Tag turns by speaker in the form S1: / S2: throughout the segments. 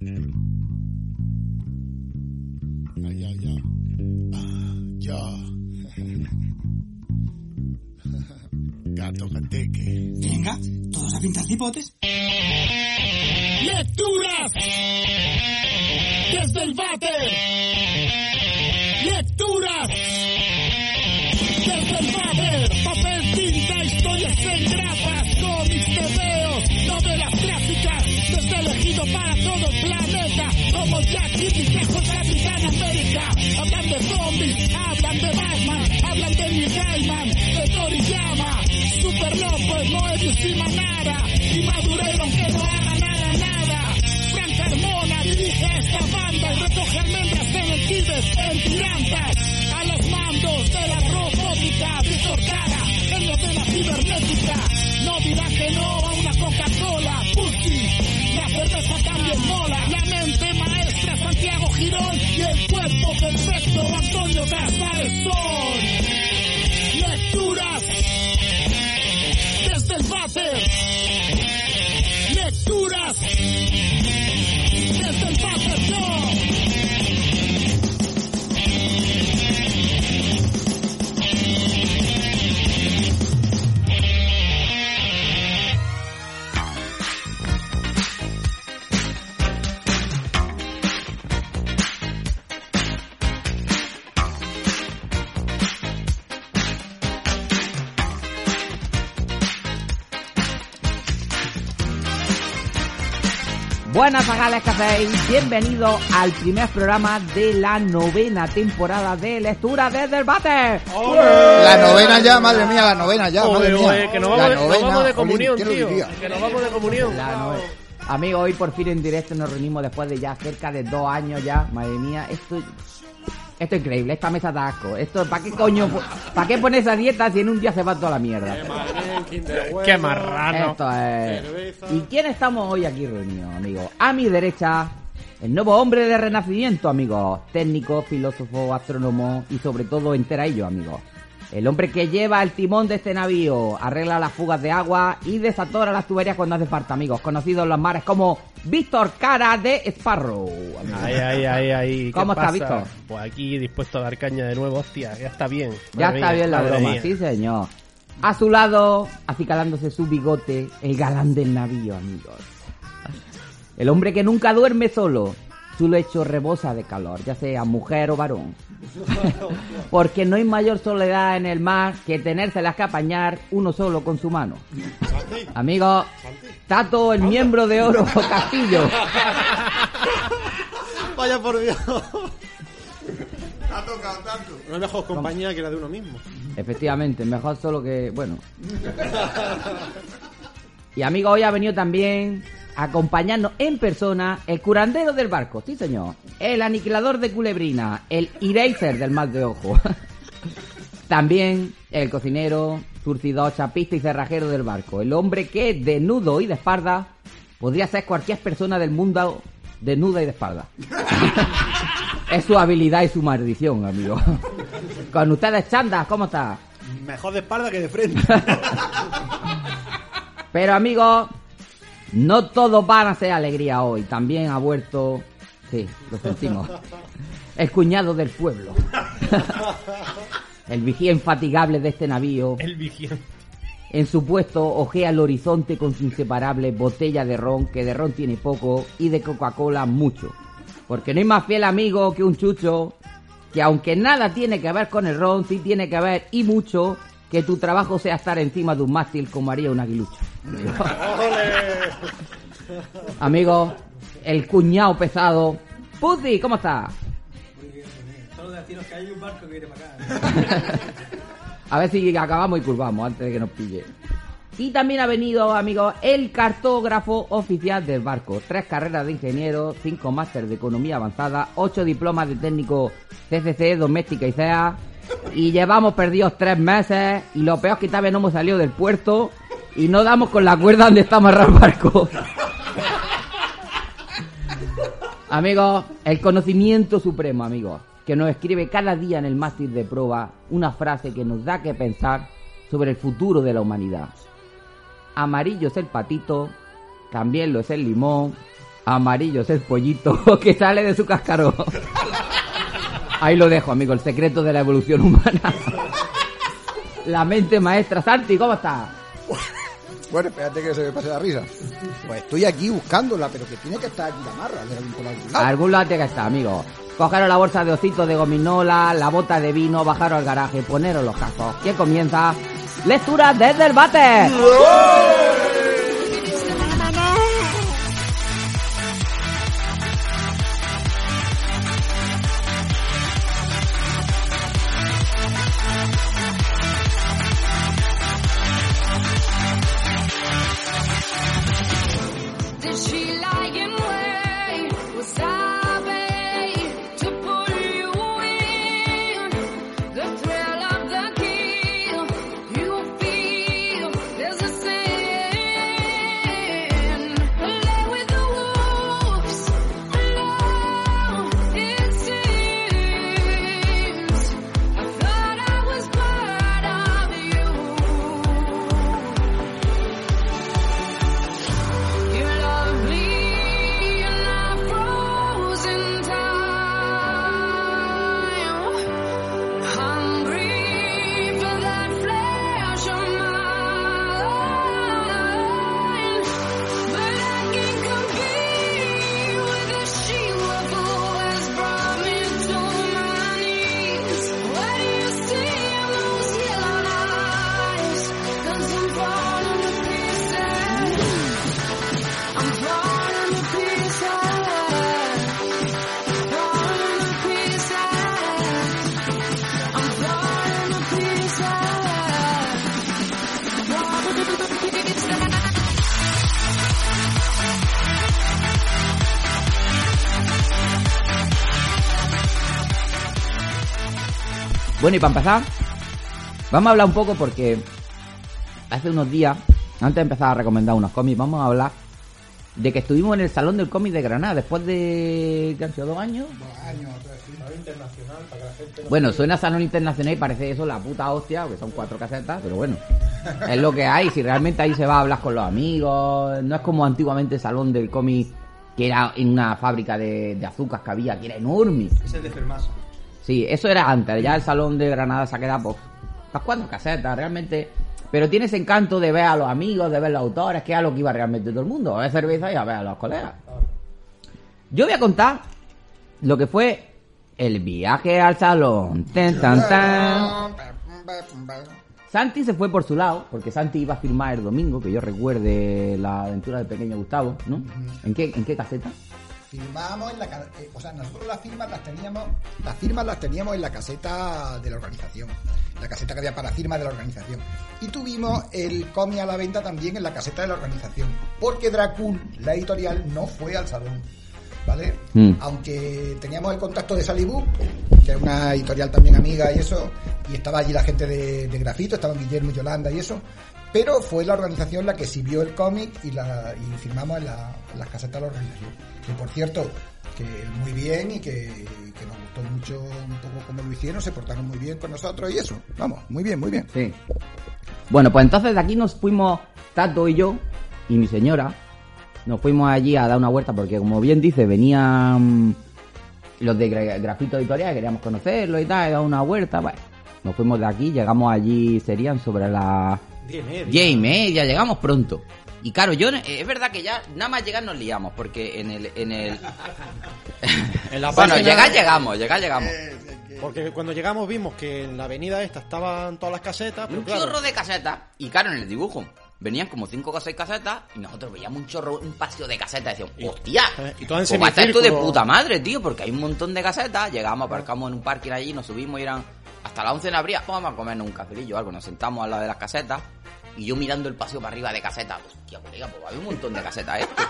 S1: Ay, ay, ay. Ah, ya. Gato cateque.
S2: Venga, todos a pintar cipotes.
S1: ¡Lecturas! ¡Desde el váter! ¡Lecturas! Kirby, Trejo, Capitán América. Hablan de zombies, hablan de Batman, hablan de Neil Gaiman, de Toriyama, Super López, Moebius y Manara, y Madureira aunque no haga nada, nada. Frank Carmona dirige esta banda y recoge almendras en el en tirantas, a los mandos de la robótica, Víctor Cara, genio de la cibernética, no dirá que no a una Coca-Cola, Pussy, la cerveza también mola, la mente Santiago Girón y el cuerpo perfecto Antonio Gaspar
S3: Que hacéis, bienvenidos al primer programa de la novena temporada de Lectura desde el Váter.
S4: La novena ya, madre mía, la novena ya, madre mía.
S5: oye, que nos
S4: La
S5: vamos, de- nos
S4: novena,
S5: vamos de
S4: jolín,
S5: comunión,
S4: ¿quién lo
S5: tío. Que nos vamos de comunión.
S3: La nove- Amigos, hoy por fin en directo nos reunimos después de ya cerca de dos años ya. Madre mía, esto, esto es increíble, esta mesa da asco. Esto, ¿para qué coño, para qué pones esa dieta si en un día se va toda la mierda?
S5: Qué marrano.
S3: Esto es. ¿Y quién estamos hoy aquí reunidos, amigos? A mi derecha, el nuevo hombre de renacimiento, amigos. Técnico, filósofo, astrónomo y sobre todo enteraillo, amigos. El hombre que lleva el timón de este navío, arregla las fugas de agua y desatora las tuberías cuando hace falta, amigos. Conocido en los mares como Víctor Cara de Sparrow.
S5: Ay, ay, ay, ay. ¿qué
S3: ¿Cómo está? Víctor?
S5: Pues aquí dispuesto a dar caña de nuevo, hostia, ya está bien.
S3: Ya está bien la broma,
S5: mía.
S3: sí señor. A su lado, acicalándose su bigote, el galán del navío, amigos. El hombre que nunca duerme solo. Su lecho rebosa de calor, ya sea mujer o varón. Porque no hay mayor soledad en el mar que tenérselas que apañar uno solo con su mano. Amigo, Tato, el miembro de oro Castillo.
S6: Vaya por Dios.
S1: Ha tocado tanto.
S6: No hay mejor compañía que la de uno mismo.
S3: Efectivamente, mejor solo que. Bueno. Y amigo, hoy ha venido también a acompañarnos en persona el curandero del barco, sí señor. El aniquilador de culebrina, el eraser del mal de ojo. También el cocinero, surcidor, chapista y cerrajero del barco. El hombre que, desnudo y de espalda, podría ser cualquier persona del mundo desnuda y de espalda. es su habilidad y su maldición, amigo. Con ustedes, Chandas, ¿cómo está?
S6: Mejor de espalda que de frente.
S3: Pero amigos, no todos van a ser alegría hoy. También ha vuelto, sí, lo sentimos, el cuñado del pueblo. el vigía infatigable de este navío.
S5: El vigía.
S3: En su puesto ojea el horizonte con su inseparable botella de ron, que de ron tiene poco y de Coca-Cola mucho. Porque no hay más fiel amigo que un chucho, que aunque nada tiene que ver con el ron, sí tiene que ver y mucho que tu trabajo sea estar encima de un mástil como haría un aguilucho. Amigo, el cuñado pesado. Pussy, ¿cómo está? A ver si acabamos y curvamos antes de que nos pille. Y también ha venido, amigos, el cartógrafo oficial del barco. Tres carreras de ingeniero, cinco másteres de economía avanzada, ocho diplomas de técnico CCC, doméstica y CEA. Y llevamos perdidos tres meses. Y lo peor es que todavía no hemos salido del puerto. Y no damos con la cuerda donde está amarrado el barco. Amigos, el conocimiento supremo, amigos, que nos escribe cada día en el mástil de prueba una frase que nos da que pensar sobre el futuro de la humanidad. Amarillo es el patito, también lo es el limón, Amarillo es el pollito que sale de su cascarón. Ahí lo dejo, amigo, el secreto de la evolución humana. La mente maestra. Santi, ¿cómo estás?
S4: Bueno, espérate que se me pase la risa. Pues estoy aquí buscándola, pero que tiene que estar aquí la marra. De algún, por algún
S3: A
S4: lado.
S3: algún lado tiene que estar, amigo. Cogeros la bolsa de ositos de gominola, la bota de vino, bajaros al garaje, poneros los cascos. ¿Quién comienza? Lectura desde el bate.
S7: Did
S3: Bueno, y para empezar, vamos a hablar un poco porque hace unos días, antes de empezar a recomendar unos cómics, vamos a hablar de que estuvimos en el Salón del Cómic de Granada después de... ¿qué han sido? ¿Dos años? Bueno, suena Salón Internacional y parece eso la puta hostia, que son cuatro casetas, pero bueno, es lo que hay. Si realmente ahí se va a hablar con los amigos, no es como antiguamente el Salón del Cómic, que era en una fábrica de, de azúcar que había, que era enorme.
S6: Es el de Fermasa.
S3: Sí, eso era antes, ya el Salón de Granada se ha quedado pues, las cuatro casetas, realmente. Pero tiene ese encanto de ver a los amigos, de ver los autores, que es a lo que iba realmente todo el mundo, a ver cerveza y a ver a los colegas. Yo voy a contar lo que fue el viaje al salón. Ten, tan, tan. Santi se fue por su lado, porque Santi iba a firmar el domingo, que yo recuerde la aventura del pequeño Gustavo, ¿no? ¿En qué, en qué caseta?
S4: Firmábamos en la eh, o sea, nosotros las firmas las teníamos, las firmas las teníamos en la caseta de la organización, la caseta que había para firmas de la organización. Y tuvimos el cómic a la venta también en la caseta de la organización, porque Dracul, la editorial, no fue al salón. ¿Vale?
S3: Mm.
S4: Aunque teníamos el contacto de Salibu, que es una editorial también amiga y eso, y estaba allí la gente de, de Grafito, estaban Guillermo y Yolanda y eso, pero fue la organización la que sí vio el cómic y, la, y firmamos la, las casetas de la organización. Que por cierto, que muy bien y que, nos gustó mucho un poco cómo lo hicieron, se portaron muy bien con nosotros y eso. Vamos, muy bien, muy bien.
S3: Sí. Bueno, pues entonces de aquí nos fuimos Tato y yo y mi señora. Nos fuimos allí a dar una vuelta porque, como bien dice, venían los de Gra- Grafito Editorial, queríamos conocerlos y tal, y dar una vuelta. Bueno, nos fuimos de aquí, llegamos allí, serían sobre las
S6: Diez y media.
S3: diez y media, llegamos pronto. Y claro, yo eh, es verdad que ya nada más llegar nos liamos, porque en el... En el...
S6: En la
S3: bueno, llegar llegamos, llegar llegamos.
S6: Porque cuando llegamos vimos que en la avenida esta estaban todas las casetas, pero
S3: un
S6: claro,
S3: chorro de casetas. Y claro, en el dibujo venían como 5 o 6 casetas y nosotros veíamos un chorro, un paseo de casetas. Y decíamos, hostia,
S6: eh, y todas en
S3: pues esto de puta madre, tío, porque hay un montón de casetas. Llegamos, aparcamos en un parking allí, nos subimos y eran hasta las 11 no habría. Pues vamos a comernos un cafelillo o algo. Nos sentamos al lado de las casetas y yo mirando el paseo para arriba de casetas. Hostia, colega, pues hay un montón de casetas esto.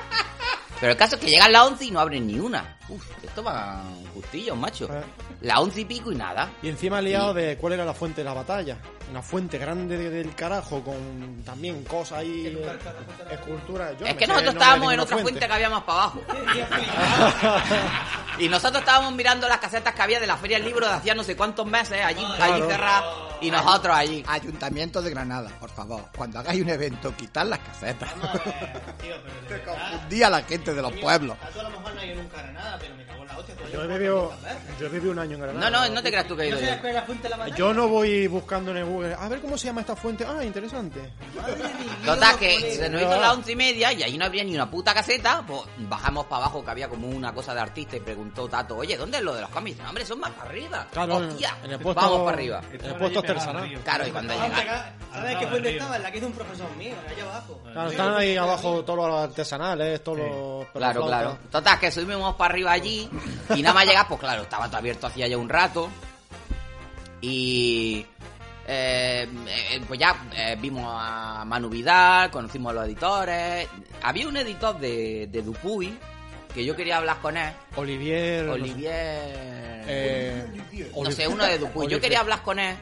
S3: Pero el caso es que llegan las 11 y no abren ni una. Uf, esto va justillo, macho.
S6: Eh.
S3: Las 11 y pico y nada.
S6: Y encima liado de cuál era la fuente de la batalla. Una fuente grande de- del carajo con también cosas ahí, eh, esculturas. Yo
S3: Es que nosotros estábamos en otra fuente que había más para abajo. y nosotros estábamos mirando las casetas que había de la Feria del Libro de hacía no sé cuántos meses allí, allí cerradas. Y nosotros allí.
S4: Ayuntamiento de Granada, por favor, cuando hagáis un evento, quitad las casetas. Te
S8: verdad.
S4: confundí a la gente de los pueblos.
S8: A tú a lo mejor no hay nunca Granada, pero me cago en la hostia. tú
S6: Yo he vivido, yo he vivido un año en Granada.
S3: No, no, no te creas tú que he
S8: ¿No
S3: ido yo.
S8: cuál es la fuente de la batalla?
S6: Yo no voy buscando en el Google. A ver cómo se llama esta fuente. Ah, interesante.
S3: Total, que se nos hizo las once y media y ahí no había ni una puta caseta. Pues bajamos para abajo que había como una cosa de artista y preguntó Tato, oye, ¿dónde es lo de los cómics? No, hombre, son más para arriba.
S6: Claro, en-
S3: Hostia,
S6: en el puesto,
S3: vamos para arriba.
S6: En el puesto artesanal.
S3: Claro, y cuando
S8: te- ¿Sabes qué fuente estaba? En la que hizo un profesor mío, allá abajo.
S6: Claro, están ahí abajo todos los artesanales, todos los.
S3: Claro, claro. Total, que subimos para arriba allí y nada más llegar, pues claro, estaba todo abierto hacía ya un rato. Y... eh, eh, pues ya eh, vimos a Manu Vidal, conocimos a los editores. Había un editor de, de Dupuy que yo quería hablar con él.
S6: Olivier.
S3: Olivier... No sé, uno de Dupuy. Yo
S6: Olivier.
S3: quería hablar con él.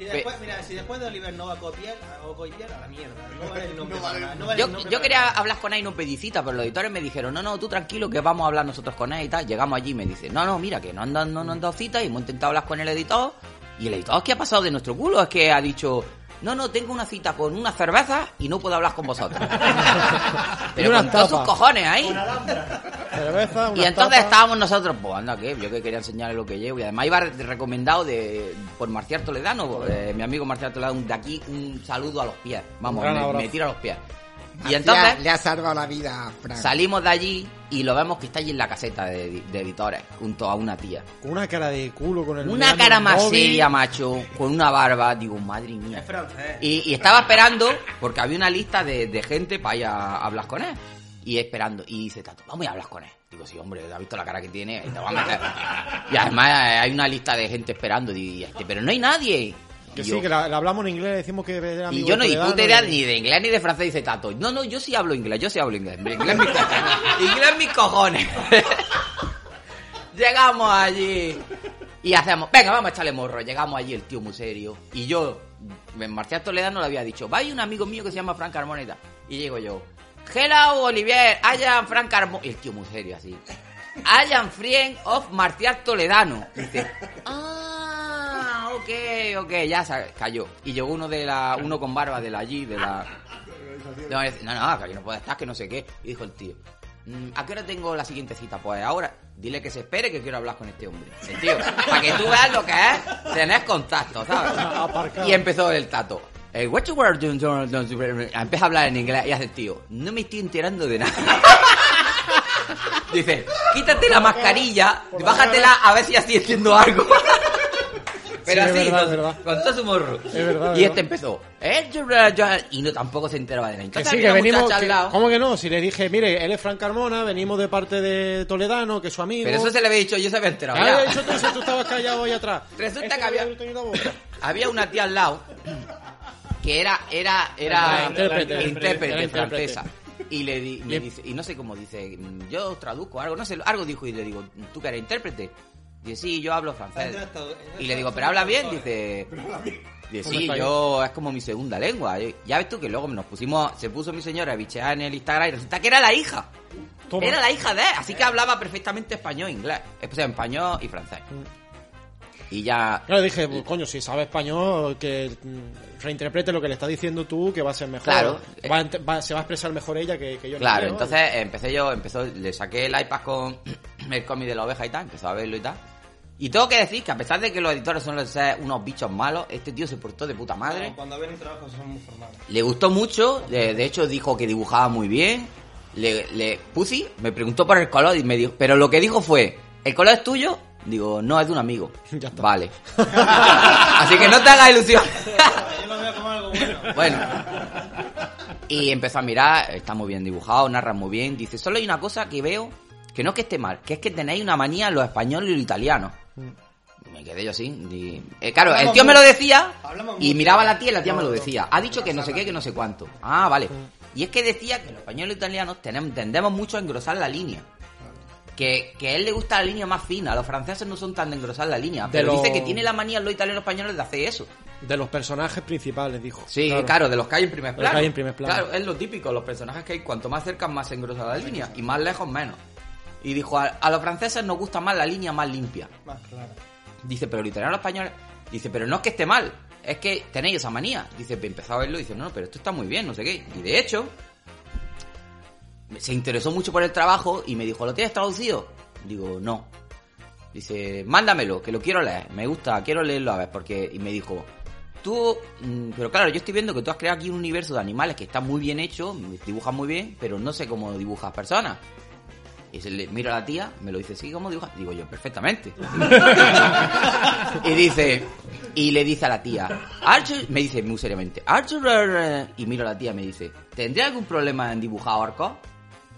S8: Si después, mira, si después de Oliver no va a copiar, o copiar a la mierda. No vale el nombre. para nada, no vale
S3: Yo,
S8: el nombre
S3: yo quería hablar con él y no pedicita, pero los editores me dijeron, no, no, tú tranquilo que vamos a hablar nosotros con él y tal. Llegamos allí y me dice, no, no, mira, que no han dado, no, no han dado cita y hemos intentado hablar con el editor. Y el editor, ¿qué ha pasado de nuestro culo? Es que ha dicho, no, no, tengo una cita con una cerveza y no puedo hablar con vosotros. pero
S6: Y una
S3: con todos sus cojones ahí.
S6: cerveza,
S3: Y entonces
S6: tapa.
S3: estábamos nosotros, pues anda, que yo que quería enseñarle lo que llevo. Y además iba re- recomendado de por Marcial Toledano, eh, mi amigo Marcial Toledano, de aquí un saludo a los pies. Vamos, me, me tira a los pies. Y
S4: Le ha-
S3: entonces
S4: le ha salvado la vida a Frank.
S3: salimos de allí y lo vemos que está allí en la caseta de, de editores, junto a una tía.
S6: Con una cara de culo, con el.
S3: Una cara más
S6: móvil.
S3: seria, macho, con una barba. Digo, madre mía.
S8: Es francés.
S3: Y, y estaba esperando, porque había una lista de, de gente para ir a hablar con él. Y esperando. Y dice, Tato, vamos a hablar con él. Digo, sí, hombre, ¿has visto la cara que tiene? Te va a meter. Y además eh, hay una lista de gente esperando. Y, este, pero no hay nadie.
S6: Que
S3: Y
S6: sí,
S3: yo-
S6: que la, la hablamos en inglés, decimos que era
S3: y yo no
S6: Toledano
S3: puta idea
S6: y-
S3: ni de inglés ni de francés, dice Tato. No, no, yo sí hablo inglés, yo sí hablo inglés. Inglés mis cojones. inglés mis cojones. Llegamos allí y hacemos, venga, vamos a echarle morro. Llegamos allí, el tío muy serio. Y yo, en Marcial Toledano le había dicho, va hay un amigo mío que se llama Frank Carmona y. Y llego yo, hello Olivier, I am Frank Carmona. Y el tío muy serio así. I am friend of Marcial Toledano. Y dice, ah, ok, ok, ya se cayó. Y llegó uno de la, uno con barba de la allí, de la... No, no, no, que aquí no puede estar, que no sé qué. Y dijo el tío, "Mm, ¿a qué hora tengo la siguiente cita? Pues ahora, dile que se espere que quiero hablar con este hombre. El tío, para que tú veas lo que es tener contacto, ¿sabes?
S6: Aparcado.
S3: Y empezó el tato. Eh, what you were doing? Empieza a hablar en inglés y hace el tío, no me estoy enterando de nada. Dice, quítate la mascarilla, bájatela a ver si así entiendo algo. Pero así,
S6: verdad,
S3: con,
S6: verdad.
S3: con todo su morro.
S6: Es verdad,
S3: y
S6: es
S3: este empezó, "Eh, yo, yo, yo", y no tampoco se enteraba de nada.
S6: Que
S3: Entonces
S6: sí, que venimos. que-. ¿Cómo que no? Si le dije, mire, él es Frank Carmona, venimos de parte de Toledano, que es su amigo.
S3: Pero eso se le había dicho, yo se había enterado.
S6: Ya había dicho tú, tú estabas callado ahí atrás.
S3: Resulta
S6: Este
S3: que había-
S6: había
S3: una tía al lado que era era era
S6: La intérprete, la
S3: intérprete francesa y le, di-
S6: Le-
S3: dice y no sé cómo dice "Mm, yo traduzco algo no sé algo dijo y le digo tú que eres intérprete dice sí yo hablo francés y le digo pero habla bien dice Dice, sí, yo es como mi segunda lengua. Ya ves tú que luego nos pusimos, se puso mi señora a bichear en el Instagram y resulta que era la hija.
S6: Toma.
S3: Era la hija de él, así que hablaba perfectamente español e inglés. O sea, español y francés. Y ya...
S6: Claro, dije, pues, coño, si sabe español, que mm, reinterprete lo que le está diciendo tú, que va a ser mejor.
S3: Claro.
S6: Va a ent- va- se va a expresar mejor ella que, que yo.
S3: Claro, entonces empecé yo, empezó, le saqué el iPad con el cómic de la oveja y tal, empezó a verlo y tal. Y tengo que decir que a pesar de que los editores son los- unos bichos malos, este tío se portó de puta madre.
S8: Cuando ven un trabajo son muy formales.
S3: Le gustó mucho, de, de hecho dijo que dibujaba muy bien. Le, le Pussy me preguntó por el color y me dijo, pero lo que dijo fue, ¿el color es tuyo? Digo, no, es de un amigo.
S6: Ya está.
S3: Vale. Así que no te hagas ilusión.
S8: Yo lo veo como algo bueno.
S3: bueno. Y empezó a mirar, está muy bien dibujado, narra muy bien. Dice, solo hay una cosa que veo, que no es que esté mal, que es que tenéis una manía los españoles y los italianos. Me quedé yo así. y- eh, claro, el
S8: Hablamos
S3: tío me lo
S8: mucho.
S3: decía
S8: Hablamos
S3: y
S8: mucho.
S3: miraba a la tía y la tía me lo decía. Ha dicho que no sé qué, que no sé cuánto. Ah, vale. Y es que decía que los españoles y los italianos tenemos, tendemos mucho a engrosar la línea. Que, que a él le gusta la línea más fina. Los franceses no son tan de engrosar la línea.
S6: De
S3: Pero
S6: lo-
S3: dice que tiene la manía los italianos españoles de hacer eso.
S6: De los personajes principales, dijo.
S3: Sí, claro, de los que hay en primer
S6: De los
S3: plano.
S6: que hay en primer plano.
S3: Claro, es lo típico, los personajes que hay, cuanto más cerca más se engrosa la línea y más lejos menos. Y dijo, a, a los franceses nos gusta más la línea más limpia.
S8: Más claro.
S3: Dice, pero los italianos españoles... Dice, pero no es que esté mal. es que tenéis esa manía. Dice, empezó a verlo y dice, no, no, pero esto está muy bien, no sé qué. Y de hecho, se interesó mucho por el trabajo y me dijo, ¿lo tienes traducido? Digo, no. Dice, mándamelo, que lo quiero leer. Me gusta, quiero leerlo a ver, porque... Y me dijo, tú... mm, Pero claro, yo estoy viendo que tú has creado aquí un universo de animales que está muy bien hecho, dibujas muy bien, pero no sé cómo dibujas personas. Y se le miro a la tía, me lo dice, sí, ¿cómo dibujas? Digo yo, perfectamente. y dice, y le dice a la tía, Archer, me dice muy seriamente, Archer, y miro a la tía, me dice, ¿tendría algún problema en dibujar orcos?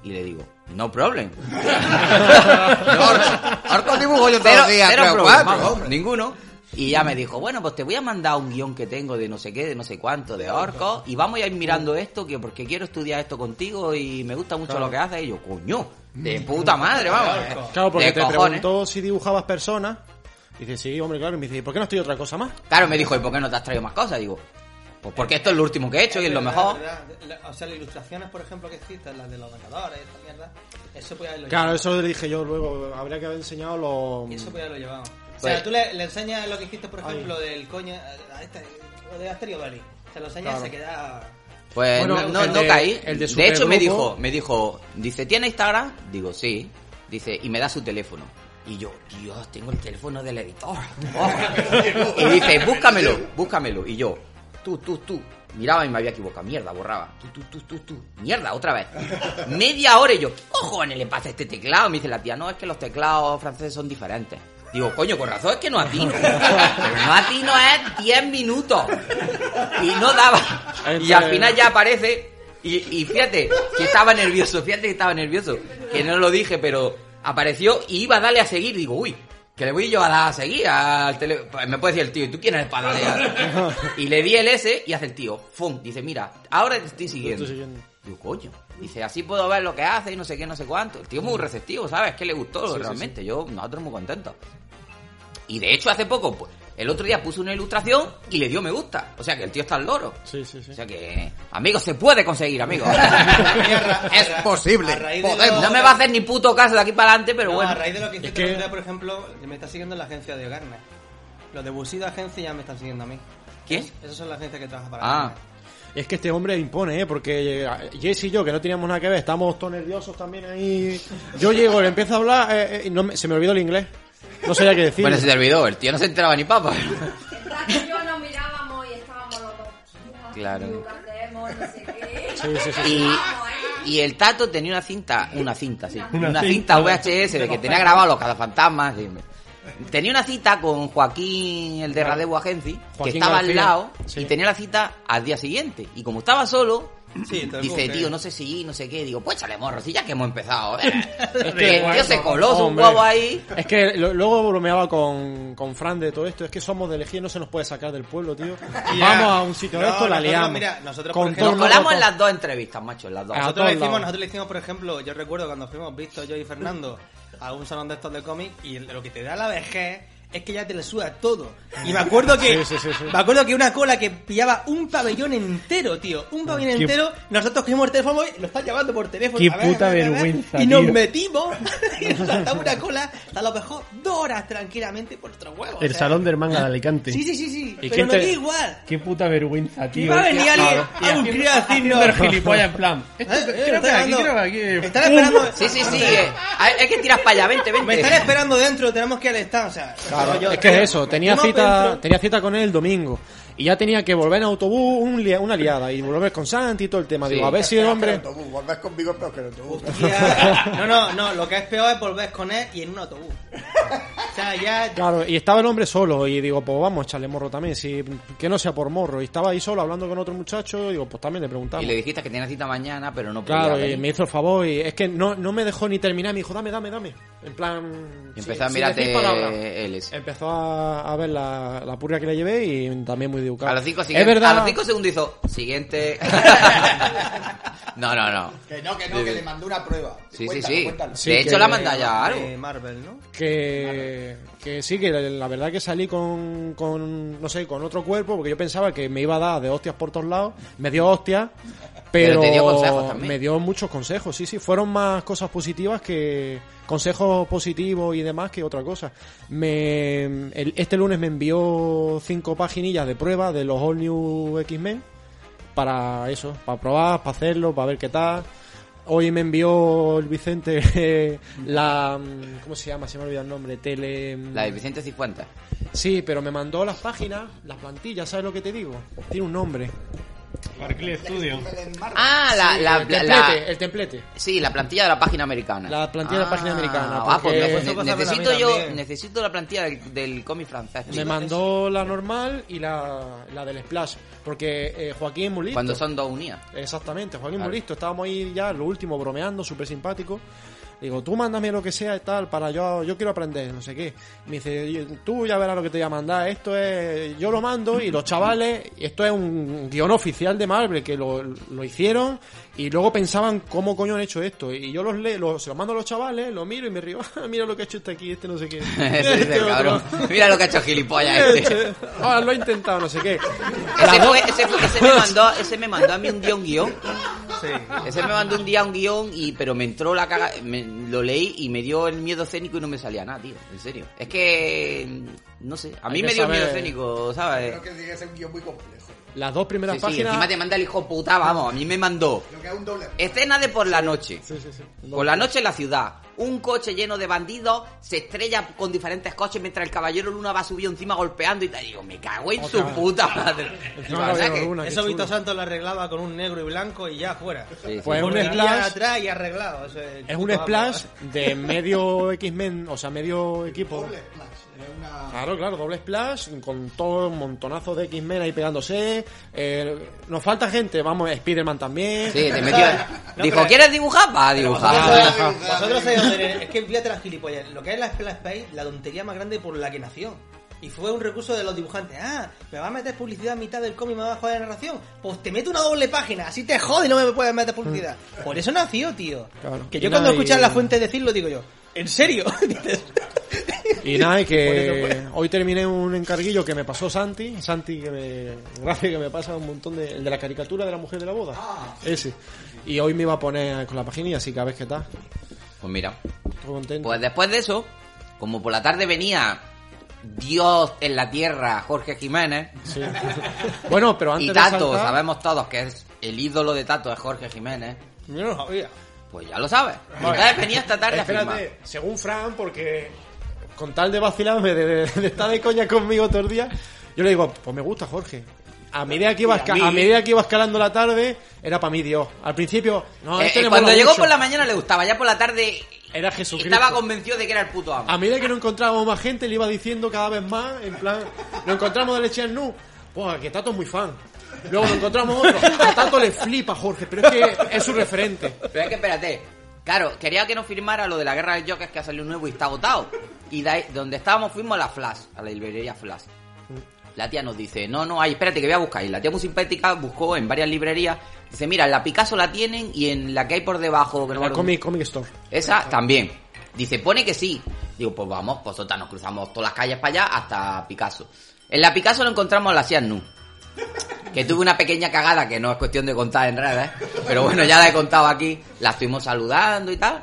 S3: Y le digo, no problem.
S4: Orcos dibujo yo todos los días,
S3: cero
S4: creo,
S3: problema,
S4: cuatro,
S3: vamos,
S4: hombre.
S3: ninguno. Y ya me dijo, bueno, pues te voy a mandar un guion que tengo de no sé qué, de no sé cuánto, de orcos, y vamos a ir mirando esto, que porque quiero estudiar esto contigo y me gusta mucho lo que haces. Y yo, coño, de puta madre, vamos.
S6: Claro, porque
S3: de
S6: te
S3: cojones.
S6: preguntó si dibujabas personas. Dice, sí, hombre, claro. Y me dice, ¿y por qué no estoy otra cosa más?
S3: Claro, me dijo, ¿y por qué no te has traído más cosas? Digo, pues porque esto es lo último que he hecho y es lo mejor.
S8: O sea, las ilustraciones, por ejemplo, que existen, las de los Vengadores, esta mierda, eso podía haberlo
S6: Claro,
S8: llevado.
S6: eso le dije yo luego. Habría que haber enseñado los.
S8: Eso podía haberlo llevado. O
S3: Pues-
S8: sea, tú le, le enseñas lo que hiciste, por ejemplo, del coño, a este, lo de Asterio Valley. Se lo enseñas y se queda...
S3: Pues
S6: Bueno,
S3: no, no, no
S6: de-
S3: caí.
S6: el de
S3: de hecho, me dijo, me dijo, dice, ¿tiene Instagram? Digo, sí. Dice, y me da su teléfono. Y yo, Dios, tengo el teléfono del editor. Oh. y dice, búscamelo, búscamelo. Y yo, tú, tú, tú. Miraba y me había equivocado. Mierda, borraba. Tú, tú, tú, tú, tú. Mierda, otra vez. Media hora y yo, ¿qué cojones le pasa a este teclado? Me dice la tía, no, es que los teclados franceses son diferentes. Digo, coño, con razón es que no atino. No atino es 10 minutos. Y no daba. Y al final ya aparece. Y, y fíjate que estaba nervioso, fíjate que estaba nervioso. Que no lo dije, pero apareció y iba a darle a seguir. Digo, uy, que le voy yo a dar a seguir al tele... Me puede decir el tío, ¿y tú quién eres para darle a-?" Y le di el S y hace el tío, ¡fum! Dice, mira, ahora te estoy siguiendo.
S6: Estoy siguiendo.
S3: Digo, coño. Dice, así puedo ver lo que hace y no sé qué, no sé cuánto. El tío es muy receptivo, ¿sabes? Que le gustó
S6: Sí, sí,
S3: realmente. Yo, nosotros muy contentos. Y de hecho, hace poco, pues, el otro día puso una ilustración y le dio me gusta. O sea que el tío está al loro.
S6: Sí, sí, sí.
S3: O sea que, amigos, se puede conseguir, amigos.
S4: Es posible. Podemos.
S3: No me va a hacer ni puto caso de aquí para adelante, pero
S8: No,
S3: bueno.
S8: a raíz de lo que
S6: Es que-
S8: por ejemplo, me está siguiendo la agencia de Garner. Los de Busida Agencia ya me están siguiendo a mí.
S3: ¿Quién?
S8: Esas son las agencias que trabaja para
S3: Ah,
S8: Garner.
S6: Es que este hombre impone, ¿eh? Porque eh, Jess y yo, que no teníamos nada que ver, estamos todos nerviosos también ahí. Yo llego, le empiezo a hablar eh, eh, y no me- se me olvidó el inglés. No sabía qué decir.
S3: bueno, se te olvidó, el tío no se enteraba ni papa.
S7: Yo nos mirábamos y estábamos los dos.
S3: Claro.
S7: Lucatemos, no sé qué.
S6: Sí, sí, sí.
S3: Y,
S7: ¿eh?
S3: y el Tato tenía una cinta, una cinta, sí.
S7: Una
S3: Una, cinta VHS de que tenía grabado los cazafantasmas. sí. Tenía una cita con Joaquín, el de Radebo Agency, que estaba al lado
S6: sí.
S3: y tenía la cita al día siguiente. Y como estaba solo,
S8: Sí,
S3: dice, tío, no sé si, no sé qué. Digo, pues échale morro, si ya que hemos empezado. eh".
S6: Es
S3: que el tío se coló su huevo ahí.
S6: Es que lo- luego bromeaba con, con Fran de todo esto. Es que somos de elegir, no se nos puede sacar del pueblo, tío. Vamos a un sitio de
S8: No,
S6: esto, la liamos.
S8: mira, nosotros,
S6: con
S8: por
S3: Nos colamos en las dos entrevistas, macho, en las dos.
S8: Nosotros le, hicimos, nosotros le hicimos, por ejemplo, yo recuerdo cuando fuimos Víctor, yo y Fernando a un salón de estos de cómic y lo que te da la vejez es que ya te le suda todo. Y me acuerdo que
S6: Sí, sí, sí, sí.
S8: me acuerdo que una cola que pillaba un pabellón entero, tío, un pabellón
S5: Qué-
S8: entero, nosotros cogimos el teléfono y lo están llamando por teléfono.
S5: Qué
S8: a ver,
S5: puta
S8: a ver, a ver,
S5: vergüenza,
S8: Y nos
S5: tío.
S8: metimos y nos saltamos una cola a lo mejor dos horas tranquilamente por nuestros huevos.
S5: El
S8: o sea.
S5: salón del manga de Alicante.
S8: Sí, sí, sí, sí.
S5: ¿Y
S8: Pero nos
S5: te-
S8: igual.
S5: Qué puta vergüenza,
S8: Y
S5: tío.
S8: va a venir alguien, algún
S5: haciendo-
S8: crío a decirnos...
S5: gilipollas en plan.
S8: Eh, eh. Están esperando...
S3: Sí, sí, sí. eh, hay, hay que tirar para allá, vente,
S8: Me están
S3: vente.
S8: esperando dentro, tenemos que ir al stand, o sea...
S6: Claro,
S8: yo-
S6: es que es eso, tenía cita, tenía cita con él el domingo. Y ya tenía que volver en autobús un lia- una liada y volver con Santi y todo el tema. Digo, a ver si el hombre.
S4: Autobús, volver conmigo es peor que el autobús.
S8: Hostia. No, no, no, lo que es peor es volver con él y en un autobús. O sea, ya...
S6: Claro, y estaba el hombre solo y digo, pues vamos a echarle morro también, si, que no sea por morro. Y estaba ahí solo hablando con otro muchacho, digo, pues también le preguntamos.
S3: Y le dijiste que tenía cita mañana, pero no podía
S6: Claro, y me hizo el favor y es que no, no me dejó ni terminar, me dijo, dame, dame, dame. En plan...
S3: Y empezó a mirarte él.
S6: Empezó a, a ver la, la purria que le llevé y también muy educado.
S3: A los cinco,
S6: es
S3: siguientes-
S6: verdad,
S3: a los cinco segundos hizo, siguiente. No, no, no.
S9: Que no, que no, que le mandó una prueba.
S3: Sí, sí,
S9: Cuéntalo,
S3: sí.
S9: cuéntalo.
S6: Sí,
S3: de hecho, la manda ya algo.
S8: De Marvel, ¿no?
S6: que, que sí, que la verdad que salí con, con, no sé, con otro cuerpo, porque yo pensaba que me iba a dar de hostias por todos lados, me dio hostias, pero,
S3: Pero te dio consejos también.
S6: me dio muchos consejos, sí, sí, fueron más cosas positivas que consejos positivos y demás que otra cosa. Me, el- este lunes me envió cinco paginillas de prueba de los All New X-Men para eso, para probar, para hacerlo, para ver qué tal. Hoy me envió el Vicente la... ¿Cómo se llama? Se me ha olvidado el nombre. Tele...
S3: La de Vicente Cifuentes.
S6: Sí, pero me mandó las páginas, las plantillas, ¿sabes lo que te digo? Tiene un nombre.
S5: Barclay Studio.
S3: Ah, la,
S6: Sí,
S3: la,
S6: el templete,
S3: la-
S6: el templete.
S3: sí, la plantilla de la página americana.
S6: La plantilla de la página americana,
S3: Ah, pues ne- necesito yo,
S8: también.
S3: necesito la plantilla del, del cómic francés.
S6: Me mandó la normal y la, la del Splash. Porque eh, Joaquín es muy listo.
S3: Cuando son dos unidas.
S6: Exactamente, Joaquín
S3: Claro.
S6: muy listo. Estábamos ahí ya, lo último, bromeando, súper simpático. Digo, tú mándame lo que sea y tal, para yo, yo quiero aprender, no sé qué. Me dice, "Yo- tú ya verás lo que te voy a mandar. Esto es, yo lo mando y los chavales, esto es un guion oficial de Marvel, que lo, lo hicieron y luego pensaban cómo coño han hecho esto. Y yo los leo, los- se los mando a los chavales, lo miro y me río, "Ah, mira lo que ha hecho este aquí, este no sé qué. Este
S3: cabrón. Mira lo que ha hecho gilipollas este.
S6: Ah, lo he intentado, no sé qué.
S3: Ese, fue- ese, fue- ese me mandó, ese me mandó a mí un día un guion.
S8: Sí.
S3: Ese me mandó un día un guion y pero me entró la caga, me- lo leí y me dio el miedo escénico y no me salía nada, tío. En serio. Es que no sé, a mí me dio miedo
S6: saber-
S3: escénico, ¿sabes?
S9: Creo que tiene que ser un guion muy complejo.
S6: Las dos primeras
S3: Sí, sí,
S6: páginas.
S3: encima te manda el hijo puta, vamos, a mí me mandó
S9: Creo que es un doble.
S3: escena de por la noche.
S6: Sí, sí, sí.
S3: Por la noche en la ciudad, un coche lleno de bandidos se estrella con diferentes coches mientras el caballero Luna va subido encima golpeando y te digo, me cago en su puta madre.
S8: Eso. Víctor Santos lo arreglaba con un negro y blanco y ya fuera.
S3: Sí, sí.
S6: Pues un splash-
S8: atrás y arreglado. es,
S6: Es un splash de medio X-Men, o sea, medio equipo.
S9: Una...
S6: Claro, claro, doble splash, con todo un montonazo de X-Men ahí pegándose. Eh, nos falta gente, vamos, Spider-Man también.
S3: Sí, te metió.
S8: No,
S3: Dijo,
S8: pero-
S3: ¿quieres dibujar? Va a
S8: Pero
S3: dibujar.
S8: Vosotros, sabéis. Es que fíjate las gilipollas. Lo que es la Splash Page, la tontería más grande por la que nació. Y fue un recurso de los dibujantes. Ah, me va a meter publicidad a mitad del cómic y me va a joder la narración. Pues te meto una doble página, así te jode y no me puedes meter publicidad. Por eso nació, tío.
S6: Claro.
S8: Que yo cuando
S6: nada, y-
S8: escuchas la fuente decirlo digo yo, ¿en serio? Dices,
S6: Y nada, y que
S8: pues.
S6: hoy terminé un encarguillo que me pasó Santi. Santi, que me. Gracias, que me pasa un montón de. El de la caricatura de la mujer de la boda. Ese. Y hoy me iba a poner con la página y así que a ver qué tal.
S3: Pues mira,
S6: Estoy contento.
S3: pues después de eso, como por la tarde venía Dios en la tierra, Jorge Jiménez,
S6: Sí. bueno, pero antes
S3: y
S6: de
S3: Tato,
S6: saltar-
S3: sabemos todos que es el ídolo de Tato es Jorge Jiménez,
S8: yo no lo sabía.
S3: Pues ya lo sabes. Entonces venía esta tarde a firmar.
S6: Espérate, según Fran, porque con tal de vacilarme, de, de- de estar de coña conmigo todos los días, yo le digo, pues me gusta Jorge. A medida que iba, esca- a medida que iba escalando la tarde, era para mí Dios. Al principio, no,
S3: Eh,
S6: este
S3: eh, cuando llegó
S6: mucho.
S3: por la mañana le gustaba, ya por la tarde
S6: Era Jesucristo.
S3: estaba convencido de que era el puto amo.
S6: A medida que no encontrábamos más gente, le iba diciendo cada vez más, en plan, nos encontramos de leche nu, pues que Tato es muy fan. Luego nos encontramos otro, a Tato le flipa Jorge, pero es que es su referente.
S3: Pero es que espérate. Claro, quería que nos firmara lo de la guerra de Jokers que ha salido nuevo y está agotado. Y de ahí, donde estábamos fuimos a la Flash, a la librería Flash. La tía nos dice, no, no hay, espérate que voy a buscar. Y la tía muy simpática buscó en varias librerías. Dice, mira, en la Picasso la tienen y en la que hay por debajo, que no
S6: La Comic, Comic Store.
S3: Esa también. Dice, pone que sí. Digo, pues vamos, pues nos cruzamos todas las calles para allá hasta Picasso. En la Picasso lo encontramos a la Sian Nu. Que tuve una pequeña cagada que no es cuestión de contar en redes, pero bueno, ya la he contado aquí. La estuvimos saludando y tal.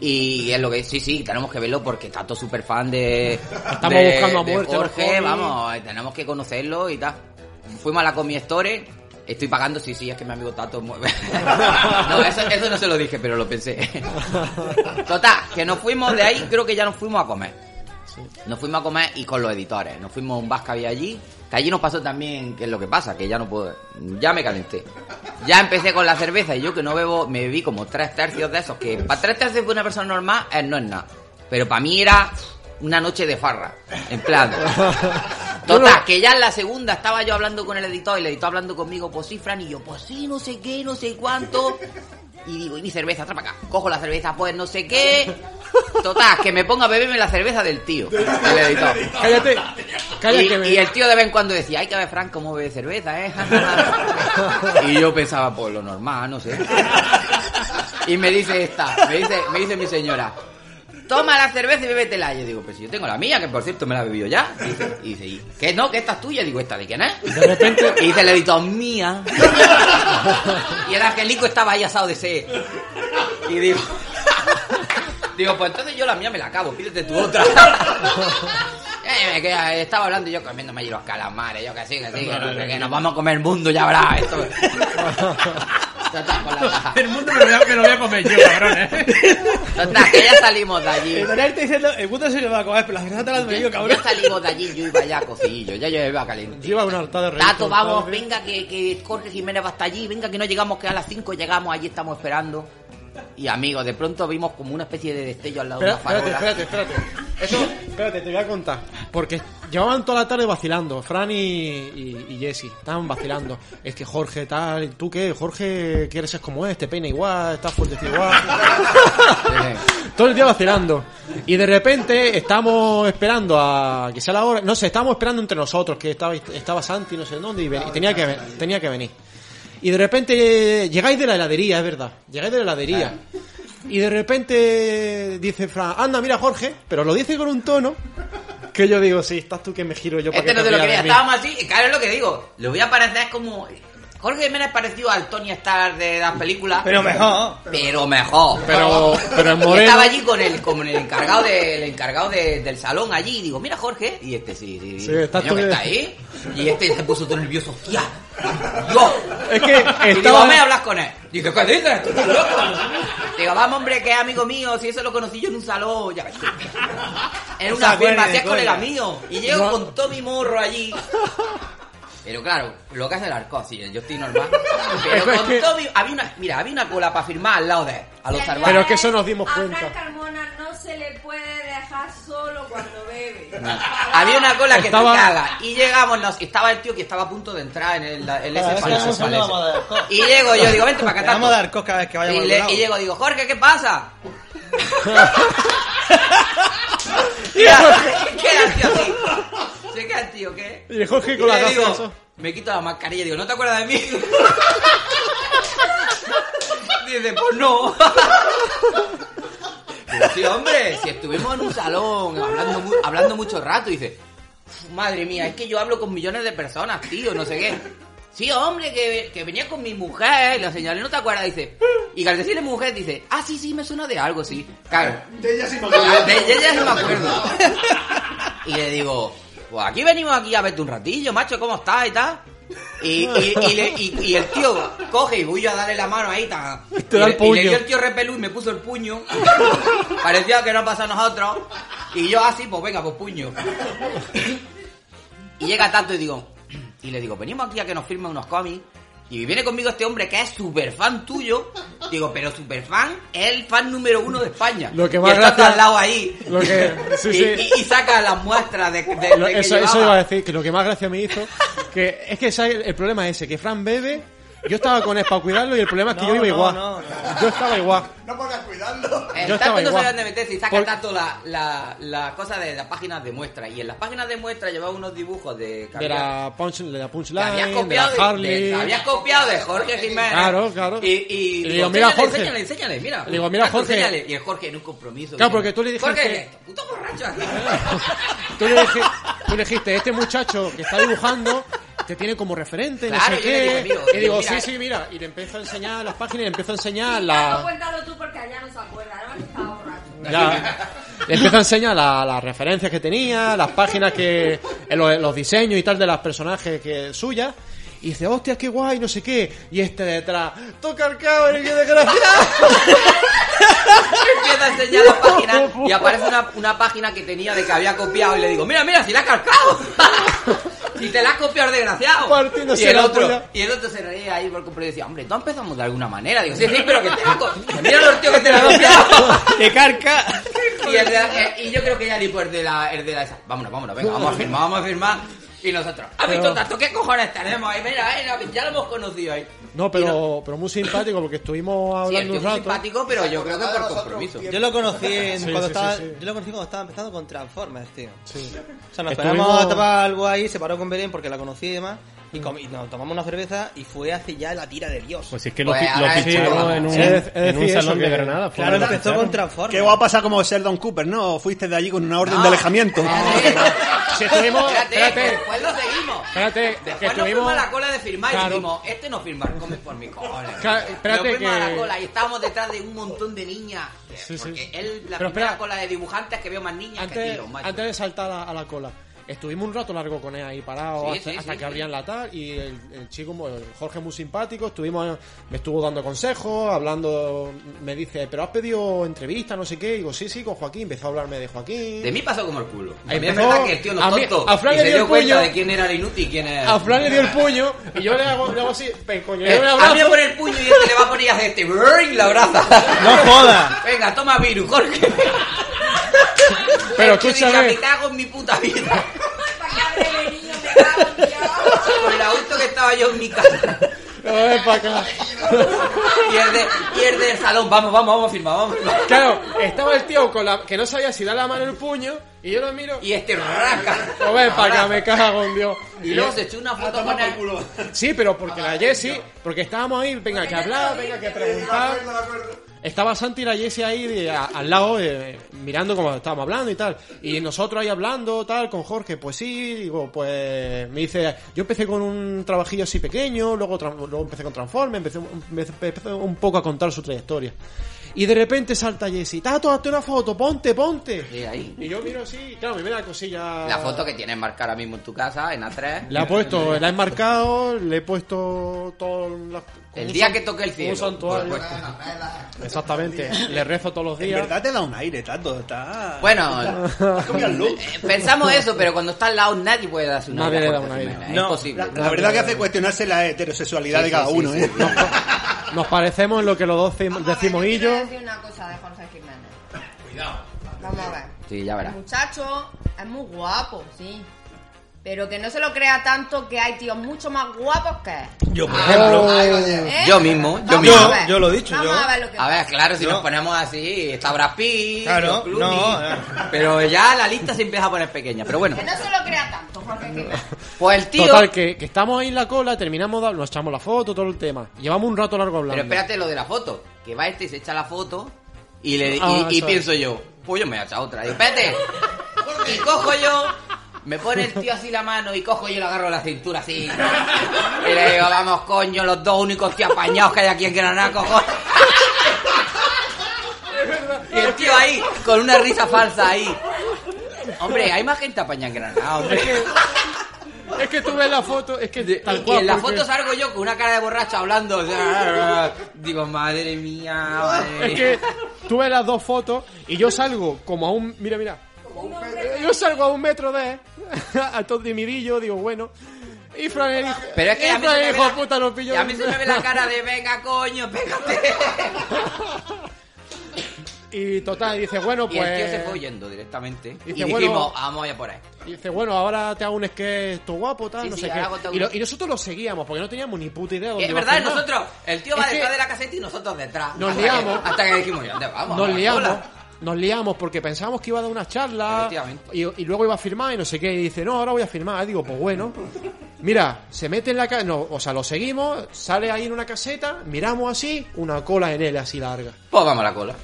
S3: Y es lo que sí, sí, tenemos que verlo porque Tato es súper fan de.
S6: Estamos
S3: de-
S6: buscando a muerte
S3: Jorge, vamos, eh, tenemos que conocerlo y tal. Fuimos a la Comi Store. Estoy pagando, sí, sí, es que mi amigo Tato mueve. no, eso, eso no se lo dije, pero lo pensé. Total, que nos fuimos de ahí, creo que ya nos fuimos a comer. Nos fuimos a comer y con los editores. Nos fuimos a un bar que había allí. Que allí nos pasó también, que es lo que pasa, que ya no puedo. Ya me calenté. Ya empecé con la cerveza y yo que no bebo, me bebí como tres tercios de esos. Que para tres tercios de una persona normal eh, no es nada. Pero para mí era una noche de farra. En plan. Total, que ya en la segunda estaba yo hablando con el editor y el editor hablando conmigo, pues sí, Fran, y yo, pues sí, no sé qué, no sé cuánto. Y digo, y mi cerveza, atrapa acá. Cojo la cerveza, pues no sé qué. Total, que me ponga a beberme la cerveza del tío, el editor.
S6: Cállate, cállate.
S3: Y, el tío de vez en cuando decía, hay que ver Frank cómo bebe cerveza, ¿eh? y yo pensaba, pues lo normal, no sé. Y me dice esta, me dice, me dice mi señora, toma la cerveza y bébetela. Y yo digo, pues si yo tengo la mía, que por cierto me la he bebido ya. Y dice, y dice, "¿Y qué no? ¿Que esta es tuya? Digo, ¿esta de quién es?
S6: De repente,
S3: Y dice el editor, mía. Y el angelico estaba ahí asado de sed. Y digo, digo, pues entonces yo la mía me la acabo, pídete tu otra. Eh, estaba hablando yo comiéndome allí los calamares, yo que sí, que sí, que, que nos vamos a comer el mundo, ya verás esto. Total, con la caja.
S5: El mundo me lo voy a, me lo voy a comer yo, cabrón, ¿eh?
S3: Total, que ya salimos de allí.
S8: Está diciendo, el mundo se lo va a comer, pero la cerveza te la has bebido, cabrón.
S3: Ya salimos de allí, yo iba ya a cocillo, ya yo iba caliente.
S6: lleva una harta de reír
S3: Tato, vamos, venga, que, que Jorge Jiménez va hasta allí, venga, que no llegamos, que a las 5 llegamos, allí estamos esperando. Y amigos, de pronto vimos como una especie de destello al lado
S6: Espera,
S3: de una farola.
S6: espérate, espérate, espérate. Eso, espérate, te voy a contar. Porque llevaban toda la tarde vacilando, Fran y, y, y Jesse. Estaban vacilando. Es que Jorge tal, ¿tú qué? Jorge quieres ser como es, te peina igual, estás fuerte igual. Todo el día vacilando. Y de repente estamos esperando a que sea la hora. No sé, estábamos esperando entre nosotros, que estaba, estaba Santi, no sé dónde, y, ven- y tenía, que, tenía que venir. Y de repente llegáis de la heladería, es verdad. Llegáis de la heladería. Y de repente dice Fran, anda, mira Jorge, pero lo dice con un tono que yo digo, sí, estás tú que me giro yo para
S3: Este
S6: que
S3: no
S6: te
S3: lo quería,
S6: de mí".
S3: estábamos así, y claro es lo que digo. Le voy a parecer como. Jorge Jiménez parecido al Tony Stark de las películas.
S8: Pero mejor.
S3: Pero mejor.
S6: Pero, pero en
S3: Y
S6: moreno.
S3: estaba allí con el, con el encargado, de, el encargado de- del salón allí y digo, mira Jorge, y este sí, sí,
S6: Sí, está
S3: coño, que
S6: todo-
S3: está ahí. Y este se puso todo nervioso, hostia, yo.
S6: Es que
S3: Y digo,
S6: estaba-
S3: me hablas con él. Digo, ¿qué dices? ¿Tú estás loco? Digo, vamos hombre, que es amigo mío, si eso lo conocí yo en un salón, ya ves. En una firma, si es colega mío. Y llego
S6: No.
S3: con todo mi morro allí. Pero claro, lo que hace el arco, sí, yo estoy normal. Pero
S6: Es que-
S3: con todo. Había una, mira, había una cola para firmar al lado de él, a los salvajes.
S6: Pero es que eso nos dimos
S10: A
S6: cuenta.
S10: Fran Carmona no se le puede dejar solo cuando bebe.
S3: Había una cola que
S6: Estaba-
S3: te caga. Y llegamos, nos, estaba el tío que estaba a punto de entrar en el, el ese
S8: vez que.
S3: Y llego yo, digo, vente para acá,
S8: vamos a dar cos cada vez que vayamos
S3: Y, le- y llego, digo, Jorge, ¿qué pasa? Mira, queda el tío así. Queda el tío, ¿qué?
S6: Y Jorge
S3: Y
S6: con la
S3: le
S6: gafa
S3: digo, me quito la mascarilla y digo, ¿no te acuerdas de mí? Dice, pues no. Digo, sí, hombre, si estuvimos en un salón hablando, mu- hablando mucho rato, dice, "Uf, madre mía, es que yo hablo con millones de personas, tío, no sé qué. Sí, hombre, que, que venía con mi mujer, y la señora, ¿no te acuerdas? Dice, y al decirle mujer, dice, ah, sí, sí, me suena de algo, sí. Claro.
S9: De ella sí me
S3: De de ella sí me acuerdo. Y le digo, pues aquí venimos aquí a verte un ratillo, macho, ¿cómo estás y tal? Y, y, y, le- y- y el tío coge y voy a darle la mano ahí, ta,
S6: Te
S3: y,
S6: da
S3: le- y dio el tío repelú y me puso el puño. Parecía que no pasa a nosotros. Y yo así, pues venga, pues puño. Y llega tanto y digo, y le digo, venimos aquí a que nos firme unos cómics. Y viene conmigo este hombre que es súper fan tuyo. Digo, pero súper fan es el fan número uno de España.
S6: Lo que
S3: y
S6: más
S3: está
S6: gracia-
S3: al lado ahí.
S6: Lo que, sí,
S3: y,
S6: sí.
S3: y- y saca las muestras de, de-
S6: Lo-
S3: de que
S6: eso, eso
S3: llevaba.
S6: iba a decir, que lo que más gracia me hizo, que es que ¿sabes? el problema es ese, que Fran bebe, yo estaba con él para cuidarlo y el problema es que
S8: No,
S6: yo iba
S8: no,
S6: igual.
S8: no, no.
S6: Yo estaba igual.
S9: No pongas cuidando.
S3: El
S6: Yo estaba
S3: no sabe dónde meterse y saca
S6: Por-
S3: tanto la, la, la cosa de las páginas de muestra. Y en las páginas de muestra llevaba unos dibujos de...
S6: De la, punch, de la punchline,
S3: habías
S6: de
S3: copiado
S6: la
S3: de,
S6: Harley.
S3: de- habías copiado de Jorge Jiménez.
S6: Claro, claro.
S3: Y, y,
S6: Y le
S3: digo,
S6: mira,
S3: enséñale,
S6: Jorge.
S3: Enséñale, enséñale, mira.
S6: Le digo, mira, Jorge.
S3: enséñale. Y el Jorge en un compromiso.
S6: Claro, porque tú le dijiste-
S3: Jorge, puto borracho aquí.
S6: Tú le, dij- tú le dijiste, este muchacho que está dibujando te tiene como referente,
S3: Claro,
S6: no sé qué.
S3: mira,
S6: y digo,
S3: mira.
S6: sí, sí, mira. Y le empiezo a enseñar las páginas y le empiezo a enseñar
S10: No,
S6: la...
S10: cuéntalo tú porque allá no se acuerda. Borracho.
S6: Ya, le empiezo a enseñar la- las referencias que tenía, las páginas que. eh, los, los diseños y tal de las personajes que suyas. Y dice, hostia, qué guay, no sé qué. Y este detrás, toca el cable, qué desgraciado.
S3: Empieza a enseñar la página y aparece una, una página que tenía de que había copiado y le digo, mira, mira, si la has calcado. si te la has copiado, desgraciado.
S6: Partiéndose
S3: Y el otro, y el otro se reía ahí por completo y decía, hombre, no empezamos de alguna manera. Digo, sí, sí, pero que te la Mira los tíos que te la han copiado.
S8: ¡Qué carca!
S3: y, el de la- y yo creo que ya dijo el de la, el de la esa. Vámonos, vámonos, venga, vamos a firmar, vamos a firmar. Y nosotros, ¿has visto tanto? ¿Qué cojones tenemos ahí? Mira, mira, ya lo hemos conocido ahí.
S6: No, pero, pero muy simpático porque estuvimos hablando un
S3: muy
S6: rato.
S3: simpático, pero yo creo que por compromiso.
S8: Yo lo conocí en-
S6: Sí,
S8: cuando
S6: sí,
S8: estaba,
S6: sí, sí.
S8: yo lo conocí cuando estaba empezando con Transformers, tío.
S6: Sí.
S8: O sea, nos
S6: Estuvimos-
S8: esperamos a tomar algo ahí, se paró con Belén porque la conocí y demás, y, com- y nos tomamos una cerveza y fue hace ya la tira de Dios.
S5: Pues es que lo,
S3: Pues
S5: lo ficharon en un,
S6: Es- es
S5: en un
S6: decir,
S5: salón de
S6: que-
S5: Granada. fue
S8: claro, empezó con Transformers.
S11: Qué guapa pasa como Sheldon Cooper, ¿no? Fuiste de allí con una orden de alejamiento.
S6: Si estuvimos,
S3: Espérate,
S6: espérate,
S3: después lo seguimos.
S6: espérate, que
S3: Después nos
S6: estuvimos,
S3: fuimos a la cola de firmar
S6: Claro.
S3: y dijimos, este no firma, come por mi cojones.
S6: Ca- espérate
S3: Nos fuimos a la
S6: que-
S3: cola y estábamos detrás de un montón de niñas.
S6: Sí, sí.
S3: porque él, la
S6: Pero
S3: primera
S6: espera.
S3: cola de dibujantes que veo más niñas que
S6: antes,
S3: tíos, macho.
S6: antes de saltar a, a la cola, estuvimos un rato largo con él ahí parado
S3: Sí,
S6: hasta,
S3: sí,
S6: hasta
S3: sí,
S6: que
S3: sí.
S6: abrían la tal y el, el chico, el Jorge muy simpático, estuvimos, me estuvo dando consejos, hablando, me dice, pero has pedido entrevista, no sé qué, y digo, sí, sí, con Joaquín, empezó a hablarme de Joaquín.
S3: De mí pasó como el culo.
S6: Ahí
S3: A mí es verdad que el tío no
S6: a mí-
S3: tonto.
S6: a Fran
S3: y
S6: le dio
S3: dio
S6: el
S3: cuenta
S6: puño.
S3: de quién era el inútil y quién era...
S6: A Fran le dio el puño y yo le hago, le hago así, ven, coño,
S3: Eh,
S6: yo le
S3: a mí me pone el puño y este le va a poner y hace este y la abraza.
S8: ¡No jodas!
S3: Venga, toma virus, Jorge.
S6: Pero
S3: El
S6: escúchame.
S3: Me cago en mi puta vida.
S10: Padre de niño, me cago en Dios.
S3: Con la gusto que estaba yo en mi casa.
S6: Ven para acá.
S3: Y el, de, y el salón, vamos, vamos, vamos a firmar, vamos a firmar.
S6: Claro, estaba el tío con la, que no sabía si dar la mano en el puño y yo lo miro.
S3: Y este raca.
S6: Pues ven para acá, me cago en Dios.
S3: Y luego se echó una foto con él.
S6: Sí, pero porque la Jessie, porque estábamos ahí, venga que hablar, venga que preguntar. Estaba Santi y la Jessie ahí de- a- al lado, eh, mirando como estábamos hablando y tal. Y nosotros ahí hablando, tal, con Jorge, pues sí, digo, pues me dice, yo empecé con un trabajillo así pequeño, luego, luego empecé con Transforme, empecé, empecé un poco a contar su trayectoria. Y de repente salta Jessie, Tato, hazte una foto, ponte, ponte.
S3: Sí, ahí.
S6: Y yo miro así, claro, me da cosilla.
S3: La foto que tienes marcada ahora mismo en tu casa, en A3.
S6: Le he puesto, la he enmarcado, le he puesto todo las-
S3: El
S6: un
S3: día que toque el cielo.
S6: Un santuario.
S3: Pues, pues.
S6: Exactamente. Le rezo todos los
S11: En
S6: días.
S11: verdad te da un aire, Tato. Está...
S3: Bueno,
S11: el
S3: eh, pensamos eso, pero cuando está al lado nadie puede darse una
S6: Nadie
S3: idea
S6: le da una idea.
S3: Jiménez, Es
S11: No,
S3: imposible.
S11: La, la verdad que hace cuestionarse la heterosexualidad
S3: Sí,
S11: de cada
S3: sí, sí,
S11: uno,
S3: sí.
S11: ¿eh?
S6: Nos parecemos en lo que los dos decim- decimos yo.
S10: decir una cosa de Jorge Jiménez. Cuidado. Vamos a ver.
S3: Sí, ya
S10: El
S3: verás.
S10: muchacho es muy guapo, sí. Pero que no se lo crea tanto que hay tíos mucho más guapos que él.
S8: Yo, por
S3: Ah,
S8: ejemplo.
S10: ¿Eh?
S3: Yo mismo, yo mismo.
S8: Yo lo he dicho,
S10: Vamos
S8: yo.
S10: a ver lo que
S3: A ver, claro, si
S8: Yo-
S3: nos ponemos así, está Brad Pitt,
S8: Claro,
S3: Clooney,
S8: no, no.
S3: pero ya la lista se empieza a poner pequeña, pero bueno.
S10: Que no se lo crea tanto, Jorge.
S3: Pues el tío...
S6: Total, que, que estamos ahí en la cola, terminamos, nos echamos la foto, todo el tema. Llevamos un rato largo hablando.
S3: Pero espérate lo de la foto, que va este y se echa la foto y, le, y,
S6: Ah,
S3: y pienso yo, pues yo me voy a echar otra. Y espérate, y cojo yo, me pone el tío así la mano y cojo yo le agarro la cintura así. Y le digo, vamos coño, los dos únicos tíos apañados que hay aquí en Granada, cojones. Y el tío ahí, con una risa falsa ahí. Hombre, hay más gente apañada en Granada, hombre.
S6: Es que tú ves la foto, es que tal
S3: Y
S6: cual.
S3: en la
S6: porque-
S3: foto salgo yo con una cara de borracho hablando. Digo, madre mía, madre
S6: Es que tú ves las dos fotos y yo salgo como a un. Mira, mira. Yo salgo a un metro de a todo timidillo, digo, bueno. Y Fran el hijo.
S3: Pero es que
S6: y
S3: a mí,
S6: Fran
S3: se
S6: el
S3: me, ve
S6: hijo
S3: la,
S6: de puta nos pilló.
S3: y a mí se me ve la cara de venga coño, pégate.
S6: Y total, y dice, bueno,
S3: Y
S6: pues.
S3: el tío se fue huyendo directamente. Y,
S6: Dice,
S3: dijimos,
S6: bueno-
S3: vamos a ir por ahí.
S6: Y dice, bueno, ahora te hago un sketch tu guapo, tal,
S3: Sí,
S6: no
S3: sí,
S6: sé qué. Y, lo-
S3: un-
S6: y nosotros lo seguíamos porque no teníamos ni puta idea de
S3: Y
S6: dónde
S3: es verdad, nosotros, el tío va
S6: Es que
S3: detrás de la caseta y nosotros detrás.
S6: Nos
S3: hasta
S6: liamos.
S3: Que, hasta que dijimos, ¿dónde vamos?
S6: Nos liamos,
S3: cola.
S6: Nos liamos porque pensábamos que iba a dar una charla y, y luego iba a firmar y no sé qué. Y dice, no, ahora voy a firmar. Y digo, pues bueno. Mira, se mete en la casa, no, o sea, lo seguimos, sale ahí en una caseta, miramos así, una cola en él así larga.
S3: Pues vamos a la cola.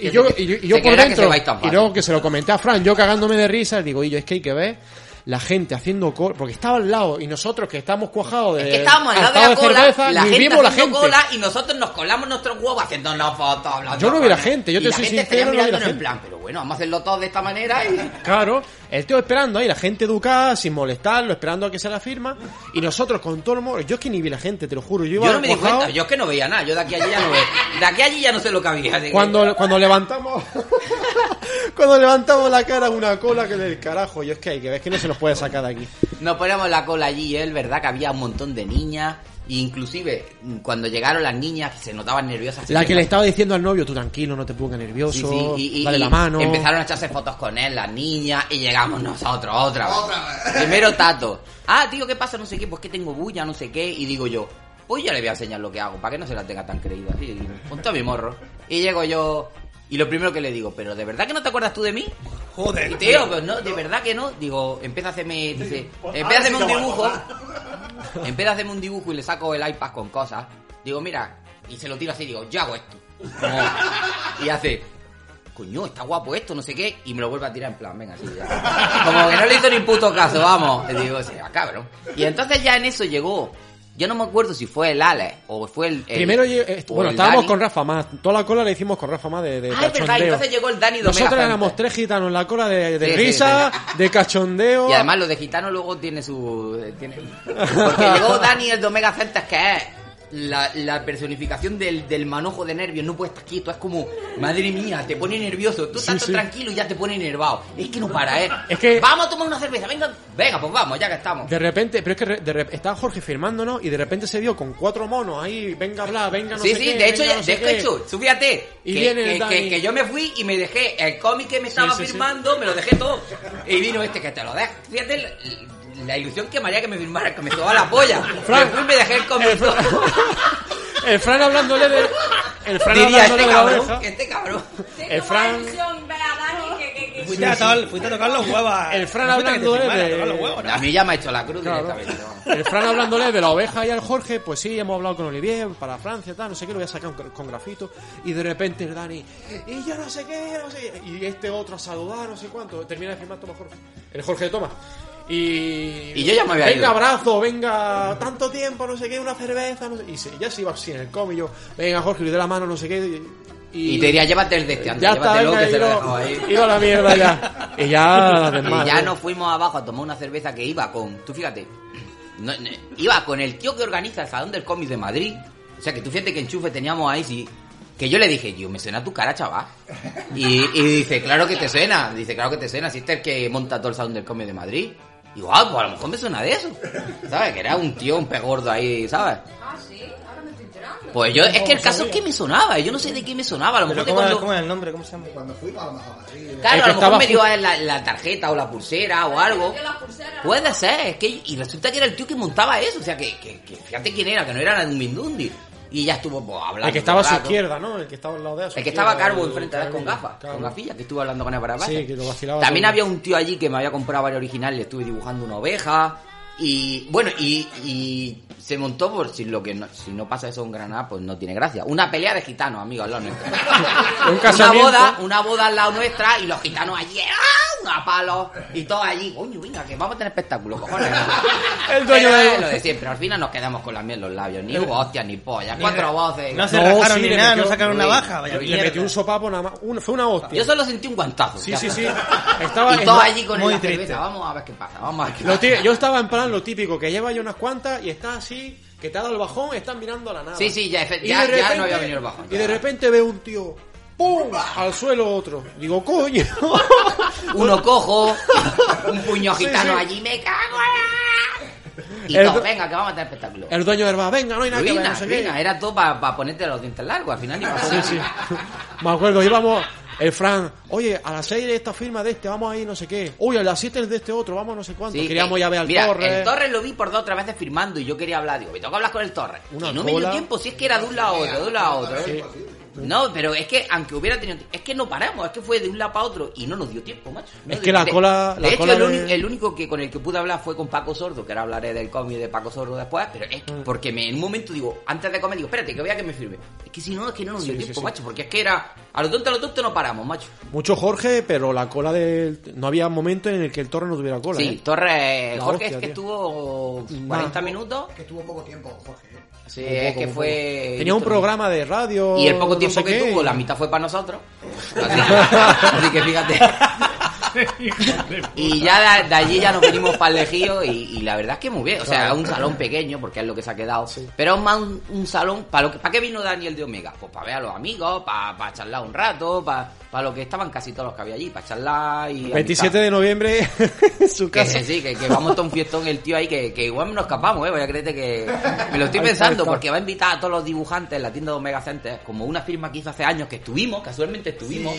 S6: Y yo, y yo, y yo por dentro, y luego que se lo comenté a Fran, yo cagándome de risa, digo, y yo, es que hay que ver la gente haciendo cola, porque estaba al lado, y nosotros que estamos cuajados de...
S3: Es que estábamos al lado de la cola,
S6: cerveza,
S3: la gente
S6: vimos la
S3: haciendo
S6: gente.
S3: cola y nosotros nos colamos nuestros huevos haciéndonos fotos, hablando.
S6: Yo no vi la gente, yo
S3: y
S6: te
S3: la
S6: soy
S3: gente
S6: sincero, no vi la
S3: mirándonos en
S6: gente.
S3: plan, pero bueno, vamos a hacerlo todo de esta manera y...
S6: Claro, el tío esperando ahí, la gente educada, sin molestarlo, esperando a que se la firma, y nosotros con todo el modo, yo es que ni vi la gente, te lo juro, yo iba
S3: Yo no me di cuenta, yo es que no veía nada, yo de aquí a allí ya no veo. De aquí a allí ya no sé lo que había. que-
S6: Cuando, cuando levantamos Cuando levantamos la cara, una cola que del carajo. Y es que hay que ver que no se nos puede sacar de aquí.
S3: Nos ponemos la cola allí y es verdad que había un montón de niñas. E inclusive, cuando llegaron las niñas, se notaban nerviosas.
S6: La que le estaba diciendo al novio, tú tranquilo, no te pongas nervioso,
S3: sí, y- y-
S6: dale
S3: y
S6: la mano.
S3: Empezaron a echarse fotos con él, las niñas, y llegamos nosotros otra vez. Primero Tato. Ah, tío, ¿qué pasa? No sé qué, pues que tengo bulla, no sé qué. Y digo yo, pues yo le voy a enseñar lo que hago, para que no se la tenga tan creída. Así, ponte a mi morro. Y llego yo, y lo primero que le digo, ¿pero de verdad que no te acuerdas tú de mí?
S8: Joder,
S3: Y tío, pues no, de verdad que no. Digo, empieza a hacerme, dice, empieza a hacerme un dibujo. Empieza a hacerme un dibujo y le saco el iPad con cosas. Digo, mira, y se lo tiro así, digo, yo hago esto. Y hace, coño, está guapo esto, no sé qué, y me lo vuelve a tirar en plan, venga, así ya. Como que no le hizo ni puto caso, vamos. Digo, cabrón. Y entonces ya en eso llegó. Yo no me acuerdo si fue el Alex o fue el. el-
S6: Primero, eh,
S3: o
S6: bueno,
S3: el
S6: estábamos
S3: Dani.
S6: con Rafa más. Toda la cola la hicimos con Rafa más de, de
S3: Ah, verdad, entonces llegó el Dani de Omega
S6: Nosotros éramos tres gitanos en la cola de, de
S3: Sí, sí,
S6: risa, de cachondeo.
S3: Y además lo de gitano luego tiene su... eh, Tiene... Porque llegó Dani el de Omega Center que es la, la personificación del, del manojo de nervios. No puedes estar quieto, es como, madre mía, te pone nervioso. Tú estás
S6: Sí, sí.
S3: tranquilo y ya te pone enervado. Es que no para, ¿eh?
S6: Es que-
S3: Vamos a tomar una cerveza, venga. Venga, pues vamos, ya que estamos.
S6: De repente, pero es que re- de rep- estaba Jorge firmándonos y de repente se vio con cuatro monos ahí, venga a hablar, venga no
S3: sí,
S6: sé
S3: sí,
S6: qué,
S3: de hecho,
S6: venga no
S3: de
S6: qué.
S3: hecho, tú fíjate,
S6: Y
S3: que,
S6: viene
S3: que- que- que yo me fui y me dejé el cómic que me estaba
S6: sí, sí.
S3: firmando, me lo dejé todo. Y vino este que te lo deja. Fíjate la, ilusión que me haría que me firmara, que me sobaba la polla.
S6: Fran,
S3: me fui y me dejé el cómic todo.
S6: El Fran hablándole de... El Fran
S3: Diría
S6: hablándole
S3: este
S6: de la
S3: cabrón,
S6: oveja.
S3: este cabrón.
S6: El Fran...
S8: Fuiste, a tocar, fuiste a tocar los huevos.
S6: El Fran
S8: Fuiste a que te
S6: hablándole
S8: firmara, a
S6: de-
S8: tocar los huevos, ¿no?
S3: A mí ya me ha hecho la cruz
S6: Claro.
S3: directamente. ¿no?
S6: El Fran hablándole de la oveja y al Jorge, pues sí, hemos hablado con Olivier para Francia, tal, no sé qué, lo voy a sacar con, con grafito. Y de repente el Dani, y yo no sé qué, no sé qué", Y este otro a saludar, no sé cuánto. Termina de firmar Tomás Jorge. El Jorge de Tomás. Y.
S3: Y yo ya me había
S6: Venga,
S3: ido.
S6: abrazo, venga, tanto tiempo, no sé qué, una cerveza, no sé. Y se- ya se iba así en el cómic. Yo, venga, Jorge, le doy la mano, no sé qué. Y,
S3: Y te diría, llévate el de este, anda,
S6: ya está, venga,
S3: que se lo
S6: iba,
S3: ahí.
S6: iba a la mierda ya. Y ya, desmadre.
S3: Y ya nos fuimos abajo a tomar una cerveza que iba con, tú fíjate, no- no- iba con el tío que organiza el Salón del Cómic de Madrid. O sea, que tú fíjate que enchufe teníamos ahí, sí. Que yo le dije, yo, me suena tu cara, chaval. Y, y dice, claro que te suena. Dice, claro que te suena. Si este es el que monta todo el Salón del Cómic de Madrid. Digo, ah, pues a lo mejor me suena de eso. ¿Sabes? Que era un tío, un pegordo ahí, ¿sabes?
S10: Ah, sí, ahora me estoy enterando.
S3: Pues yo, es que el caso es que me sonaba. Yo no sé de qué me sonaba. A lo mejor de
S8: ¿cómo,
S3: cuando...
S8: ¿Cómo es el nombre? ¿Cómo se llama?
S9: Cuando fui para Madrid.
S3: Claro,
S6: El
S3: a
S6: que
S3: lo mejor me dio la, la tarjeta o la pulsera o algo. Puede ser, es que y resulta que era el tío que montaba eso, o sea que, que, que fíjate quién era, que no era un Mindundi. Y ya estuvo pues, hablando.
S6: El que estaba a su izquierda, ¿no? El que estaba al lado de su
S3: El que estaba calvo enfrente de él con gafas, con gafillas, que estuve hablando con él varias
S6: Sí, que lo vacilaba
S3: También
S6: todo.
S3: había un tío allí que me había comprado varios originales, le estuve dibujando una oveja. Y bueno, y, y se montó por si lo que no, si no pasa eso en Granada, pues no tiene gracia. Una pelea de gitanos, amigos, al lado nuestro.
S6: Un
S3: Una
S6: casamiento.
S3: boda, una boda al lado nuestra y los gitanos allí, ¡ah! Una palo y todos allí, coño, venga, que vamos a tener espectáculo, cojones.
S6: El dueño
S3: Pero
S6: de-
S3: es lo de siempre, al final nos quedamos con la miel en los labios, ni hubo hostias ni pollas, cuatro voces.
S8: No se
S6: No,
S8: rajaron
S6: sí,
S8: ni nada,
S6: metió-
S8: no sacaron
S3: Uy,
S8: navaja. Vaya
S6: Le
S8: mierda.
S6: metió un sopapo nada más. Un- fue una hostia.
S3: Yo solo sentí un guantazo.
S6: Sí, sí, sí. Estaba,
S3: Y todos allí con
S8: muy
S3: cerveza, vamos a ver qué pasa, vamos a ver qué pasa.
S6: yo estaba en plan lo típico, que lleva ya unas cuantas y está así, que te ha dado el bajón, están mirando a la nada.
S3: Sí, sí, ya,
S6: Y
S3: ya-
S6: de
S3: ya no había venido el bajón,
S6: Y
S3: ya.
S6: de repente veo un tío, ¡pum! Al suelo otro. Digo, coño.
S3: Uno cojo, un puño
S6: Sí,
S3: gitano
S6: sí.
S3: allí, me cago en... Y
S6: El
S3: todo,
S6: do-
S3: venga, que vamos a tener espectáculo.
S6: El dueño del bar, venga, no hay nada que ver,
S3: Ruina,
S6: no sé
S3: ruina, era todo para ponerte los dientes largos, al final ni
S6: Sí, sí. Me acuerdo, íbamos, el Fran, oye, a las 6 de esta firma de este, vamos ahí, no sé qué. Uy, a las 7 de este otro, vamos no sé cuánto.
S3: Sí,
S6: Queríamos
S3: eh,
S6: ya ver al
S3: mira,
S6: Torres.
S3: El Torres lo vi por dos o tres veces firmando y yo quería hablar. Digo, me toca hablar con el Torres.
S6: Una
S3: y no me dio tiempo, si es que era de un lado a otro, de un lado a otro. ¿eh? No, pero es que aunque hubiera tenido es que no paramos, es que fue de un lado para otro y no nos dio tiempo, macho. No
S6: Es que la cola-
S3: De
S6: la
S3: hecho,
S6: cola
S3: el,
S6: de-
S3: el único que con el que pude hablar fue con Paco Sordo, que ahora hablaré del cómic de Paco Sordo después, pero es que-
S6: Mm.
S3: porque me, en un momento digo, antes de comer, digo, espérate, que voy a que me firme. Es que si no, es que no nos dio
S6: Sí,
S3: tiempo,
S6: sí.
S3: macho, porque es que era a lo tonto, a lo tonto no paramos, macho.
S6: Mucho Jorge, pero la cola del... No había momento en el que el Torres no tuviera cola,
S3: Sí,
S6: ¿eh?
S3: Torres,
S6: La
S3: Jorge
S6: hostia,
S3: es que
S6: tío.
S3: estuvo 40 minutos.
S9: Que tuvo poco tiempo, Jorge.
S3: Sí, es que fue.
S6: Tenía un programa de radio...
S3: Y el poco
S6: no
S3: tiempo
S6: sé
S3: que
S6: qué.
S3: tuvo, la mitad fue para nosotros. Así, así que fíjate. Y ya de, de allí ya nos venimos para el Lejío y, y la verdad es que muy bien. O sea, un salón pequeño porque es lo que se ha quedado. Pero es más un, un salón. ¿Para lo que, ¿para qué vino Daniel de Omega? Pues para ver a los amigos, para, para charlar un rato, para, para lo que estaban casi todos los que había allí, para charlar y.
S6: 27 de noviembre en su
S3: Que,
S6: casa.
S3: sí, que, que vamos a todo un fiestón el tío ahí, que, que igual nos escapamos, ¿eh? Voy a creerte que... Me lo estoy pensando, porque va a invitar a todos los dibujantes en la tienda de Omega Center, como una firma que hizo hace años, que estuvimos, casualmente estuvimos,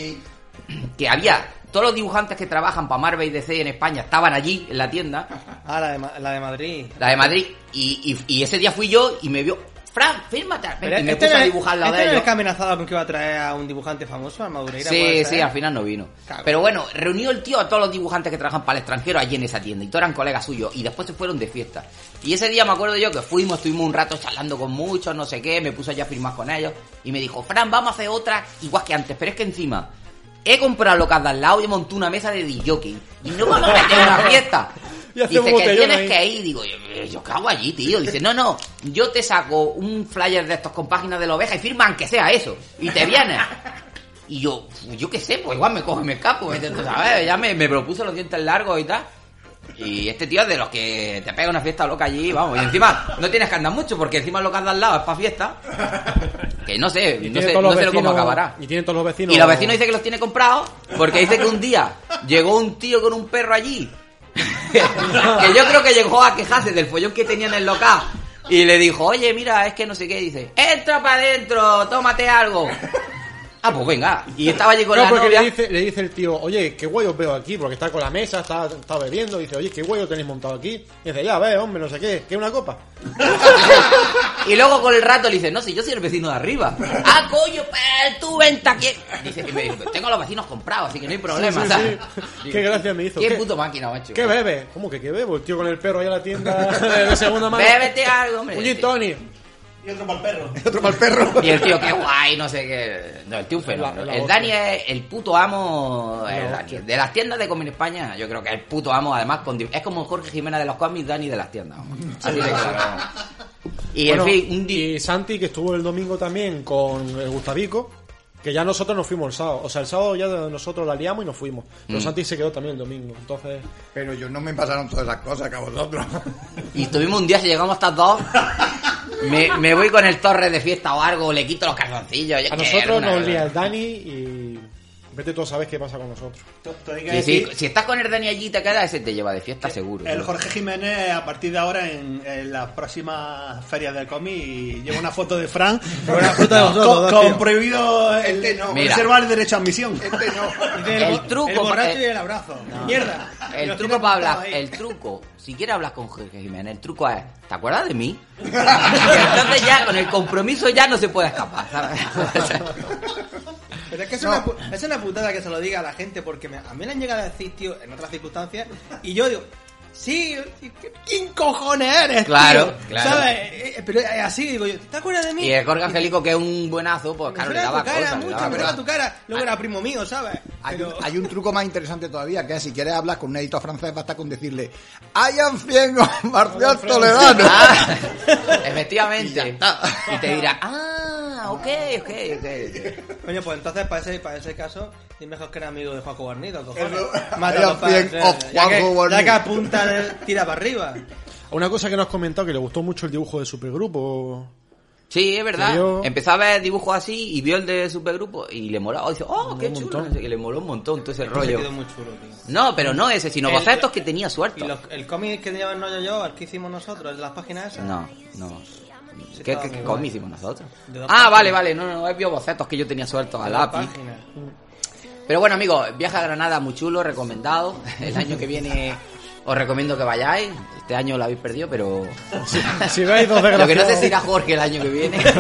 S3: que había... Todos los dibujantes que trabajan para Marvel y DC en España estaban allí, en la tienda,
S8: Ah, la de, Ma- la de Madrid.
S3: la de Madrid, y, y, y ese día fui yo y me vio... Fran, fírmate.
S8: Pero
S3: y me
S8: este
S3: puse a dibujar la
S8: este
S3: de
S8: no es
S3: ellos.
S8: el que amenazaba con que iba a traer a un dibujante famoso, a Madureira.
S3: Sí, sí, al final no vino.
S8: Cabrón.
S3: Pero bueno, reunió el tío a todos los dibujantes que trabajan para el extranjero allí en esa tienda. Y todos eran colegas suyos. Y después se fueron de fiesta. Y ese día me acuerdo yo que fuimos, estuvimos un rato charlando con muchos, no sé qué. Me puse allá a firmar con ellos. Y me dijo, Fran, vamos a hacer otra igual que antes. Pero es que encima he comprado locas de al lado y he montado una mesa de DJ. Y no vamos a meter una fiesta.
S6: Y
S3: Dice que tienes
S6: ahí.
S3: que ir. Digo, yo, yo hago allí, tío. Dice, no, no, yo te saco un flyer de estos con páginas de la oveja y firman que sea eso. Y te vienes. Y yo, yo qué sé, pues igual me y me escapo. ¿sabes? Ya me, me propuso los dientes largos y tal. Y este tío es de los que te pega una fiesta loca allí, vamos. Y encima no tienes que andar mucho porque encima lo que anda al lado es para fiesta. Que no sé, no
S6: tiene
S3: sé, no sé cómo acabará.
S6: Y tienen todos los vecinos.
S3: Y los vecinos dicen que los tiene comprados porque dice que un día llegó un tío con un perro allí. que yo creo que llegó a quejarse del follón que tenía en el local. Y le dijo, oye, mira, es que no sé qué. Dice, entra para adentro, tómate algo. Ah, pues venga. Y estaba allí con
S6: No,
S3: la
S6: porque
S3: novia.
S6: le dice, le dice el tío, oye, qué guay os veo aquí, porque está con la mesa, está, está bebiendo, dice, oye, qué guay os tenéis montado aquí. Y dice, ya, ve, hombre, no sé qué, ¿qué una copa?
S3: Y luego con el rato le dice, no, si yo soy el vecino de arriba. ah, coño, pues tú vente aquí. Dice, y me dice, tengo a los vecinos comprados, así que no hay problema,
S6: Sí, sí,
S3: ¿sabes?
S6: sí. Qué gracia me hizo.
S3: Qué
S6: ¿Qué-
S3: puto máquina, macho.
S6: ¿Qué bebe? ¿Cómo que qué bebo? El tío con el perro ahí a la tienda de segunda mano.
S3: Bébete algo, hombre.
S6: Un tonic.
S11: Y otro para el perro.
S9: Otro para el perro.
S3: Y el tío, qué guay, no sé qué. No, el tío un fenómeno.
S6: La- la
S3: el. Dani es el puto amo. el Dani. De las tiendas de Comin España, yo creo que es el puto amo, además, con, es como Jorge Jiménez de los cómics, Dani de las tiendas. vamos. Así de claro. Y
S6: Bueno,
S3: en fin, un
S6: y Santi, que estuvo el domingo también con el Gustavico, que ya nosotros nos fuimos el sábado. O sea, el sábado ya nosotros la liamos y nos fuimos. Pero
S3: Mm.
S6: Santi se quedó también el domingo. Entonces,
S9: Pero yo no me pasaron todas esas cosas que a vosotros.
S3: Y estuvimos un día, si llegamos hasta dos. Me, me voy con el torre de fiesta o algo, le quito los calzoncillos.
S6: a nosotros nos lía el Dani y vete tú a saber qué pasa con nosotros.
S3: Sí, sí, si estás con el Dani allí y te quedas, ese te lleva de fiesta seguro.
S11: El. Jorge Jiménez, a partir de ahora, en, en las próximas ferias del cómic, y lleva una foto de Fran
S8: Una foto de vosotros,
S11: con, prohibido el,
S9: Este no.
S3: Mira.
S11: reservar el derecho a admisión.
S9: Este no.
S3: El
S8: bo-
S3: truco
S8: El borracho y el abrazo. Mierda. Y
S3: El
S8: los
S3: truco para hablar,
S8: ahí.
S3: el truco, si quieres hablar con Jorge Jiménez, el truco es, ¿te acuerdas de mí? Y entonces ya con el compromiso ya no se puede escapar, ¿sabes?
S8: Pero es que es, una, pu- es una putada que se lo diga a la gente porque me- a mí me han llegado a decir, tío, en otras circunstancias, y yo digo, sí, ¿quién cojones eres?
S3: Claro,
S8: tío?
S3: claro.
S8: ¿Sabes? Eh, eh, Pero así, digo yo, ¿te acuerdas de mí?
S3: Y el Jorge Angélico, que es un buenazo, pues
S8: me
S3: claro, le daba
S8: tu cara
S3: cosas. le
S8: mucho,
S3: daba
S8: me
S3: cosas.
S8: suena tu cara. Luego era primo mío, ¿sabes?
S9: Hay,
S8: Pero-
S9: un, hay un truco más interesante todavía, que es si quieres hablar con un editor francés, basta con decirle Hayan 100 Marcial Toledano.
S3: Ah, efectivamente. Y te dirá, ah, ok, ok, ok.
S8: Coño, pues entonces para ese, para ese caso, dime mejor que era amigo de Juanjo Guarnido, cojones.
S9: Eso.
S8: Mátalo,
S9: Vaya
S8: pa-
S9: bien
S8: ya que- Ya que apunta, tira para arriba.
S6: Una cosa que nos has comentado que le gustó mucho el dibujo de Supergrupo.
S3: Sí, es verdad.
S6: ¿En serio?
S3: Empezó a ver dibujos así y vio el de Supergrupo y le moló. Dice, oh, qué chulo. qué, le moló un montón todo ese
S8: Se
S3: rollo.
S8: quedó muy chulo, tío.
S3: No, pero no ese, sino
S8: El-
S3: bocetos que tenía
S8: Y
S3: suerte.
S8: los- el cómic que lleva no yo yo, el que hicimos nosotros, las páginas esas.
S3: No, no.
S8: Sí,
S3: ¿Qué, qué,
S8: muy
S3: qué
S8: guay.
S3: cómic hicimos nosotros? Ah,
S8: páginas.
S3: vale, vale. No, no, he visto bocetos que yo tenía sueltos a lápiz.
S8: páginas.
S3: Pero bueno, amigos, viaje a Granada muy chulo, recomendado. El año que viene os recomiendo que vayáis. Este año lo habéis perdido, pero...
S6: Si veis dos
S3: Lo que no sé si irá Jorge el año que viene.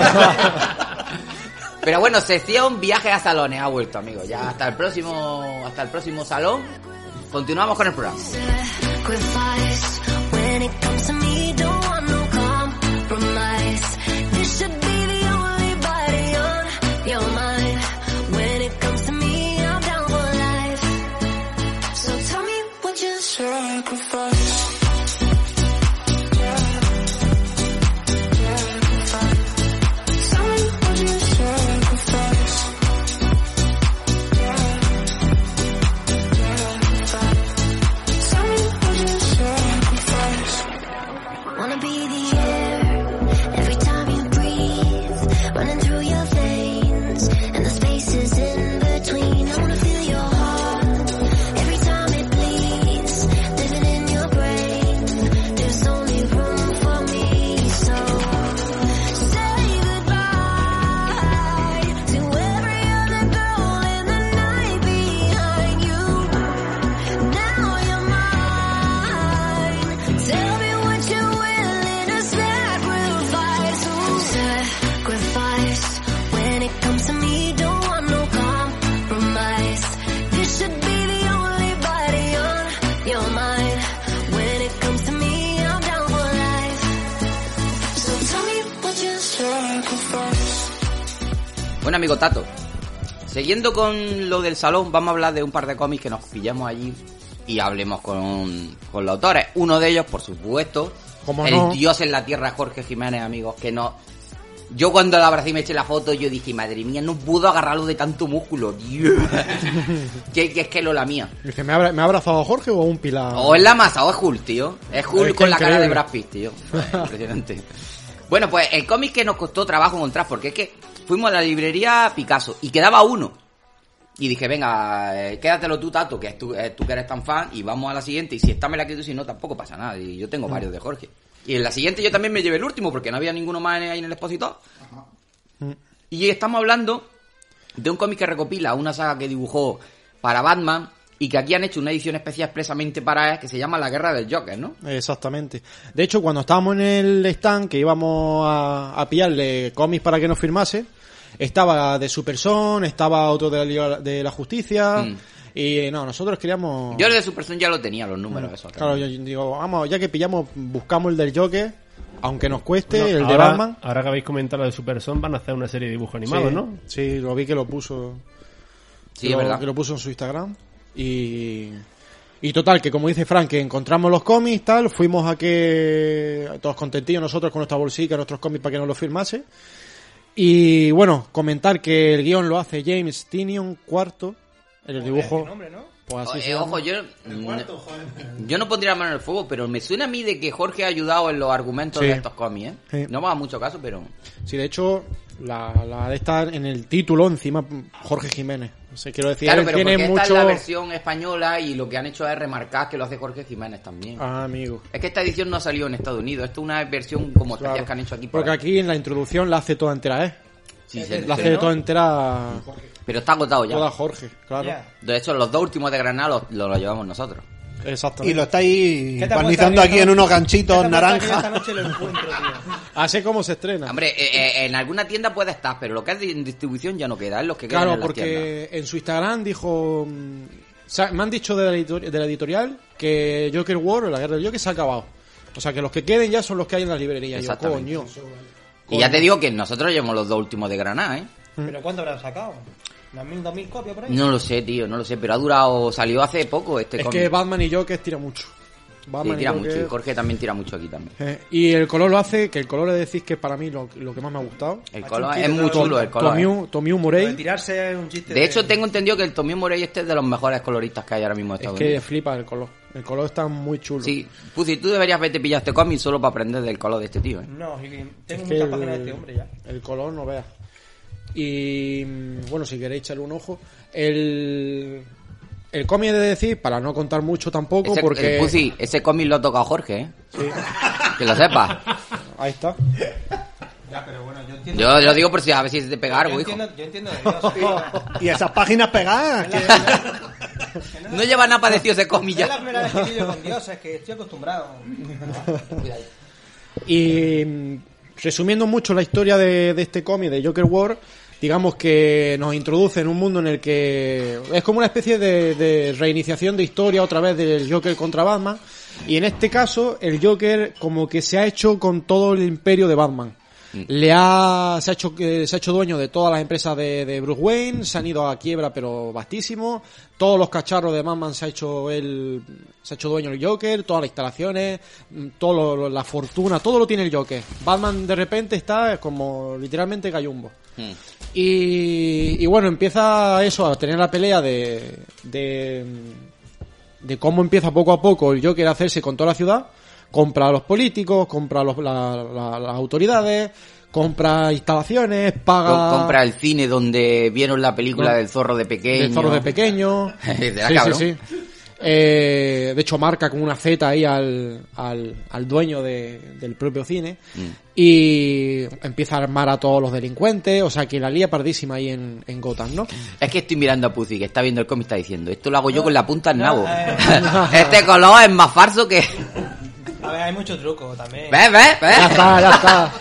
S3: Pero bueno, sección viaje a salones ha vuelto, amigos. Ya hasta el próximo, hasta el próximo salón. Continuamos con el programa. Bueno, amigo Tato, siguiendo con lo del salón, vamos a hablar de un par de cómics que nos pillamos allí y hablemos con, con los autores. Uno de ellos, por supuesto,
S6: ¿Cómo
S3: el
S6: no?
S3: dios en la tierra, Jorge Jiménez, amigos, que no... Yo cuando la abracé y me eché la foto, yo dije, madre mía, no puedo agarrarlo de tanto músculo, tío. que, que es que lo la mía.
S6: Dice, ¿me ha, abra- ¿me ha abrazado Jorge o un pilar?
S3: O es la masa o es Hulk, tío. Es Hulk
S6: Es que
S3: con la cara de. Brad Pitt, tío. Impresionante. Bueno, pues el cómic que nos costó trabajo encontrar, porque es que fuimos a la librería Picasso y quedaba uno. Y dije, venga, eh, quédatelo tú, Tato, que es tú, eh, tú que eres tan fan, y vamos a la siguiente. Y si esta me la quedo, si no, tampoco pasa nada. Y yo tengo varios de Jorge. Y en la siguiente yo también me llevé el último, porque no había ninguno más ahí en el expositor. Y estamos hablando de un cómic que recopila una saga que dibujó para Batman y que aquí han hecho una edición especial expresamente para él que se llama La Guerra del Joker, ¿no?
S6: Exactamente. De hecho, cuando estábamos en el stand, que íbamos a, a pillarle cómics para que nos firmase, estaba de Super Son, estaba otro de la, Liga de la Justicia,
S3: Mm.
S6: y no, nosotros queríamos...
S3: Yo el de Super Son ya lo tenía, los números esos.
S6: Claro, yo digo, vamos, ya que pillamos, buscamos el del Joker, aunque nos cueste,
S5: Bueno,
S6: el de Batman.
S5: ahora que habéis comentado lo de Super Son, van a hacer una serie de dibujos animados,
S6: sí,
S5: ¿no?
S6: Sí, lo vi que lo puso.
S3: Sí,
S6: que
S3: es
S6: lo,
S3: verdad.
S6: que lo puso en su Instagram. Y. Y total, que como dice Frank, que encontramos los cómics, tal, fuimos a que. Todos contentillos nosotros con nuestra bolsica, nuestros cómics para que nos los firmase. Y bueno, comentar que el guion lo hace James Tinion, cuarto. En el dibujo. Pues así
S3: Eh,
S6: se llama.
S3: ojo, yo, yo no pondría la mano en el fuego, pero me suena a mí de que Jorge ha ayudado en los argumentos
S6: Sí.
S3: de estos cómics, ¿eh?
S6: Sí.
S3: No me haga mucho caso, pero...
S6: Sí, de hecho, la, la de estar en el título encima Jorge Jiménez. O sea, quiero decir,
S3: Claro, pero
S6: tiene
S3: porque esta es la versión española y lo que han hecho es remarcar que lo hace Jorge Jiménez también.
S6: Ah, amigo.
S3: Es que esta edición no ha salido en Estados Unidos, esto es una versión como
S6: Claro.
S3: que han hecho aquí. por
S6: Porque
S3: ahí.
S6: aquí en la introducción la hace toda entera, ¿eh?
S3: Sí, se-
S6: La hace toda entera
S3: Pero está agotado ya.
S6: toda Jorge, claro.
S3: De hecho, los dos últimos de Granada los, los, los llevamos nosotros.
S6: Exactamente.
S11: Y lo estáis
S8: ¿Qué te
S11: barnizando aquí en unos
S8: ¿Qué
S11: ganchitos naranjas.
S8: Esta noche lo encuentro, tío.
S6: Así como se estrena.
S3: Hombre, eh, eh, en alguna tienda puede estar, pero lo que es en distribución ya no queda, es los que quedan
S6: claro,
S3: en las tiendas.
S6: porque en su Instagram dijo... mm, me han dicho de la, editor- de la editorial que Joker War, o la guerra del Joker, se ha acabado. O sea, que los que queden ya son los que hay en las librerías. Y yo, coño.
S3: Y ya te digo que nosotros llevamos los dos últimos de Granada, ¿eh?
S8: ¿Pero cuánto habrán sacado? ¿Unas mil, dos mil copias por ahí?
S3: No lo sé, tío, no lo sé, pero ha durado, salió hace poco este
S6: Es
S3: cómic.
S6: que Batman y Joker tira mucho.
S3: Sí,
S6: Batman
S3: tira
S6: y
S3: mucho,
S6: Joker-
S3: y Jorge también tira mucho aquí también.
S6: Eh, y el color lo hace, que el color le decís que para mí lo, lo que más me ha gustado.
S3: El
S8: Ha
S3: color es muy chulo, el color. ¿eh?
S6: Tomiu, Tomiu
S8: Lo de
S6: Morey.
S8: tirarse es un chiste.
S3: De hecho, tengo entendido que el Tommy Morey este es de los mejores coloristas que hay ahora mismo en
S6: Es
S3: Estados
S6: que
S3: Unidos.
S6: flipa el color. El color está muy chulo.
S3: Sí, Pussy, tú deberías verte pillar este cómic solo para aprender del color de este tío, ¿eh?
S8: No, y- tengo
S6: Es
S8: muchas páginas de este hombre ya.
S6: El color no veas. Y bueno, si queréis echarle un ojo. El, el cómic he de decir, para no contar mucho tampoco,
S3: Ese,
S6: porque.
S3: el Pussy, ese cómic lo ha tocado Jorge, ¿eh? Que lo sepas.
S6: Ahí está.
S8: Ya, pero bueno, yo entiendo.
S3: Yo lo digo por si a ver si te pega
S8: yo
S3: algo, hijo.
S8: entiendo, yo entiendo de Dios. tío.
S11: Y esas páginas pegadas. que-
S3: No lleva nada parecido ese cómic
S8: Es la
S3: ya.
S8: primera vez que pillo con Dios, es que estoy acostumbrado.
S6: Y resumiendo mucho la historia de, de este cómic de Joker War, digamos que nos introduce en un mundo en el que es como una especie de, de reiniciación de historia otra vez del Joker contra Batman. Y en este caso, el Joker como que se ha hecho con todo el imperio de Batman. Le ha, se ha hecho, que- se ha hecho dueño de todas las empresas de, de Bruce Wayne, se han ido a quiebra pero vastísimo, todos los cacharros de Batman se ha hecho él, se ha hecho dueño el Joker, todas las instalaciones, mm, todo lo- lo- la fortuna, todo lo tiene el Joker. Batman de repente está como literalmente gallumbo.
S3: Mm.
S6: Y, y bueno, empieza eso, a tener la pelea de, de, de cómo empieza poco a poco el Joker a hacerse con toda la ciudad. Compra a los políticos, compra a los- la- la- las autoridades, compra instalaciones, paga...
S3: Com- Compra el cine donde vieron la película
S6: No.
S3: del zorro de pequeño.
S6: del zorro de pequeño.
S3: De la
S6: Sí,
S3: cabrón.
S6: sí, sí. Eh, de hecho, marca con una Z ahí al, al, al dueño de- del propio cine.
S3: Mm.
S6: Y empieza a armar a todos los delincuentes. O sea, que la lía pardísima ahí en, en Gotham, ¿no?
S3: Es que estoy mirando a Pussy, que está viendo el cómic y está diciendo, esto lo hago yo con la punta al nabo.
S8: eh.
S3: este color es más falso que...
S8: A ver, hay mucho truco también.
S3: ¿Ves, ves, ves?
S6: Ya está, ya está.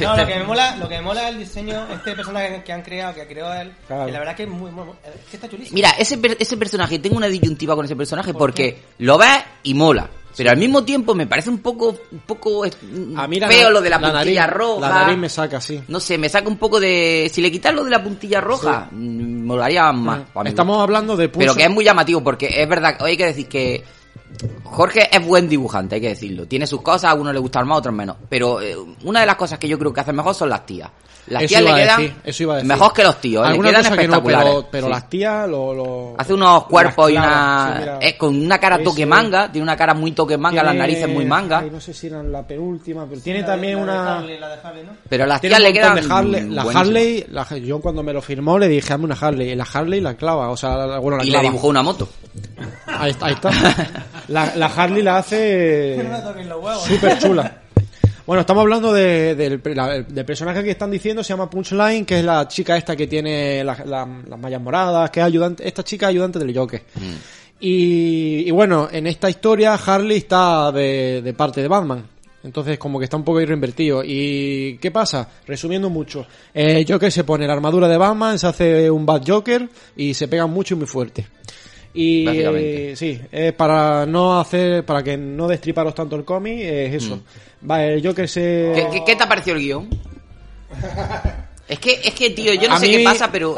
S8: No, lo que me mola, lo que me mola es el diseño, este personaje que han creado, que creó él,
S6: Claro.
S8: que la verdad que es muy, muy- es que está chulísimo.
S3: Mira, ese, per- ese personaje, tengo una disyuntiva con ese personaje porque lo ves y mola. Pero al mismo tiempo me parece un poco, un poco eh,
S6: A mí la
S3: feo lo de la,
S6: la
S3: puntilla
S6: nariz-
S3: roja.
S6: La nariz me saca, sí.
S3: No sé, me saca un poco de... Si le quitas lo de la puntilla roja, mm, molaría más. mí.
S6: Estamos hablando de
S3: Pero
S6: pulso-
S3: que es muy llamativo porque es verdad, hay que decir que Jorge es buen dibujante, hay que decirlo. Tiene sus cosas, a algunos le gustan más, a otros menos. Pero eh, una de las cosas que yo creo que hace mejor son las tías. Las
S6: Eso
S3: tías le quedan
S6: decir, eso iba a decir.
S3: mejor que los tíos, le quedan
S6: cosa que no,
S3: espectaculares.
S6: pero, pero
S3: Sí.
S6: las tías lo, lo-
S3: Hace unos cuerpos y
S6: las
S3: una...
S6: sí, mira.
S3: es con una cara toque manga, tiene una cara muy toque manga, las
S6: Tiene-
S3: narices muy manga.
S6: ay, no sé si eran la penúltima, pero tiene
S8: La-
S6: también
S8: la de
S6: una...
S8: Harley, la de Harley, ¿no?
S3: Pero las tías le quedan
S6: Harley, la. Harley, la- yo cuando me lo firmó le dije, hazme una Harley, y la Harley la clava, o sea, la- bueno, la
S3: Y le
S6: clava.
S3: dibujó una moto.
S6: Ahí está, ahí está. La, la Harley la hace súper chula. Bueno, estamos hablando de- del, del personaje que están diciendo, se llama Punchline, que es la chica esta que tiene la- la- las mallas moradas, que es ayudante, esta chica es ayudante del Joker. Y, y bueno, en esta historia Harley está de, de parte de Batman. Entonces como que está un poco ahí reinvertido. ¿Y qué pasa? Resumiendo mucho. Eh, Joker se pone la armadura de Batman, se hace un Bad Joker y se pegan mucho y muy fuerte. Y eh, sí, es para no hacer, para que no destriparos tanto el cómic, es eso. Va, el Joker se...
S3: ¿Qué, qué, qué te ha parecido el guion? Es que, es que, tío, yo no
S6: A
S3: sé
S6: mí-
S3: qué pasa, pero,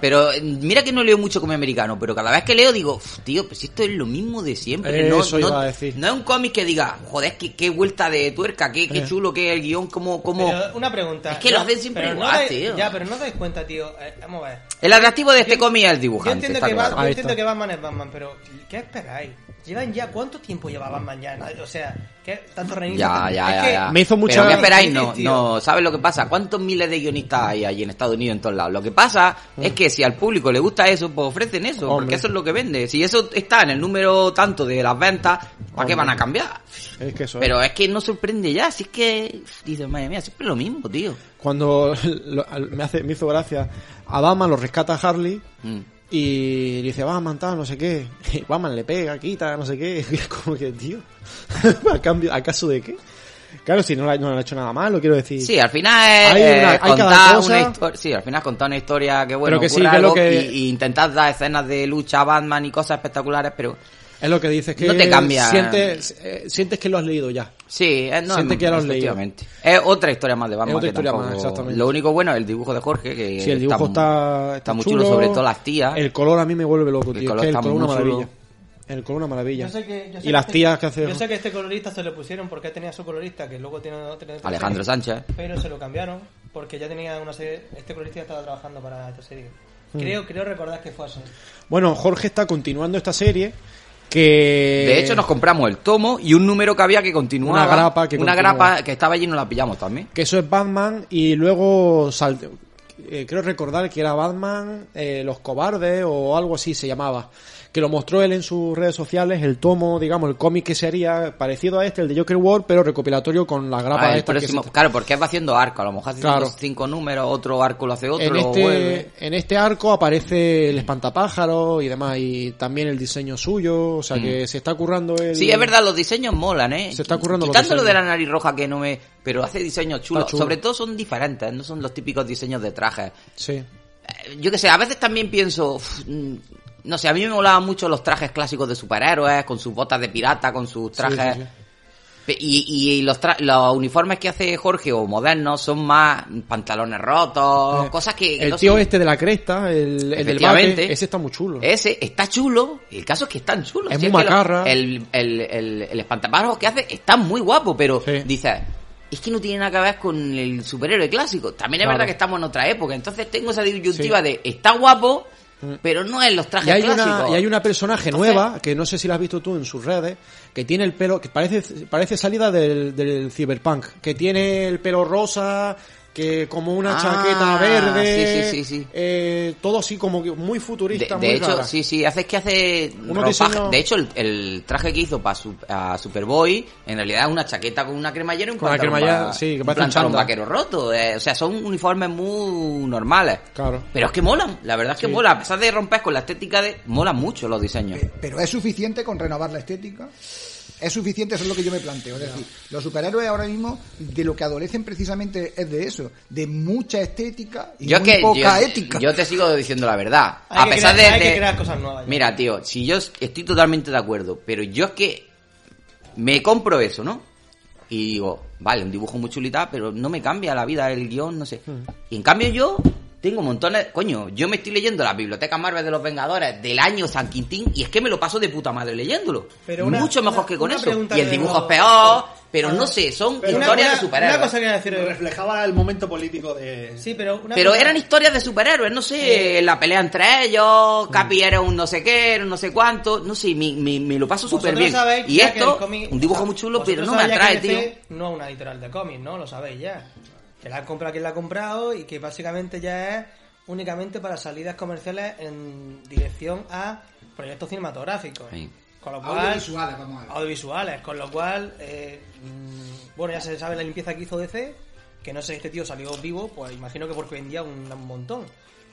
S3: pero eh, mira que no leo mucho cómic americano, pero cada vez que leo digo, "Uf, tío, pues esto es lo mismo de siempre. no,
S6: Eso
S3: no,
S6: iba a decir.
S3: no es un cómic que diga, joder, qué, qué vuelta de tuerca, qué, qué
S6: Eh.
S3: chulo que es el guion, cómo, cómo...
S8: Pero una pregunta.
S3: Es que lo hacen siempre
S8: no
S3: igual, tío.
S8: Ya, pero no dais cuenta, tío. Eh, vamos a ver.
S3: El atractivo de este
S8: Yo-
S3: cómic es el
S8: Yo
S3: dibujante,
S8: entiendo,
S3: está
S8: que,
S3: claro.
S8: Yo
S6: Ahí
S8: entiendo que Batman es Batman, pero ¿qué esperáis? Llevan ya, ¿cuánto tiempo lleva Batman ya? O sea, ¿qué tanto reinicio?
S3: Ya, ya, ya.
S6: Me hizo mucha-
S3: Pero ¿qué esperáis? No, no, ¿sabes lo que pasa? ¿Cuántos miles de guionistas hay allí en Estados Unidos en todos lados? Lo que pasa es que si al público le gusta eso, pues ofrecen eso, porque eso es lo que vende. Si eso está en el número tanto de las ventas, ¿para qué van a cambiar?
S6: Es que eso
S3: Pero es que no sorprende ya, si es que dices, madre mía, siempre lo mismo, tío.
S6: Cuando lo- me, hace, me hizo gracia, a Batman lo rescata Harley
S3: Mm.
S6: y dice, Batman, tal, no sé qué. Y Batman le pega, quita, no sé qué. Y es como que, tío, ¿a cambio, acaso de qué? Claro, si no, le no le ha hecho nada malo, quiero decir.
S3: Sí, al final es
S6: Hay
S3: eh,
S6: una- hay cada
S3: contar una historia. Sí, al final contar una historia que bueno,
S6: sí,
S3: algo
S6: que-
S3: y, y intentar dar escenas de lucha a Batman y cosas espectaculares, pero
S6: Es lo que dices, que
S3: No te cambia.
S6: Sientes, eh, sientes que lo has leído ya.
S3: Sí, es, no,
S6: Siente
S3: es-
S6: que ya lo has leído.
S3: Es otra historia más de Batman.
S6: Es otra historia
S3: tampoco-
S6: más, exactamente.
S3: Lo único bueno es el dibujo de Jorge, que
S6: Sí, el dibujo está,
S3: está muy chulo, sobre todo las tías.
S6: El color a mí me vuelve loco,
S3: El
S6: tío.
S3: color
S6: es que el
S3: está
S6: color
S3: muy
S6: una maravilla. El color una maravilla.
S8: Yo sé que, yo sé
S6: y las
S8: que
S6: tías
S8: este,
S6: que hace...
S8: Yo sé que este colorista se lo pusieron porque tenía su colorista, que luego tiene otro.
S3: Alejandro Sánchez.
S8: Pero se lo cambiaron porque ya tenía una serie. Este colorista ya estaba trabajando para esta serie.
S6: Mm.
S8: Creo, creo recordar que fue así.
S6: Bueno, Jorge está continuando esta serie que...
S3: De hecho, nos compramos el tomo y un número que había que continuaba.
S6: Una grapa que
S3: Una grapa que estaba allí y no la pillamos también.
S6: Que eso es Batman y luego sal- eh, creo recordar que era Batman, eh, Los Cobardes o algo así se llamaba. Que lo mostró él en sus redes sociales, el tomo, digamos, el cómic que sería parecido a este, el de Joker World, pero recopilatorio con la grapa
S3: Ah,
S6: esta que
S3: próximo-
S6: se-
S3: Claro, porque va haciendo arco. A lo mejor hace
S6: Claro.
S3: cinco, números, otro arco lo hace otro,
S6: en este, en este arco aparece el espantapájaro y demás, y también el diseño suyo, o sea que se está currando el...
S3: Mm. Sí, es verdad, los diseños molan, ¿eh?
S6: Se está currando los
S3: Quitándolo de
S6: diseños.
S3: la nariz roja que no me... Pero hace diseños chulos.
S6: chulo.
S3: Sobre todo son diferentes, no son los típicos diseños de trajes.
S6: Sí.
S3: Eh, Yo que sé, a veces también pienso... no sé, a mí me molaban mucho los trajes clásicos de superhéroes, con sus botas de pirata, con sus trajes...
S6: sí, sí.
S3: Pe- Y, y los, tra- los uniformes que hace Jorge o modernos son más pantalones rotos,
S6: Eh,
S3: cosas que... que
S6: El
S3: no
S6: tío
S3: son-
S6: este de la cresta, el, el del
S3: Efectivamente.
S6: bate, ese está muy chulo.
S3: Ese está chulo, el caso es que están chulos.
S6: Es
S3: Si
S6: muy
S3: lo-
S6: macarra.
S3: el, el, el, el espantapájaros que hace está muy guapo, pero
S6: Sí.
S3: dices, es que no tiene nada que ver con el superhéroe clásico. También es
S6: Claro.
S3: verdad que estamos en otra época, entonces tengo esa disyuntiva de, está guapo, pero no en los
S6: Y
S3: trajes
S6: hay,
S3: clásicos.
S6: una, y hay una personaje
S3: Entonces-
S6: nueva, que no sé si la has visto tú en sus redes, que tiene el pelo, que parece, parece salida del, del cyberpunk, que tiene el pelo rosa, que como una
S3: Ah,
S6: chaqueta verde,
S3: sí, sí, sí, sí.
S6: eh, todo así como que muy
S3: De,
S6: futurista,
S3: de
S6: muy
S3: hecho,
S6: rara.
S3: sí, sí, hace que hace ropaje.
S6: diseños-
S3: De hecho, el, el traje que hizo para a Superboy, en realidad es una chaqueta con una cremallera y un
S6: Con la
S3: pantalón,
S6: cremallera,
S3: va-
S6: sí, que
S3: un
S6: parece un chándal.
S3: vaquero roto. eh, o sea, son uniformes muy normales.
S6: Claro.
S3: Pero es que molan, la verdad es que
S6: Sí.
S3: mola. A pesar de romper con la estética de... Molan mucho los diseños.
S9: Pe- Pero es suficiente con renovar la estética. Es suficiente, eso es lo que yo me planteo. Es decir, los superhéroes ahora mismo de lo que adolecen precisamente es de eso, de mucha estética y
S3: Yo
S9: muy
S3: que
S9: poca
S3: yo,
S9: ética.
S3: yo te sigo diciendo la verdad.
S8: Hay
S3: a
S8: que
S3: pesar
S8: crear-
S3: de,
S8: hay que
S3: de-
S8: crear cosas nuevas ya.
S3: Mira, tío, si yo estoy totalmente de acuerdo, pero yo es que Me compro eso, ¿no? Y digo, vale, un dibujo muy chulita, pero no me cambia la vida el guion, no sé. Y en cambio yo tengo montones... Coño, yo me estoy leyendo la Biblioteca Marvel de los Vengadores del año San Quintín y es que me lo paso de puta madre leyéndolo.
S8: Pero una-
S3: Mucho mejor
S8: una-
S3: que con eso. Y el dibujo es peor, pero no sé, son
S8: Pero
S3: historias
S8: una-
S3: de superhéroes.
S8: Una cosa que decir
S11: Reflejaba el momento político de...
S8: Sí, pero una
S3: Pero
S8: cosa-
S3: eran historias de superhéroes, no sé, la pelea entre ellos, Capi era un no sé qué, era un no sé cuánto, no sé, me, me- me lo paso súper bien.
S8: sabéis
S3: Y esto,
S8: cómic-
S3: un dibujo
S8: o sea,
S3: muy chulo, pero no me atrae, tío.
S8: No es una editorial de cómics, ¿no? Lo sabéis ya. Que la ha comprado quien la ha comprado y que básicamente ya es únicamente para salidas comerciales en dirección a proyectos cinematográficos.
S3: Sí.
S8: Con lo cual,
S9: Audiovisuales, vamos a ver.
S8: audiovisuales, con lo cual, eh, mm, bueno, ya se sabe la limpieza que hizo DC, que no sé, este tío salió vivo, pues imagino que porque vendía un, un montón,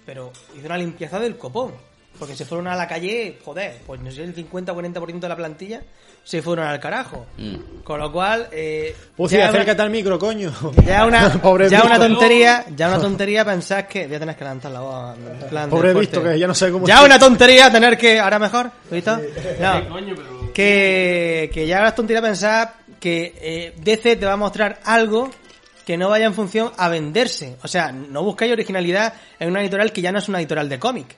S8: pero hizo una limpieza del copón, porque se fueron a la calle, joder, pues no sé, el 50 o 40% de la plantilla se fueron al carajo.
S3: Mm.
S8: Con lo cual, eh,
S6: Pussy,
S8: ya,
S6: acércate al micro, coño.
S8: ya una,
S6: Pobre
S8: ya una tontería, ya una tontería pensar que voy a tener que levantar la voz. en plan de
S6: Pobre visto que ya no sé cómo...
S8: Ya una tontería tener que. ¿Ahora mejor? ¿Lo visto? No. Que, que ya es tontería pensar que eh, DC te va a mostrar algo que no vaya en función a venderse. O sea, no buscáis originalidad en una editorial que ya no es una editorial de cómic.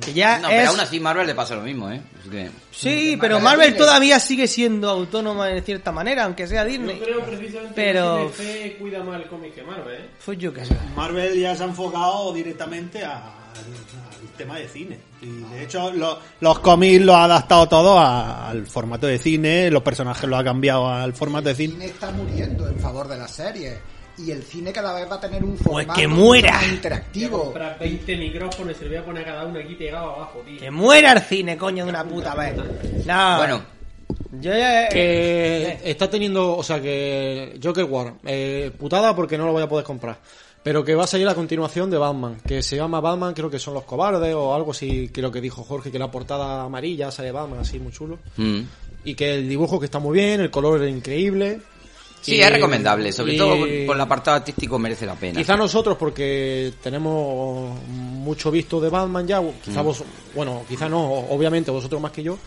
S8: Que ya
S3: No,
S8: es...
S3: pero aún así Marvel le pasa lo mismo, ¿eh? Así que-
S8: Sí, pero Marvel todavía sigue siendo autónoma de cierta manera, aunque sea Disney.
S5: Yo creo precisamente
S8: Pero-
S5: que DC cuida más el cómic que Marvel, ¿eh?
S8: Pues yo qué sé.
S11: Marvel ya se ha enfocado directamente a- al tema de cine. Y de hecho, lo- los cómics lo ha adaptado todo a- al formato de cine, los personajes lo ha cambiado al formato de
S9: El
S11: cine.
S9: cine está muriendo en favor de las series. Y el cine cada vez va a tener un
S8: Pues
S9: formato
S8: que muera.
S9: más
S5: Voy a
S9: interactivo.
S5: comprar 20 micrófonos y se lo voy a poner a cada uno aquí pegado abajo, tío.
S8: Que muera el cine, coño, de una puta vez. No.
S3: Bueno,
S8: yo ya...
S6: que está teniendo, o sea que Joker War, eh, putada porque no lo voy a poder comprar. Pero que va a salir la continuación de Batman, que se llama Batman, creo que son los cobardes o algo así, creo que dijo Jorge, que la portada amarilla sale Batman así muy chulo.
S3: mm.
S6: Y que el dibujo que está muy bien, el color es increíble.
S3: Sí,
S6: Y-
S3: es recomendable, sobre
S6: y-
S3: todo por, el apartado artístico merece la pena.
S6: Quizá nosotros, porque tenemos mucho visto de Batman ya, quizá
S3: Mm.
S6: vos, bueno, quizá no, obviamente vosotros más que yo.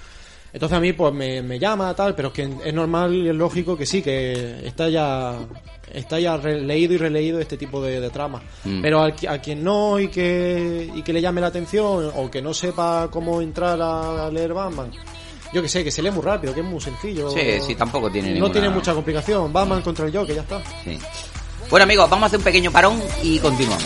S6: Entonces a mí pues me, me llama tal, pero es que es normal y es lógico que sí, que está ya está ya leído y releído este tipo de, de tramas.
S3: Mm.
S6: Pero al a quien no y que, y que le llame la atención o que no sepa cómo entrar a leer Batman, yo que sé, que se lee muy rápido, que es muy sencillo.
S3: Sí, sí, tampoco tiene
S6: No
S3: ninguna-
S6: tiene mucha complicación. Batman contra el Joker, ya está.
S3: Sí. Bueno amigos, vamos a hacer un pequeño parón y continuamos.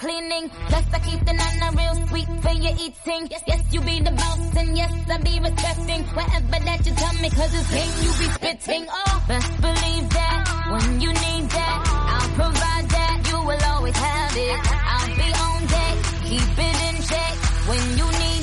S7: Cleaning. Plus, I keep the nana real sweet for your eating. Yes, yes, you be the boss, and yes, I be respecting whatever that you tell me, cause it's game you be spitting. Oh, best believe that when you need that, I'll provide that. You will always have it. I'll be on deck, keep it in check. When you need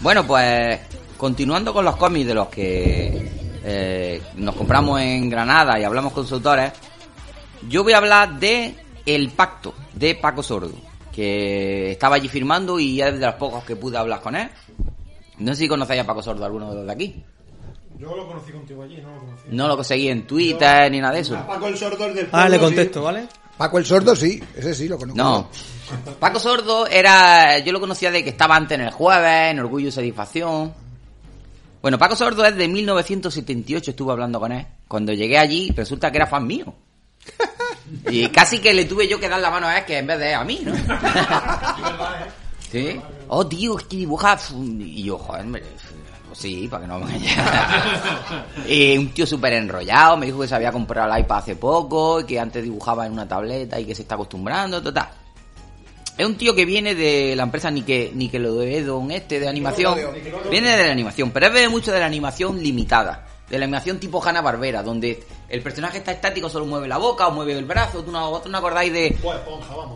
S3: Bueno, pues continuando con los cómics de los que eh, nos compramos en Granada y hablamos con sus autores, yo voy a hablar de El Pacto de Paco Sordo, que estaba allí firmando y es de los pocos que pude hablar con él. No sé si conocéis a Paco Sordo, alguno de los de aquí.
S6: Yo lo conocí contigo allí, no lo conocí.
S3: No lo conseguí en Twitter ni nada de eso.
S11: Paco el sordo del
S8: Ah, le contesto, ¿vale?
S9: Paco el Sordo, sí, ese sí lo conozco.
S3: No. Paco Sordo era. Yo lo conocía de que estaba antes en el jueves, en Orgullo y Satisfacción. Bueno, Paco Sordo es de 1978, estuve hablando con él. Cuando llegué allí, resulta que era fan mío. Y casi que le tuve yo que dar la mano a él que en vez de a mí, ¿no? ¿Sí? Oh, tío, es que dibujas... Y yo, joder, me- pues sí, para que no me Y un tío súper enrollado, me dijo que se había comprado el iPad hace poco, y que antes dibujaba en una tableta y que se está acostumbrando, total. Es un tío que viene de la empresa Nike, Nickelodeon este de animación. Viene de la animación, pero él ve mucho de la animación limitada. De la animación tipo Hanna Barbera, donde el personaje está estático, solo mueve la boca o mueve el brazo. ¿Tú no, vosotros no acordáis de.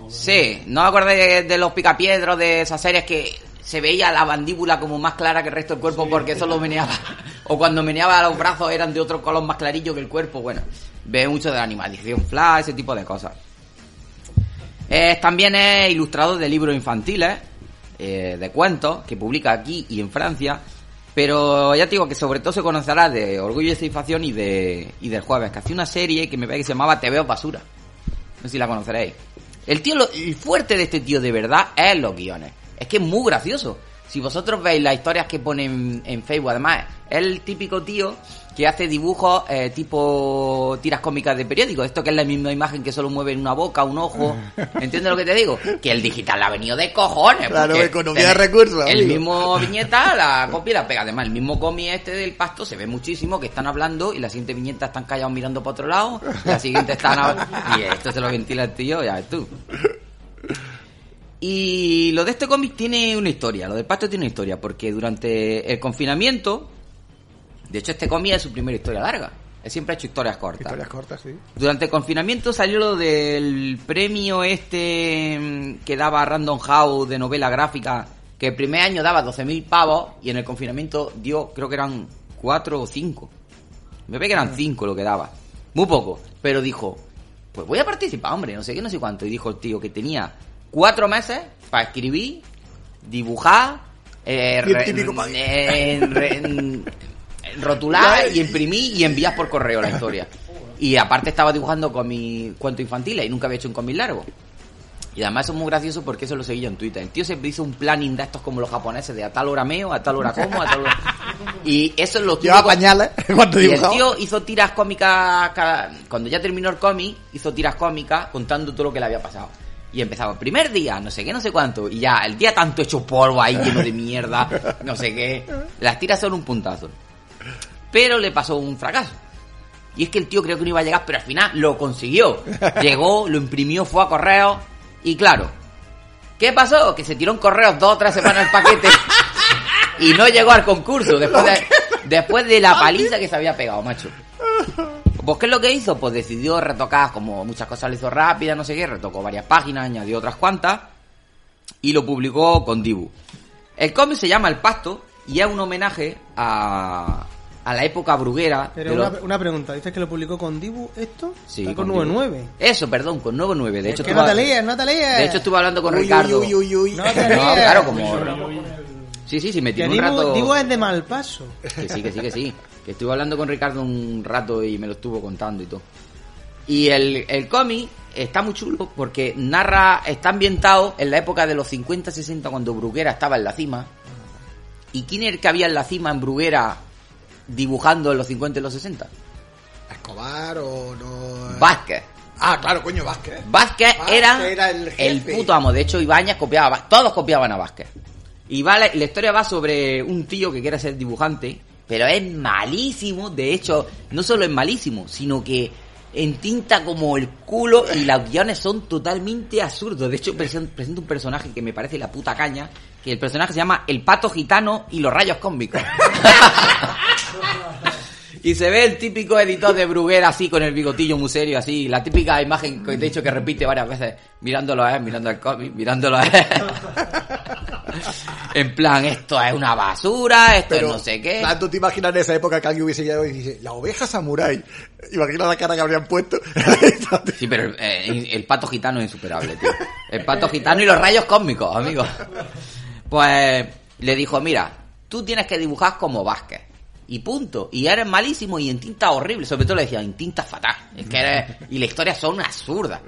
S3: Sí, ¿no acordáis de, de los picapiedros de esas series que se veía la mandíbula como más clara que el resto del cuerpo porque solo meneaba? O cuando meneaba los brazos eran de otro color más clarillo que el cuerpo. Bueno, ve mucho de la animación flash, ese tipo de cosas. También es ilustrador de libros infantiles, eh, de cuentos, que publica aquí y en Francia. Pero ya te digo que sobre todo se conocerá de Orgullo y Satisfacción y de y del Jueves, que hacía una serie que me parece que se llamaba Te veo basura. No sé si la conoceréis. El tío, lo, el fuerte de este tío de verdad es los guiones. Es que es muy gracioso. Si vosotros veis las historias que pone en, en Facebook, además, es el típico tío que hace dibujos eh, tipo tiras cómicas de periódico. Esto que es la misma imagen que solo mueve una boca, un ojo. ¿Entiendes lo que te digo? Que el digital ha venido de cojones.
S4: Claro, economía de recursos,
S3: El
S4: amigo.
S3: mismo viñeta, la copia y la pega. Además, el mismo cómic este del pasto se ve muchísimo que están hablando y la siguiente viñeta están callados mirando para otro lado. La siguiente están... hab- Y esto se lo ventila el tío, ya ves tú. Y lo de este cómic tiene una historia, lo del pasto tiene una historia, porque durante el confinamiento, de hecho este cómic es su primera historia larga, él siempre ha hecho historias cortas.
S9: Historias cortas, sí.
S3: Durante el confinamiento salió lo del premio este mm, que daba Random House de novela gráfica, que el primer año daba 12.000 pavos y en el confinamiento dio, creo que eran 4 o 5. Me parece que eran 5 lo que daba. Muy poco. Pero dijo, pues voy a participar, hombre, no sé qué, no sé cuánto. Y dijo el tío que tenía 4 meses para escribir, dibujar, eh, re- eh, re- rotular y imprimir y enviar por correo la historia. Y aparte estaba dibujando con mi cuento infantiles y nunca había hecho un cómic largo. Y además eso es muy gracioso porque eso lo seguí yo en Twitter. El tío siempre hizo un planning de estos como los japoneses, de a tal hora meo, a tal hora como, a tal hora... Y eso lo
S4: Lleva
S3: tuvo-
S4: pañales cuando
S3: y el tío hizo tiras cómicas, cada- cuando ya terminó el cómic, hizo tiras cómicas contando todo lo que le había pasado. Y empezaba el primer día, no sé qué, no sé cuánto, y ya el día tanto hecho polvo ahí lleno de mierda, no sé qué. Las tiras son un puntazo. Pero le pasó un fracaso. Y es que el tío creo que no iba a llegar, pero al final lo consiguió. Llegó, lo imprimió, fue a correo, y claro, ¿qué pasó? Que se tiró en correos dos o tres semanas el paquete y no llegó al concurso después de, después de la paliza que se había pegado, macho. Pues ¿qué es lo que hizo? Pues decidió retocar, como muchas cosas lo hizo rápida, no sé qué, retocó varias páginas, añadió otras cuantas y lo publicó con Dibu. El cómic se llama El Pasto y es un homenaje a, a la época bruguera.
S8: Pero
S3: de
S8: una,
S3: los-
S8: una pregunta, ¿dices que lo publicó con Dibu esto?
S3: Sí,
S8: Está con
S3: Dibu.
S8: 99.
S3: Eso, perdón, con 99. De hecho,
S8: que
S3: estuve-
S8: no te líes, no te líes.
S3: De hecho, estuve hablando con
S8: Uy,
S3: Ricardo.
S8: uy, uy, uy. No te
S3: No,
S8: líes.
S3: claro, como. Sí, sí, sí, me
S8: Que
S3: tiré un rato.
S8: Dibu es de mal paso.
S3: Que sí, que sí, que sí. Que estuve hablando con Ricardo un rato y me lo estuvo contando y todo. Y el, el cómic está muy chulo porque narra, está ambientado en la época de los 50-60 cuando Bruguera estaba en la cima. ¿Y quién era el que había en la cima en Bruguera dibujando en los 50 y los 60?
S9: Escobar o no.
S3: Vázquez.
S9: Ah, claro, coño, Vázquez.
S3: Vázquez
S9: Vázquez
S3: era,
S9: era el
S3: el, puto amo. De hecho, Ibáñez copiaba, a Vázquez. todos copiaban a Vázquez. Y va la, la historia va sobre un tío que quiere ser dibujante, pero es malísimo. De hecho, no solo es malísimo, sino que entinta como el culo y los guiones son totalmente absurdos. De hecho, presen- presenta un personaje que me parece la puta caña, que el personaje se llama El Pato Gitano y los Rayos Cósmicos. Y se ve el típico editor de Bruguera así con el bigotillo muy serio, así, la típica imagen que te he dicho que repite varias veces, mirándolo a él, mirando al cómic, mirándolo a él. en plan, esto es una basura, esto
S4: Pero,
S3: es no sé qué.
S4: ¿Tú te imaginas en esa época que alguien hubiese llegado y dice, la oveja samurai? Imagina la cara que habrían puesto.
S3: Sí, pero eh, el, el pato gitano es insuperable, tío. El pato gitano y los rayos cósmicos, amigo. Pues le dijo, mira, tú tienes que dibujar como Vázquez. Y punto. Y eres malísimo y en tinta horrible. Sobre todo le decía, en tinta fatal. Es que eres... Y las historias son absurdas.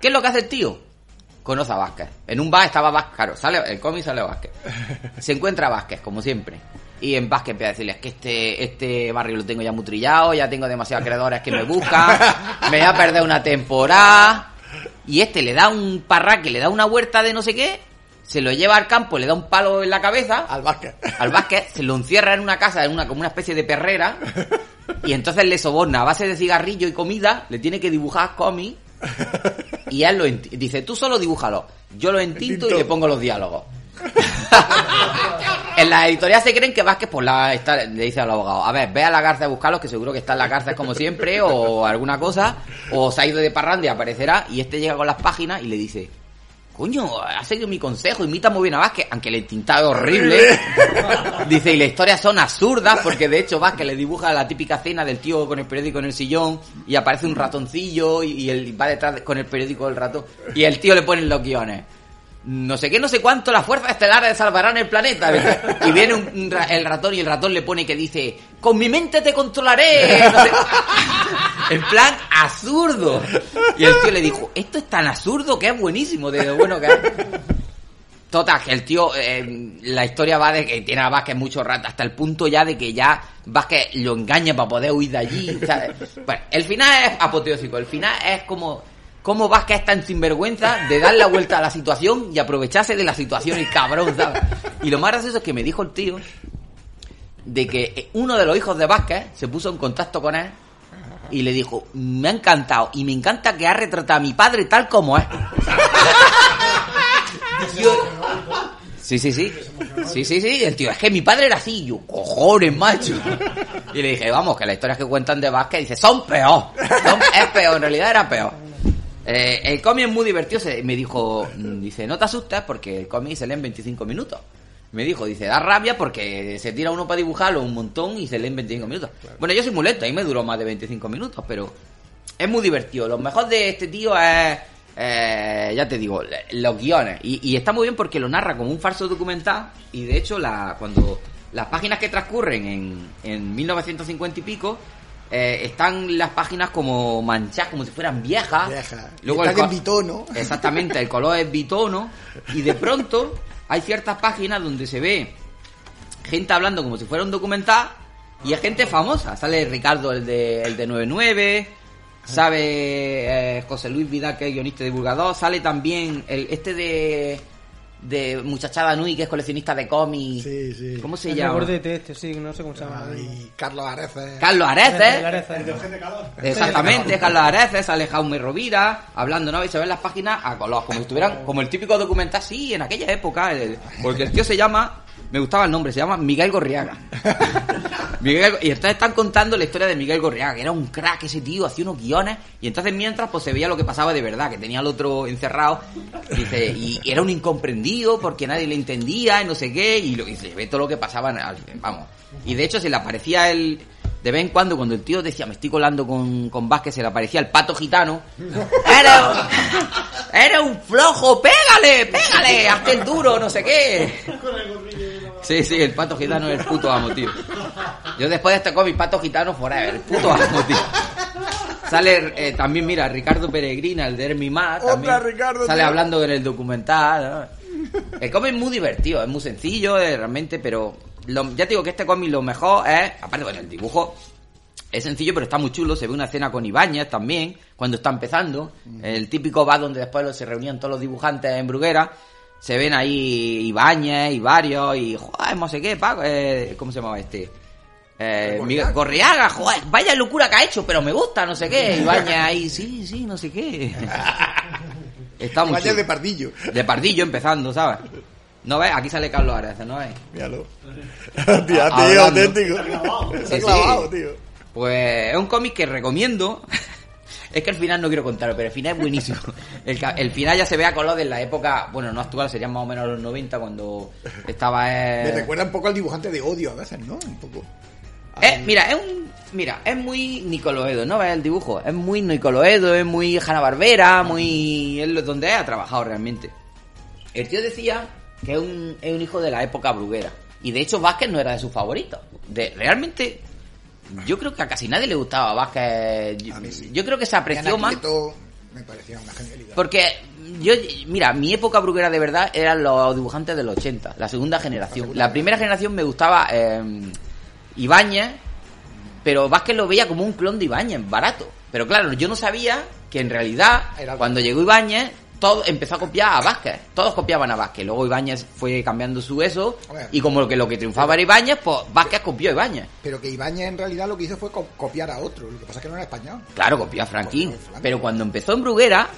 S3: ¿Qué es lo que hace el tío? Conoce a Vázquez. En un bar estaba Vázquez. Claro, sale, el cómic sale Vázquez. Se encuentra a Vázquez, como siempre. Y en Vázquez empieza a decirles que este, este barrio lo tengo ya muy trillado, ya tengo demasiados acreedores que me buscan, me voy a perder una temporada. Y este le da un parraque, le da una huerta de no sé qué, se lo lleva al campo, le da un palo en la cabeza.
S4: Al Vázquez.
S3: Al Vázquez, se lo encierra en una casa, en una, como una especie de perrera. Y entonces le soborna a base de cigarrillo y comida, le tiene que dibujar cómics. Y él lo dice, tú solo dibújalo. Yo lo entinto y le pongo los diálogos. en la editorial se creen que Vázquez pues la está, le dice al abogado, a ver, ve a la cárcel a buscarlos, que seguro que está en la cárcel como siempre, o alguna cosa, o se ha ido de parranda y aparecerá, y este llega con las páginas y le dice, coño, has seguido mi consejo, imita muy bien a Vázquez, aunque el entintado es horrible. Dice, y las historias son absurdas, porque de hecho Vázquez le dibuja la típica escena del tío con el periódico en el sillón, y aparece un ratoncillo, y, y él va detrás de- con el periódico del ratón, y el tío le pone los guiones. No sé qué, no sé cuánto, las fuerzas estelares salvarán el planeta. Y viene un- un ra- el ratón y el ratón le pone que dice, con mi mente te controlaré. No sé. En plan absurdo. Y el tío le dijo, esto es tan absurdo que es buenísimo, de lo bueno que es. Total, que el tío, eh, la historia va de que tiene a Vázquez mucho rato, hasta el punto ya de que ya Vázquez lo engaña para poder huir de allí. ¿sabes? Bueno, el final es apoteósico, el final es como, como Vázquez es tan sinvergüenza de dar la vuelta a la situación y aprovecharse de la situación, el cabrón, ¿sabes? Y lo más gracioso es que me dijo el tío de que uno de los hijos de Vázquez se puso en contacto con él y le dijo, me ha encantado y me encanta que ha retratado a mi padre tal como es. Sí, sí, sí. Sí, sí, sí. El tío, es que mi padre era así. Yo, cojones, macho. Y le dije, vamos, que las historias que cuentan de Vázquez, dice, son peor. Es peor, en realidad era peor. Eh, el cómic es muy divertido. se- me dijo, mm, dice, no te asustes porque el cómic se lee en 25 minutos. Me dijo, dice, da rabia porque se tira uno para dibujarlo un montón y se lee en 25 minutos. Bueno, yo soy muy lento, ahí me duró más de 25 minutos, pero es muy divertido. Lo mejor de este tío es, eh, ya te digo, los guiones. Y, y está muy bien porque lo narra como un falso documental. Y de hecho, la, cuando las páginas que transcurren en, en 1950 y pico, eh, están las páginas como manchadas, como si fueran viejas.
S4: Vieja.
S3: Luego
S4: están en bitono.
S3: Exactamente, el color es bitono. Y de pronto hay ciertas páginas donde se ve gente hablando como si fuera un documental y es gente famosa. Sale Ricardo, el de, el de 99, sabe eh, José Luis Vidal, que es guionista y divulgador, sale también el este de, de Muchachada Nui, que es coleccionista de cómics.
S4: Sí, sí.
S3: ¿Cómo se
S8: El
S3: llama?
S8: gordete este, sí, no sé cómo se llama.
S4: Y Carlos Areces.
S3: Carlos
S8: El
S3: Areces.
S8: Areza.
S3: Exactamente, Carlos Areces, sale Jaume Rovira, hablando, ¿no? Y se ven las páginas a color, como si estuvieran, como el típico documental, sí, en aquella época, el- porque el tío se llama, me gustaba el nombre, se llama Miguel Gorriaga. Miguel, y entonces están contando la historia de Miguel Gorriaga, que era un crack ese tío, hacía unos guiones, y entonces mientras pues se veía lo que pasaba de verdad, que tenía al otro encerrado, dice, y era un incomprendido porque nadie le entendía y no sé qué, y, lo, y se ve todo lo que pasaba, vamos. Y de hecho se le aparecía el, de vez en cuando cuando el tío decía, me estoy colando con, con Vázquez, se le aparecía el pato gitano, ¡Eres un, eres un flojo! ¡Pégale! ¡Pégale! ¡Hazte el duro! No sé qué. Sí, sí, el pato gitano es el puto amo, tío. Yo después de este cómic, pato gitano forever, el puto amo, tío. Sale eh, también, mira, Ricardo Peregrina, el de Hermi Mar, también
S4: Otra Ricardo,
S3: Sale
S4: tío.
S3: hablando en el documental. ¿no? El cómic es muy divertido, es muy sencillo, eh, realmente, pero lo- ya te digo que este cómic lo mejor es, aparte, bueno, el dibujo es sencillo, pero está muy chulo. Se ve una escena con Ibáñez también, cuando está empezando. El típico bar donde después se reunían todos los dibujantes en Bruguera. Se ven ahí Ibáñez y varios, y joder, no sé qué, Paco, eh, ¿cómo se llamaba este? Eh, Miguel Corriaga, joder, vaya locura que ha hecho, pero me gusta, no sé qué. Ibáñez ahí, sí, sí, no sé qué. Está muy
S4: de pardillo.
S3: De pardillo empezando, ¿sabes? ¿No ves? Aquí sale Carlos Areces, ¿no ves?
S4: Míralo. Tía, tío, auténtico.
S3: Sí,
S4: Está clavado, tío.
S3: Pues es un cómic que recomiendo. Es que el final no quiero contarlo, pero el final es buenísimo. El, final ya se ve a color de la época, bueno, no actual, serían más o menos los 90 cuando estaba... eh,
S4: Me recuerda un poco al dibujante de odio a veces, ¿no? Un poco.
S3: Eh, mira, es un. Mira, es muy Nicoloedo, ¿no ves el dibujo? Es muy Nicoloedo, es muy Hanna Barbera, muy. Es donde ha trabajado realmente. El tío decía que es un, es un hijo de la época bruguera. Y de hecho, Vázquez no era de sus favoritos. De, realmente, yo creo que a casi nadie le gustaba Vázquez. Yo, yo creo que se apreció más.
S4: Quieto, me parecía una genialidad.
S3: Porque yo, mira, mi época bruguera de verdad eran los dibujantes del 80, la segunda generación. La primera generación me gustaba eh, Ibáñez, pero Vázquez lo veía como un clon de Ibáñez, barato. Pero claro, yo no sabía que en realidad, cuando llegó Ibáñez, todo empezó a copiar a Vázquez. Todos copiaban a Vázquez. Luego Ibáñez fue cambiando su eso, y como lo que, lo que triunfaba era Ibáñez, pues Vázquez copió a Ibáñez.
S4: Pero que Ibáñez en realidad lo que hizo fue co- copiar a otro. Lo que pasa es que no era español.
S3: Claro, copió a Franklin. Pero cuando empezó en Bruguera,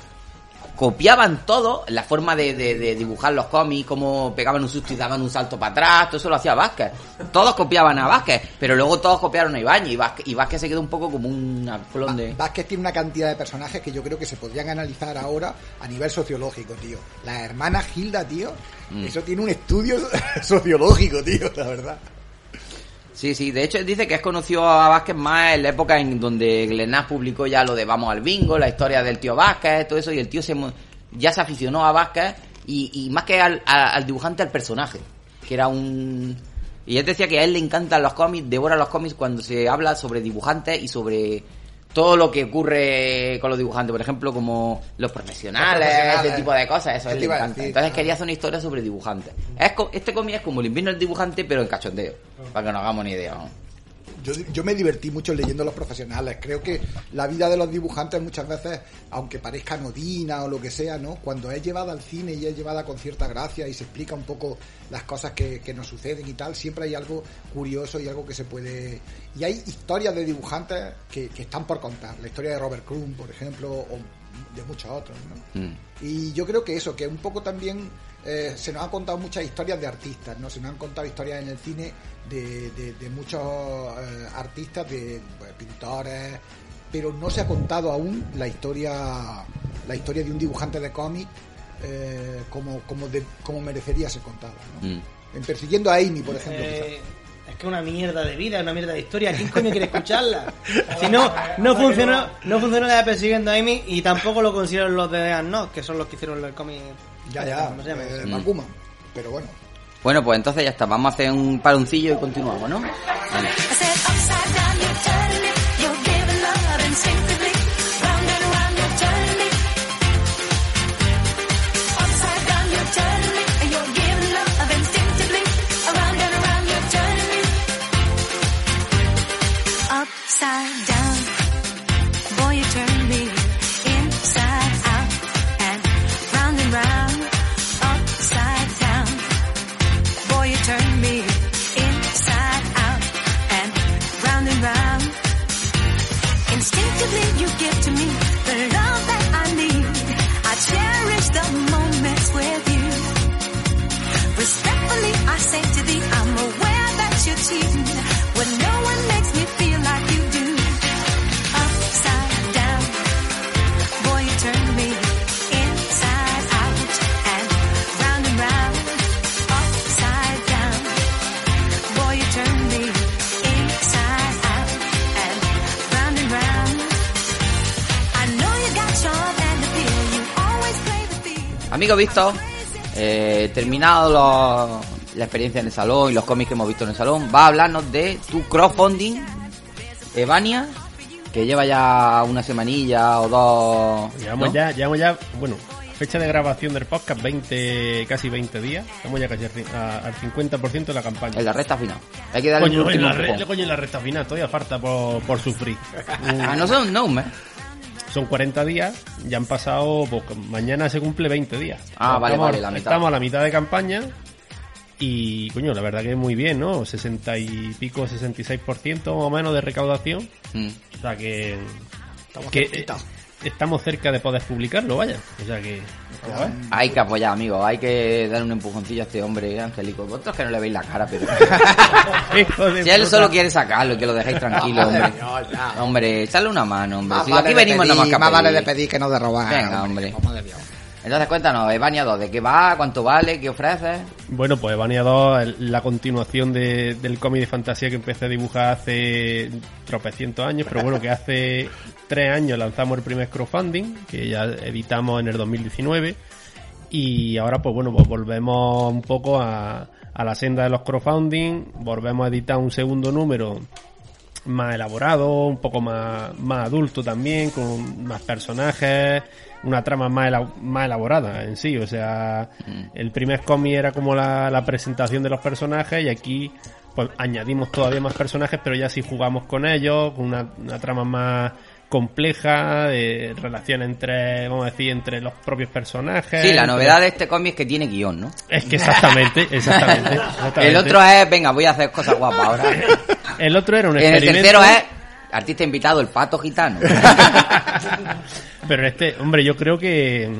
S3: copiaban todo, la forma de, de- de dibujar los cómics, cómo pegaban un susto y daban un salto para atrás, todo eso lo hacía Vázquez. Todos copiaban a Vázquez, pero luego todos copiaron a Ibáñez y Vázquez, y Vázquez se quedó un poco como un clon de...
S4: Vázquez tiene una cantidad de personajes que yo creo que se podrían analizar ahora a nivel sociológico, tío. La hermana Gilda, tío,
S3: Mm.
S4: eso tiene un estudio sociológico, tío, la verdad.
S3: Sí, sí, de hecho dice que es conocido a Vázquez más en la época en donde Glenaz publicó ya lo de Vamos al Bingo, la historia del tío Vázquez, todo eso, y el tío se, ya se aficionó a Vázquez y, y más que al, al dibujante, al personaje, que era un... Y él decía que a él le encantan los cómics, devora los cómics cuando se habla sobre dibujantes y sobre todo lo que ocurre con los dibujantes, por ejemplo, como los profesionales,
S4: Los profesionales.
S3: ese tipo de cosas, eso a
S4: ¿Qué
S3: él
S4: te
S3: le encanta.
S4: decir?
S3: Entonces quería hacer una historia sobre dibujantes. Es este cómic es como el invierno del dibujante, pero en cachondeo, para que nos hagamos una idea. ¿no?
S4: Yo, yo me divertí mucho leyendo los profesionales. Creo que la vida de los dibujantes muchas veces, aunque parezca nodina o lo que sea, ¿no? Cuando es llevada al cine y es llevada con cierta gracia y se explica un poco las cosas que, que nos suceden y tal, siempre hay algo curioso y algo que se puede... Y hay historias de dibujantes que, que están por contar. La historia de Robert Crumb, por ejemplo, o de muchos otros, ¿no?
S3: Mm.
S4: Y yo creo que eso, que un poco también eh, se nos han contado muchas historias de artistas, ¿no? Se nos han contado historias en el cine de, de- de muchos eh, artistas, de pues, pintores, pero no se ha contado aún la historia la historia de un dibujante de cómic eh, como, como, de- como merecería ser contada, ¿no?
S3: Mm.
S4: En Persiguiendo a Amy, por ejemplo.
S8: Eh, es que una mierda de vida, una mierda de historia. ¿Quién coño quiere escucharla? Si no, no funcionó, no funcionó la de persiguiendo a Amy y tampoco lo consiguieron los de Dean No, que son los que hicieron el cómic.
S4: Ya, ya,
S8: ¿Cómo se llama?
S4: eh,
S3: Mm.
S4: Pero bueno.
S3: Bueno, pues entonces ya está. Vamos a hacer un paroncillo y continuamos, ¿no? Vale. Víctor, eh, terminado los- la experiencia en el salón y los cómics que hemos visto en el salón, va a hablarnos de tu crowdfunding, Evania, que lleva ya una semanilla o dos.
S5: Llevamos
S3: ¿no?
S5: ya, llevamos ya, bueno, fecha de grabación del podcast 20, casi 20 días. Estamos ya casi al, ci- a- al 50% de la campaña.
S3: En la recta final. Hay que darle
S5: Coño,
S3: un
S5: en la, re- coño, en la recta final, todavía falta por, por sufrir.
S3: Ah, no son no, mes.
S5: Son 40 días, ya han pasado, pues, mañana se cumple 20 días.
S3: Ah, vale,
S5: estamos,
S3: vale, la mitad.
S5: Estamos a la mitad de campaña y, coño, la verdad que muy bien, ¿no? 60 y pico, 66% más o menos de recaudación.
S3: Mm.
S5: O sea que...
S4: Estamos
S5: que estamos cerca de poder publicarlo, vaya. O sea que...
S3: Hay que apoyar, amigo. Hay que dar un empujoncillo a este hombre, Angélico. Vosotros que no le veis la cara, pero. Si él solo quiere sacarlo, que lo dejéis tranquilo, hombre. Hombre, echadle una mano, hombre. Si aquí venimos
S4: pedir,
S3: nada más que
S4: más vale de pedir que no de robar.
S3: Venga, hombre. Entonces cuéntanos, Evania 2, ¿de qué va? ¿Cuánto vale? ¿Qué ofreces?
S5: Bueno, pues Evania 2, el- la continuación de- del cómic de fantasía que empecé a dibujar hace tropecientos años, pero bueno, que hace tres años lanzamos el primer crowdfunding, que ya editamos en el 2019, y ahora pues bueno, pues volvemos un poco a, a la senda de los crowdfunding, volvemos a editar un segundo número más elaborado, un poco más, más adulto también, con más personajes, una trama más, más elaborada en sí. O sea, el primer cómic era como la, la presentación de los personajes y aquí pues añadimos todavía más personajes, pero ya sí jugamos con ellos, con una, una trama más compleja, de relación entre, vamos a decir, entre los propios personajes.
S3: Sí, la
S5: entre-
S3: novedad de este cómic es que tiene guion, ¿no?
S5: Es que exactamente, exactamente. exactamente.
S3: El otro es, venga, voy a hacer cosas guapas ahora.
S5: El otro era un
S3: En el
S5: experimento.
S3: tercero es artista invitado, el pato gitano.
S5: Pero este, hombre, yo creo que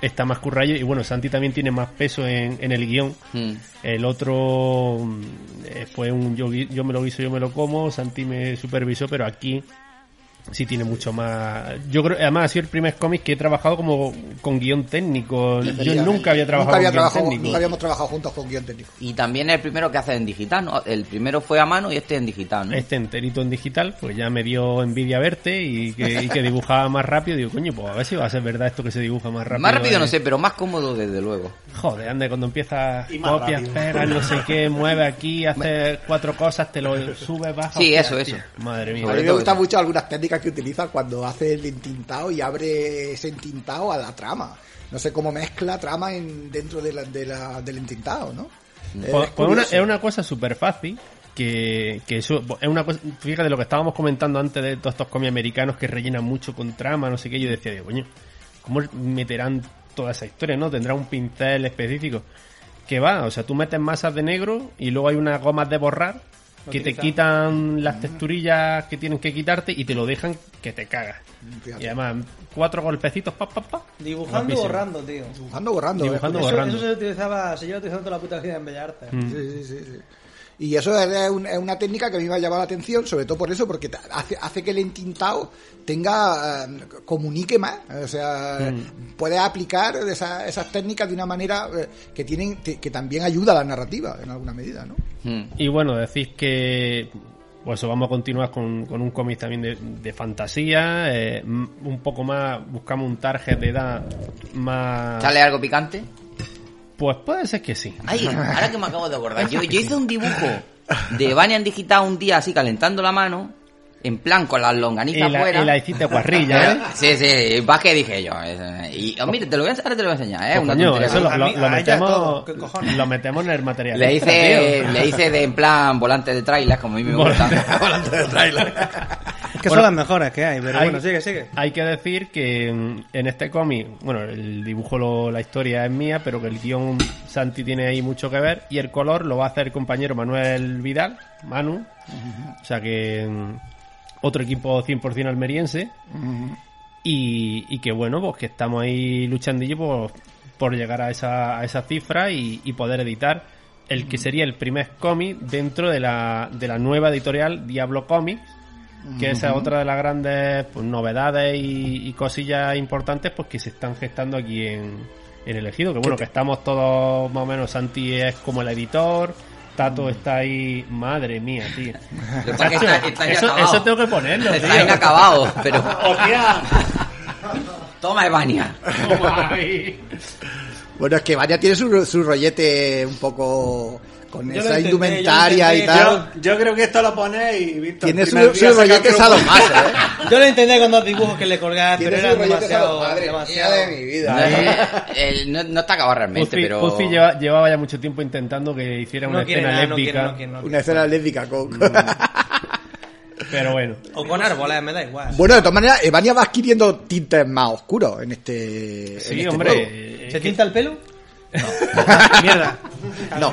S5: está más currallo y bueno, Santi también tiene más peso en, en el guion.
S3: Mm.
S5: El otro mm, eh, fue un yo, yo me lo guiso, yo me lo como, Santi me supervisó, pero aquí sí tiene mucho más. Yo creo, además ha sido el primer cómic que he trabajado como con guion técnico. Yo nunca había trabajado
S4: nunca, había
S5: con
S4: guion
S5: técnico.
S4: nunca habíamos trabajado juntos con guion técnico.
S3: Y también el primero que hace en digital, ¿no? El primero fue a mano y este en digital, ¿no?
S5: Este enterito en digital, pues ya me dio envidia verte y que, y que dibujaba más rápido. Digo, coño, pues a ver si va a ser verdad esto que se dibuja más rápido.
S3: Más rápido no sé, pero más cómodo desde luego.
S5: Joder, ande, cuando empiezas copias, pegas, no sé qué, mueve aquí, hace cuatro cosas, te lo subes, bajas.
S3: Sí, eso, eso.
S5: Madre mía.
S4: A mí me gustan mucho algunas técnicas que utiliza cuando hace el entintado y abre ese entintado a la trama. No sé cómo mezcla trama en, dentro de la, de la- del entintado, ¿no?
S5: Pues-
S4: Es
S5: pues una- es una cosa súper fácil. Que, que eso es una cosa, fíjate lo que estábamos comentando antes de todos estos cómics americanos que rellenan mucho con trama, no sé qué, yo decía, digo, coño, ¿cómo meterán toda esa historia, no? Tendrá un pincel específico. Que va, o sea, tú metes masas de negro y luego hay unas gomas de borrar que te quitan las texturillas que tienen que quitarte y te lo dejan que te cagas.
S4: Fíjate.
S5: Y además, cuatro golpecitos, pa, pa, pa.
S8: Dibujando borrando, tío.
S4: Dibujando, borrando.
S5: Dibujando,
S4: ¿eh?
S8: Eso,
S5: borrando.
S8: eso se utilizaba, se lleva utilizando toda la puta vida en Bellas Artes.
S5: Mm.
S4: Sí, sí, sí, sí. Y eso es, un- es una técnica que a mí me ha llamado la atención, sobre todo por eso, porque te- hace, hace que el entintado tenga, eh, comunique más. O sea,
S5: Mm.
S4: puedes aplicar esa- esas técnicas de una manera eh, que tienen, que, también ayuda a la narrativa, en alguna medida, ¿no?
S3: Mm.
S5: Y bueno, decís que pues eso, vamos a continuar con, con un cómic también de, de fantasía, eh, un poco más, buscamos un target de edad más...
S3: ¿Sale algo picante?
S5: Pues puede ser que sí.
S3: Ay, ahora que me acabo de acordar, yo, yo hice un dibujo de Vania en digital un día así calentando la mano, en plan con las longanizas
S5: Y la,
S3: afuera.
S5: y la hiciste guarrilla, ¿eh?
S3: Sí, sí, va que dije yo. eh, Y oh, mire, te lo voy a enseñar, te lo voy a enseñar, ¿eh?
S5: Pues,
S3: Una
S5: coño,
S3: tontería.
S5: eso lo, metemos, lo metemos en el material.
S3: Le hice, le hice de en plan volante de trailer, como a mí me gusta.
S5: Volante de tráiler.
S6: Es que
S5: Bueno,
S6: son las mejores que hay, pero
S5: hay-
S6: bueno, sigue, sigue.
S5: Hay que decir que en este cómic, bueno, el dibujo, lo- la historia es mía, pero que el guion Santi tiene ahí mucho que ver y el color lo va a hacer el compañero Manuel Vidal, Manu, o sea que otro equipo 100% almeriense. Y, y que bueno, pues que estamos ahí luchandillo por, por llegar a esa, a esa cifra y, y poder editar el que sería el primer cómic dentro de la, de la nueva editorial Diablo Comics que esa es otra de las grandes pues, novedades y, y cosillas importantes pues que se están gestando aquí en, en el ejido que bueno que estamos todos más o menos Santi es como el editor Tato está ahí madre mía tío
S3: está- está
S5: eso, tengo que ponerlo
S3: Está
S5: tío.
S3: inacabado, pero...
S11: ¡Hostia!
S3: Toma, Evania.
S5: Toma ahí.
S4: Bueno, es que Vania tiene su, su rollete un poco con
S8: Yo
S4: esa indumentaria y tal.
S11: Yo, yo creo que esto lo ponéis y Víctor.
S4: Tiene su, su rollete sadomaso, ¿eh?
S8: Yo lo entendí con dos dibujos que le colgaba, pero eran demasiado.
S4: Madre
S8: demasiado...
S4: de mi vida.
S3: No, el- no, no está acabado realmente,
S5: Puffy,
S3: pero...
S5: Puffy lleva- llevaba ya mucho tiempo intentando que hiciera una
S8: No
S5: escena
S8: no
S5: lésbica
S8: no no.
S4: Una escena lésbica con...
S5: pero bueno
S8: O con árboles, me da igual.
S4: Bueno, de todas maneras, Evania va adquiriendo tintes más oscuros en este. en
S5: sí
S4: este
S5: hombre
S4: juego.
S5: eh,
S8: ¿Se tinta el pelo?
S6: Mierda.
S4: No,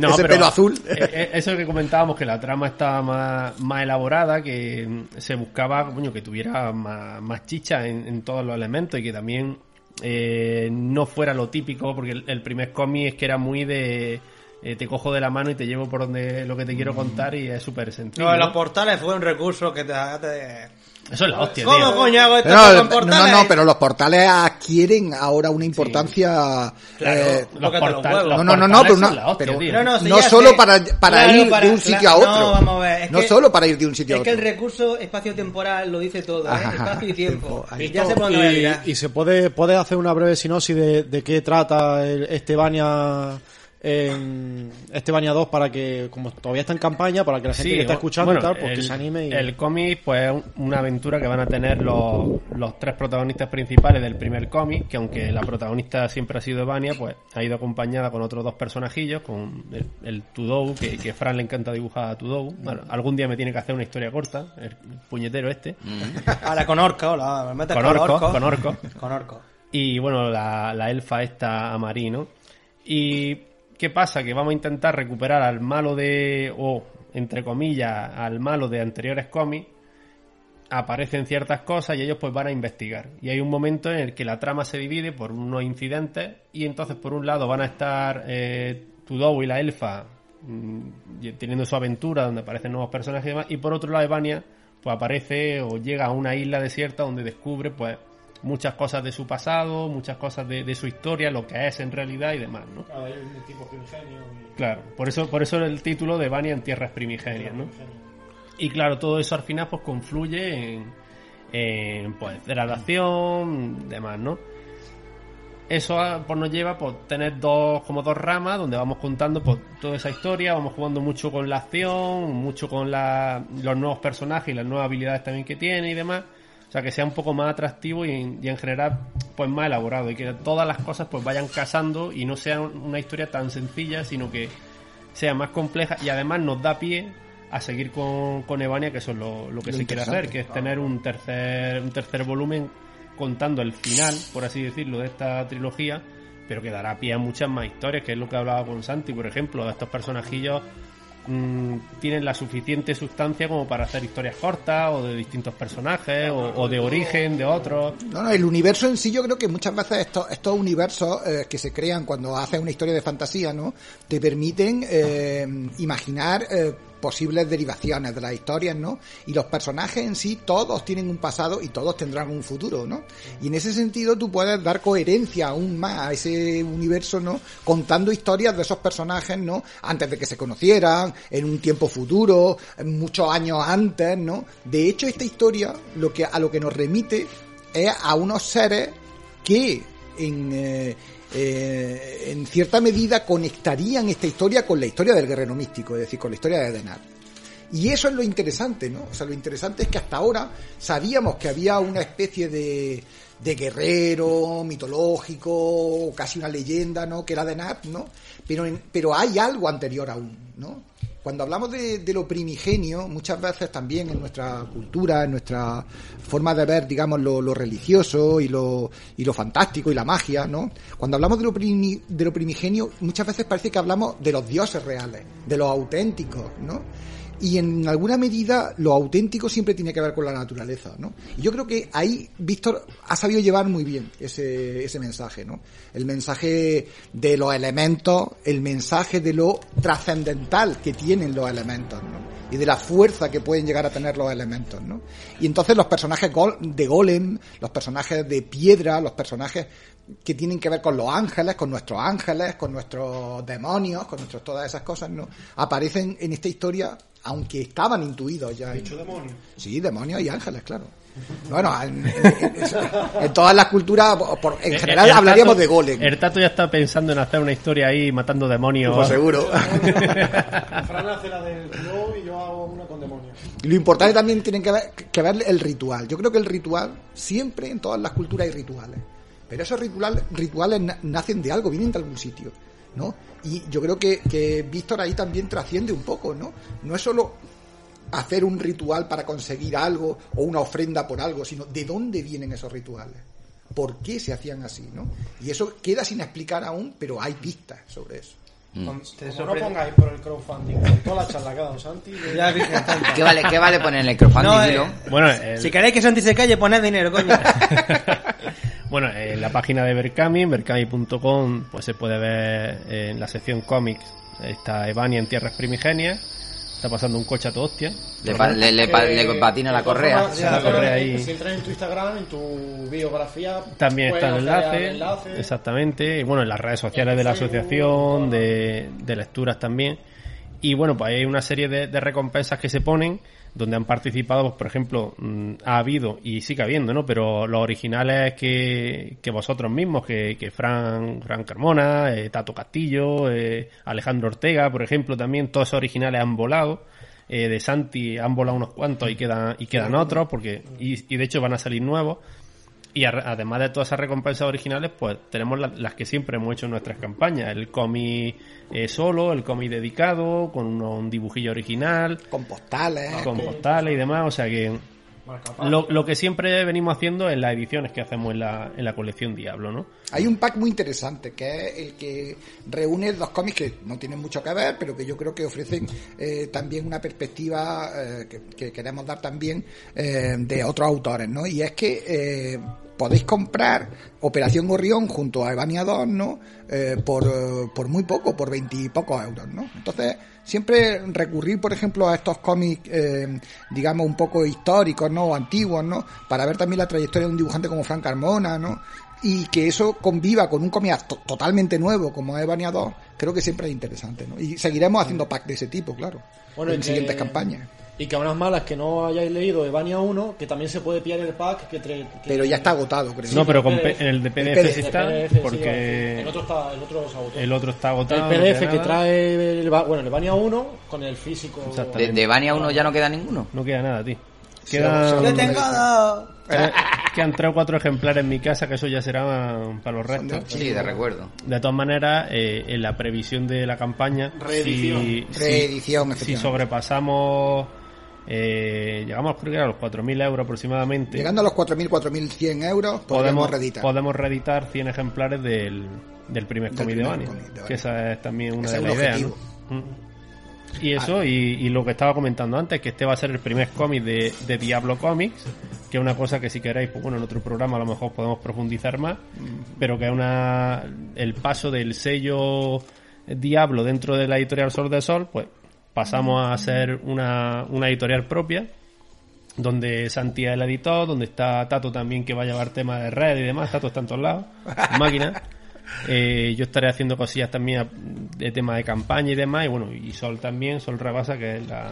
S5: No,
S4: ese
S5: pero,
S4: pelo azul.
S5: eh, eh, Eso que comentábamos, que la trama estaba más, más elaborada, que mm, se buscaba coño, que tuviera más, más chicha en, en todos los elementos y que también eh, no fuera lo típico, porque el, el primer cómic es que era muy de. eh, te cojo de la mano y te llevo por donde lo que te quiero contar y es súper sencillo.
S8: No, en los portales fue un recurso que te... te-
S5: Eso es la hostia,
S8: ¿Cómo
S5: tío.
S8: coño hago esto
S4: Pero
S8: con
S4: no, no,
S8: portales?
S4: no, pero los portales adquieren ahora una importancia.
S8: Claro.
S4: eh,
S5: Los
S8: los
S4: no, no, no, no,
S5: portales
S4: pero, una-
S5: hostia.
S8: No, no,
S4: no solo
S8: sé.
S4: para, para
S8: Claro,
S4: ir
S8: para-
S4: de un sitio
S8: claro,
S4: a otro.
S8: No, vamos a ver. Es
S4: No
S8: que,
S4: solo para ir de un sitio a
S8: Es que
S4: otro.
S8: el recurso espacio-temporal lo dice todo, ¿eh?
S4: Ajá,
S8: Espacio y tiempo.
S4: tiempo,
S8: ya tirar.
S6: Y, y se puede, puede hacer una breve sinopsis de, de qué trata el- este Vania este Bania 2 para que, como todavía está en campaña, para que la gente
S5: Sí,
S6: que está escuchando
S5: bueno,
S6: y tal, pues que
S5: el-
S6: se anime y...
S5: El cómic, pues es un- una aventura que van a tener los, los tres protagonistas principales del primer cómic, que aunque la protagonista siempre ha sido Vania, pues ha ido acompañada con otros dos personajillos, con el, el Tudou, que, que Fran le encanta dibujar a Tudou. Bueno, algún día me tiene que hacer una historia corta, el puñetero este.
S8: Ahora con orco, la, me metes
S5: Con
S8: con,
S5: orco,
S8: orco.
S5: con orco.
S8: Con orco.
S5: Y bueno, la, la elfa esta Amarino. ¿Y qué pasa? Que vamos a intentar recuperar al malo de, o entre comillas, al malo de anteriores cómics. Aparecen ciertas cosas y ellos pues van a investigar. Y hay un momento en el que la trama se divide por unos incidentes y entonces por un lado van a estar eh, Tudou y la elfa mm, teniendo su aventura donde aparecen nuevos personajes y demás y por otro lado Evania pues aparece o llega a una isla desierta donde descubre pues muchas cosas de su pasado, muchas cosas de, de su historia, lo que es en realidad y demás, ¿no?
S6: Claro, un tipo primigenio y-
S5: Claro, por eso, por eso el título de Vania en tierras primigenias, ¿no? Y claro, todo eso al final pues confluye en, en pues degradación, demás, ¿no? Eso ah, pues nos lleva pues tener dos como dos ramas donde vamos contando pues toda esa historia, vamos jugando mucho con la acción, mucho con la, los nuevos personajes y las nuevas habilidades también que tiene y demás. O sea, que sea un poco más atractivo y, en- y en general pues más elaborado. Y que todas las cosas pues vayan casando y no sea una historia tan sencilla, sino que sea más compleja. Y además nos da pie a seguir con, con Evania, que eso es lo, lo que
S4: Lo
S5: se quiere hacer, que es tener un tercer, un tercer volumen contando el final, por así decirlo, de esta trilogía, pero que dará pie a muchas más historias, que es lo que hablaba con Santi, por ejemplo, estos personajillos mm, tienen la suficiente sustancia como para hacer historias cortas o de distintos personajes o, o de origen de otros.
S4: No, no, el universo en sí yo creo que muchas veces estos, estos universos eh, que se crean cuando haces una historia de fantasía, ¿no? Te permiten eh, imaginar eh, posibles derivaciones de las historias, ¿no? Y los personajes en sí todos tienen un pasado y todos tendrán un futuro, ¿no? Y en ese sentido tú puedes dar coherencia aún más a ese universo, ¿no? Contando historias de esos personajes, ¿no? Antes de que se conocieran, en un tiempo futuro, muchos años antes, ¿no? De hecho, esta historia lo que a lo que nos remite es a unos seres que en, eh, eh, en cierta medida conectarían esta historia con la historia del guerrero místico, es decir, con la historia de Denar. Y eso es lo interesante, ¿no? O sea, lo interesante es que hasta ahora sabíamos que había una especie de, de guerrero mitológico, casi una leyenda, ¿no? Que era Denar, ¿no? Pero, en- pero hay algo anterior aún, ¿no? Cuando hablamos de, lo primigenio, muchas veces también en nuestra cultura, en nuestra forma de ver, digamos, lo, lo religioso y lo, y lo fantástico y la magia, ¿no? Cuando hablamos de lo, primi- de lo primigenio, muchas veces parece que hablamos de los dioses reales, de los auténticos, ¿no? Y en alguna medida lo auténtico siempre tiene que ver con la naturaleza, ¿no? Y yo creo que ahí Víctor ha sabido llevar muy bien ese, ese mensaje, ¿no? El mensaje de los elementos, el mensaje de lo trascendental que tienen los elementos, ¿no? Y de la fuerza que pueden llegar a tener los elementos, ¿no? Y entonces los personajes de golem, los personajes de piedra, los personajes que tienen que ver con los ángeles, con nuestros ángeles, con nuestros demonios, con nuestros todas esas cosas, ¿no? Aparecen en esta historia, aunque estaban intuidos ya.
S6: Dicho demonio.
S4: Sí, demonios y ángeles, claro. Bueno, en, en- en- en todas las culturas, por- en
S5: El-
S4: general
S5: el
S4: hablaríamos
S5: Tato-
S4: de golem.
S5: El Tato ya está pensando en hacer una historia ahí matando demonios.
S4: Pues seguro.
S6: Fran hace la del y yo hago una con demonios.
S4: Y Lo importante también tiene que ver, que ver el ritual. Yo creo que el ritual, siempre en todas las culturas hay rituales. Pero esos ritual- rituales na- nacen de algo, vienen de algún sitio, ¿no? Y yo creo que, que Víctor ahí también trasciende un poco, ¿no? No es solo hacer un ritual para conseguir algo o una ofrenda por algo, sino de dónde vienen esos rituales. ¿Por qué se hacían así, no? Y eso queda sin explicar aún, pero hay pistas sobre eso.
S6: Como no pongáis por el crowdfunding, con toda la charla que ha dado Santi.
S8: Ya.
S3: ¿Qué vale, qué vale poner en el crowdfunding,
S8: No, eh?
S5: Bueno, el-
S8: Si queréis que Santi se calle, poned dinero, coño.
S5: Bueno, en la página de Berkami, berkami.com, pues se puede ver eh, en la sección cómics, está Evania en tierras primigenias, está pasando un coche a tu hostia.
S3: Le, pa- le, le pa-
S6: Eh,
S3: le patina la correa.
S5: La
S6: entras-
S5: ahí.
S6: Si entras en tu Instagram, en tu biografía,
S5: También está el enlace,
S6: enlace.
S5: exactamente, y bueno, en las redes sociales de la asociación, de, de lecturas también. Y bueno, pues hay una serie de, de recompensas que se ponen donde han participado, pues, por ejemplo, mm, ha habido y sigue habiendo, ¿no? Pero los originales que, que vosotros mismos, que, que Fran, Fran Carmona, eh, Tato Castillo, eh, Alejandro Ortega, por ejemplo, también, todos esos originales han volado. Eh, de Santi han volado unos cuantos y quedan, y quedan otros, porque, y, y de hecho van a salir nuevos. Y a- además de todas esas recompensas originales, pues tenemos la- las que siempre hemos hecho en nuestras campañas. El cómic eh, solo, el cómic dedicado, con uno- un dibujillo original,
S4: Con postales.
S5: con postales y demás. O sea que lo, lo que siempre venimos haciendo en las ediciones que hacemos en la, en la colección Diablo, ¿no?
S4: Hay un pack muy interesante que es el que reúne dos cómics que no tienen mucho que ver, pero que yo creo que ofrecen eh, también una perspectiva eh, que, que queremos dar también eh, de otros autores, ¿no? Y es que eh, podéis comprar Operación Gorrión junto a Evania 2, ¿no? Eh, por, eh, por muy poco, por veintipocos euros, ¿no? Entonces, siempre recurrir, por ejemplo, a estos cómics, eh, digamos, un poco históricos, ¿no? O antiguos, ¿no? Para ver también la trayectoria de un dibujante como Frank Carmona, ¿no? Y que eso conviva con un cómic to- totalmente nuevo como Evania 2, creo que siempre es interesante, ¿no? Y seguiremos haciendo packs de ese tipo, claro,
S6: Bueno,
S4: en
S6: que-
S4: siguientes campañas.
S6: Y que a unas malas que no hayáis leído Evania 1, que también se puede pillar el pack que, que-
S4: Pero ya está agotado, creo.
S5: no, pero con
S6: PDF.
S5: P- en el de PDF,
S4: PDF,
S5: sí está,
S6: PDF, sí,
S5: porque
S6: el otro está, el otro se agotó.
S5: el otro está agotado.
S6: El PDF que trae el, bueno, el Evania 1 con el físico.
S3: De, de Vania 1 ya no queda ninguno.
S5: No queda nada, tío.
S4: Sí,
S5: Quedan,
S8: Yo tengo dos.
S5: quedan- quedan tres o cuatro ejemplares en mi casa, que eso ya será para los restos.
S3: Sí, de recuerdo.
S5: De todas maneras, eh, en la previsión de la campaña,
S12: Reedición.
S5: si, si-
S4: Reedición,
S5: si
S4: efectivamente.
S5: sobrepasamos, eh, llegamos creo que a los 4.000 euros aproximadamente,
S4: Llegando a los 4.000, 4.100 euros, podemos reeditar.
S5: podemos reeditar 100 ejemplares del, del primer cómic de Vania. que esa es también una
S4: Ese
S5: de las ideas. Mm. Y eso, y, y lo que estaba comentando antes, que este va a ser el primer cómic de, de Diablo Comics, que es una cosa que si queréis, pues bueno, en otro programa a lo mejor podemos profundizar más, pero que es una el paso del sello Diablo dentro de la editorial Sol de Sol, pues pasamos a ser una, una editorial propia, donde Santi es el editor, donde está Tato también que va a llevar temas de red y demás, Tato está en todos lados, máquina. Eh, yo estaré haciendo cosillas también a- de tema de campaña y demás, y bueno, y Sol también, Sol Rabasa, que es la,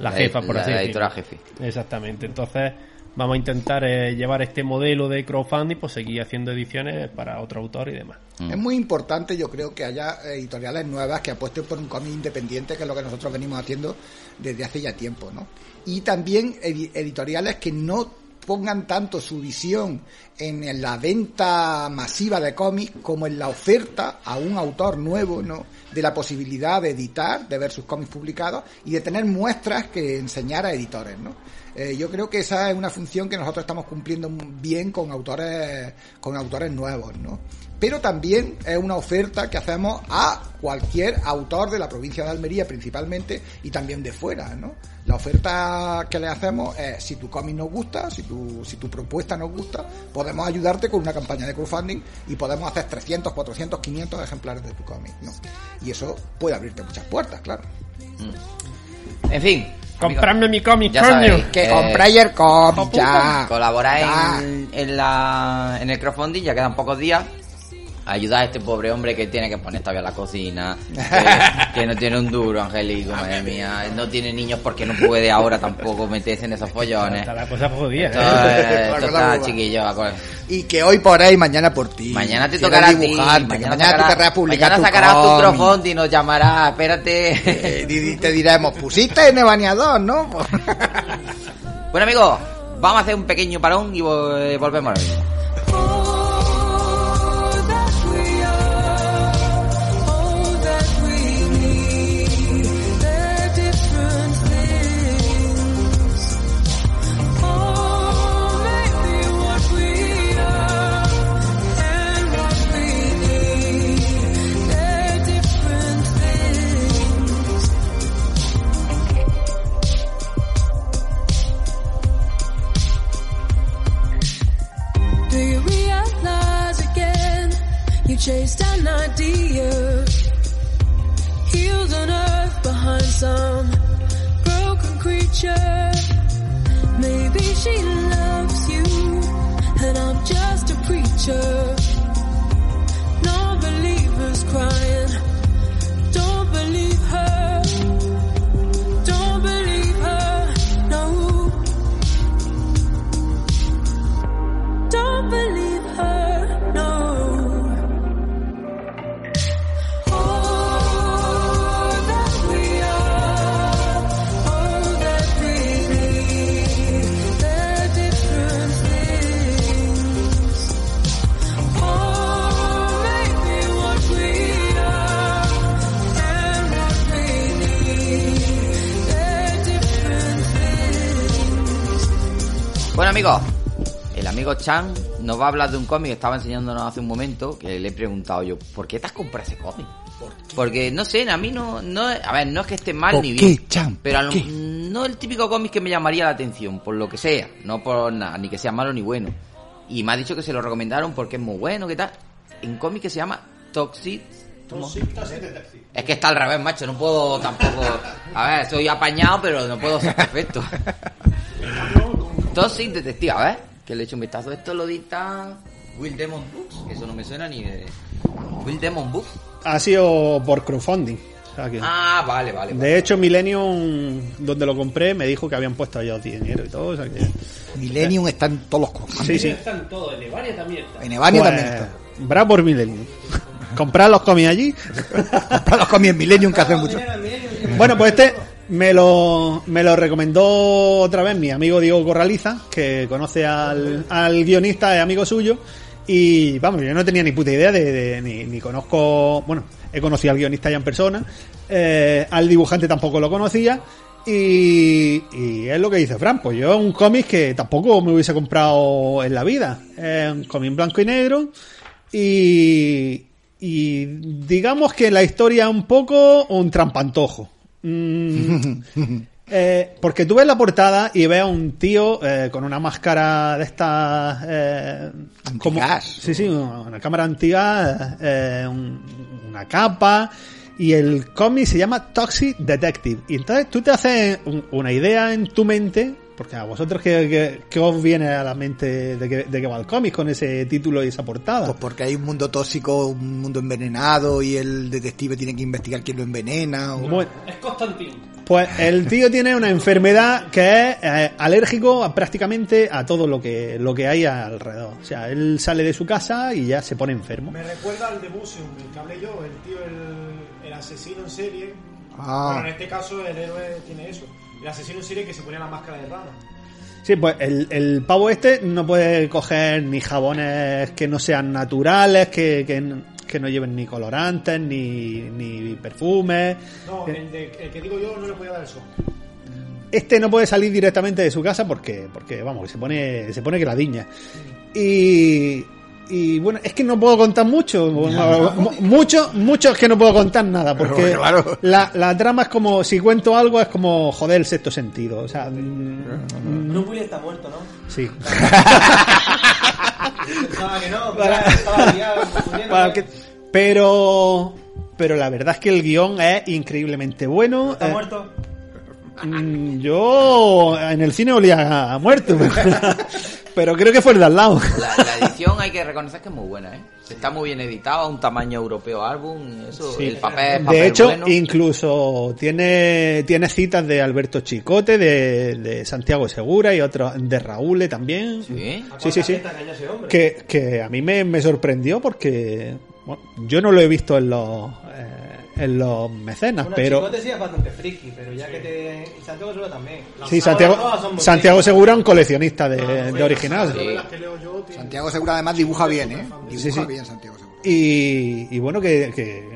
S5: la jefa, por
S3: la,
S5: así
S3: la
S5: decirlo.
S3: editora jefe.
S5: Exactamente. Entonces, vamos a intentar eh, llevar este modelo de crowdfunding, pues seguir haciendo ediciones para otro autor y demás.
S3: Mm.
S4: Es muy importante, yo creo, que haya editoriales nuevas que apuesten por un cómic independiente, que es lo que nosotros venimos haciendo desde hace ya tiempo, ¿no? Y también edi- editoriales que no pongan tanto su visión en la venta masiva de cómics como en la oferta a un autor nuevo, ¿no? De la posibilidad de editar, de ver sus cómics publicados y de tener muestras que enseñar a editores, ¿no? Eh, yo creo que esa es una función que nosotros estamos cumpliendo bien con autores, con autores nuevos, ¿no? Pero también es una oferta que hacemos a cualquier autor de la provincia de Almería principalmente y también de fuera, ¿no? La oferta que le hacemos es si tu cómic nos gusta, si tu, si tu propuesta nos gusta, podemos ayudarte con una campaña de crowdfunding y podemos hacer 300, 400, 500 ejemplares de tu cómic, ¿no? Y eso puede abrirte muchas puertas, claro.
S3: En fin.
S5: Comprarme mi cómic,
S3: Ya
S5: coño.
S3: sabéis.
S4: Que
S3: Eh,
S4: compráis el cómic ya.
S3: En, en, la, en el crowdfunding, ya quedan pocos días. Ayudar a este pobre hombre que tiene que poner todavía la cocina, que, que no tiene un duro, Angélico, madre mía. No tiene niños porque no puede ahora tampoco meterse en esos follones.
S5: Está la cosa jodida,
S3: Esto,
S5: ¿eh?
S3: esto está chiquillo.
S4: Y que hoy por ahí, mañana por ti.
S3: Mañana te tocará
S4: que
S3: Mañana,
S4: mañana tú querrás publicar
S3: mañana
S4: tu
S3: sacarás tu
S4: cómic.
S3: crowdfunding y nos llamará. Espérate.
S4: Eh, y te diremos, pusiste en el baneador, ¿no?
S3: Bueno, amigos, vamos a hacer un pequeño parón y eh, volvemos ahora mismo.
S7: Chased an idea? Heels on earth behind some broken creature. Maybe she loves you, and I'm just a preacher. Non-believers crying,
S3: amigo Chan nos va a hablar de un cómic que estaba enseñándonos hace un momento, que le he preguntado yo, ¿por qué te has comprado ese cómic? Porque, no sé, a mí no, no, a ver, no es que esté mal
S4: ¿Por
S3: ni
S4: qué,
S3: bien,
S4: Chan?
S3: pero a
S4: ¿Por
S3: lo-
S4: qué?
S3: no el típico cómic que me llamaría la atención, por lo que sea, no por nada, ni que sea malo ni bueno. Y me ha dicho que se lo recomendaron porque es muy bueno, ¿qué tal? Un cómic que se llama Toxic... Es que está al revés, macho, no puedo tampoco... A ver, soy apañado, pero no puedo ser perfecto. Toxic Detective, a ver, que le he hecho un vistazo. Esto lo dicta Will Demon Books, que eso no me suena ni de... Will Demon Books.
S11: Ha sido por crowdfunding.
S3: Ah, vale, vale. vale.
S11: De hecho, Millennium, donde lo compré, me dijo que habían puesto ellos dinero y todo. O sea que...
S9: Millennium está en todos los crowdfunding.
S11: Sí, sí.
S5: Están todos, en Evania también está.
S9: En Evania
S11: Pues,
S9: también está.
S11: Bravo por Millennium. Comprar los cómics allí.
S9: Comprar los cómics en Millennium que hace mucho.
S11: Bueno, pues este me lo, me lo recomendó otra vez mi amigo Diego Corraliza, que conoce al, al guionista, es amigo suyo. Y vamos, yo no tenía ni puta idea de, ni, ni conozco, bueno, he conocido al guionista ya en persona, eh, al dibujante tampoco lo conocía. Y, y es lo que dice Fran, pues yo es un cómic que tampoco me hubiese comprado en la vida. Es un cómic blanco y negro. Y, y digamos que la historia es un poco un trampantojo. Mm, eh, porque tú ves la portada y ves a un tío eh, con una máscara de estas... Eh, como, sí, sí, una cámara antigua, eh, un- una capa y el cómic se llama Toxic Detective. Y entonces tú te haces un- una idea en tu mente, porque a vosotros qué, qué- qué os viene a la mente de que, de que va el cómic con ese título y esa portada.
S9: Pues porque hay un mundo tóxico, un mundo envenenado y el detective tiene que investigar quién lo envenena. o-
S11: Bueno,
S5: Es Constantín.
S11: Pues el tío tiene una enfermedad que es eh, alérgico a prácticamente a todo lo que, lo que hay alrededor. O sea, él sale de su casa y ya se pone enfermo.
S6: Me recuerda al de Museum, el que hablé yo, el tío, el, el asesino en serie.
S11: Ah.
S6: Bueno, en este caso el héroe tiene eso. El asesino serie que se ponía la máscara de rana.
S11: Sí, pues el, el pavo este no puede coger ni jabones que no sean naturales, que, que, que no lleven ni colorantes, ni, ni perfumes.
S6: No,
S11: Eh,
S6: el, de, el que digo yo no le podía dar el sol.
S11: Este no puede salir directamente de su casa porque, porque vamos, que se pone, se pone que la diña. Y, y bueno, es que no puedo contar mucho. Mu- Mucho, mucho es que no puedo contar nada. Porque
S9: claro.
S11: la, la trama es como, si cuento algo, es como joder el sexto sentido. O sea, mm,
S8: Bruce Willis está muerto, ¿no?
S11: sí.
S8: Pensaba que no,
S11: Para-
S8: estaba liado, confundiendo,
S11: Para
S8: ¿no?
S11: que- pero, pero la verdad es que el guion es increíblemente bueno.
S8: ¿Está
S11: Eh,
S8: muerto?
S11: Mm, Yo en el cine olía a muerto, pero creo que fue el de al lado.
S3: La, la edición hay que reconocer que es muy buena, ¿eh? Está muy bien editado, a un tamaño europeo álbum, eso,
S11: Sí.
S3: el papel, papel
S11: De hecho,
S3: bueno.
S11: incluso tiene, tiene citas de Alberto Chicote, de, de Santiago Segura y otros, de Raúl también.
S3: Sí,
S11: sí, sí. Que, que a mí me, me sorprendió porque bueno, yo no lo he visto en los, eh, en los mecenas,
S8: Bueno,
S11: pero...
S8: Chicote sí es bastante friki, pero ya que te... Y Santiago Segura también.
S11: Sí, Santiago, Santiago. Segura es un coleccionista de, de original.
S9: Santiago Segura además dibuja bien, ¿eh? Dibuja
S11: Sí, sí.
S9: bien Santiago Segura.
S11: Y, y bueno, que, que,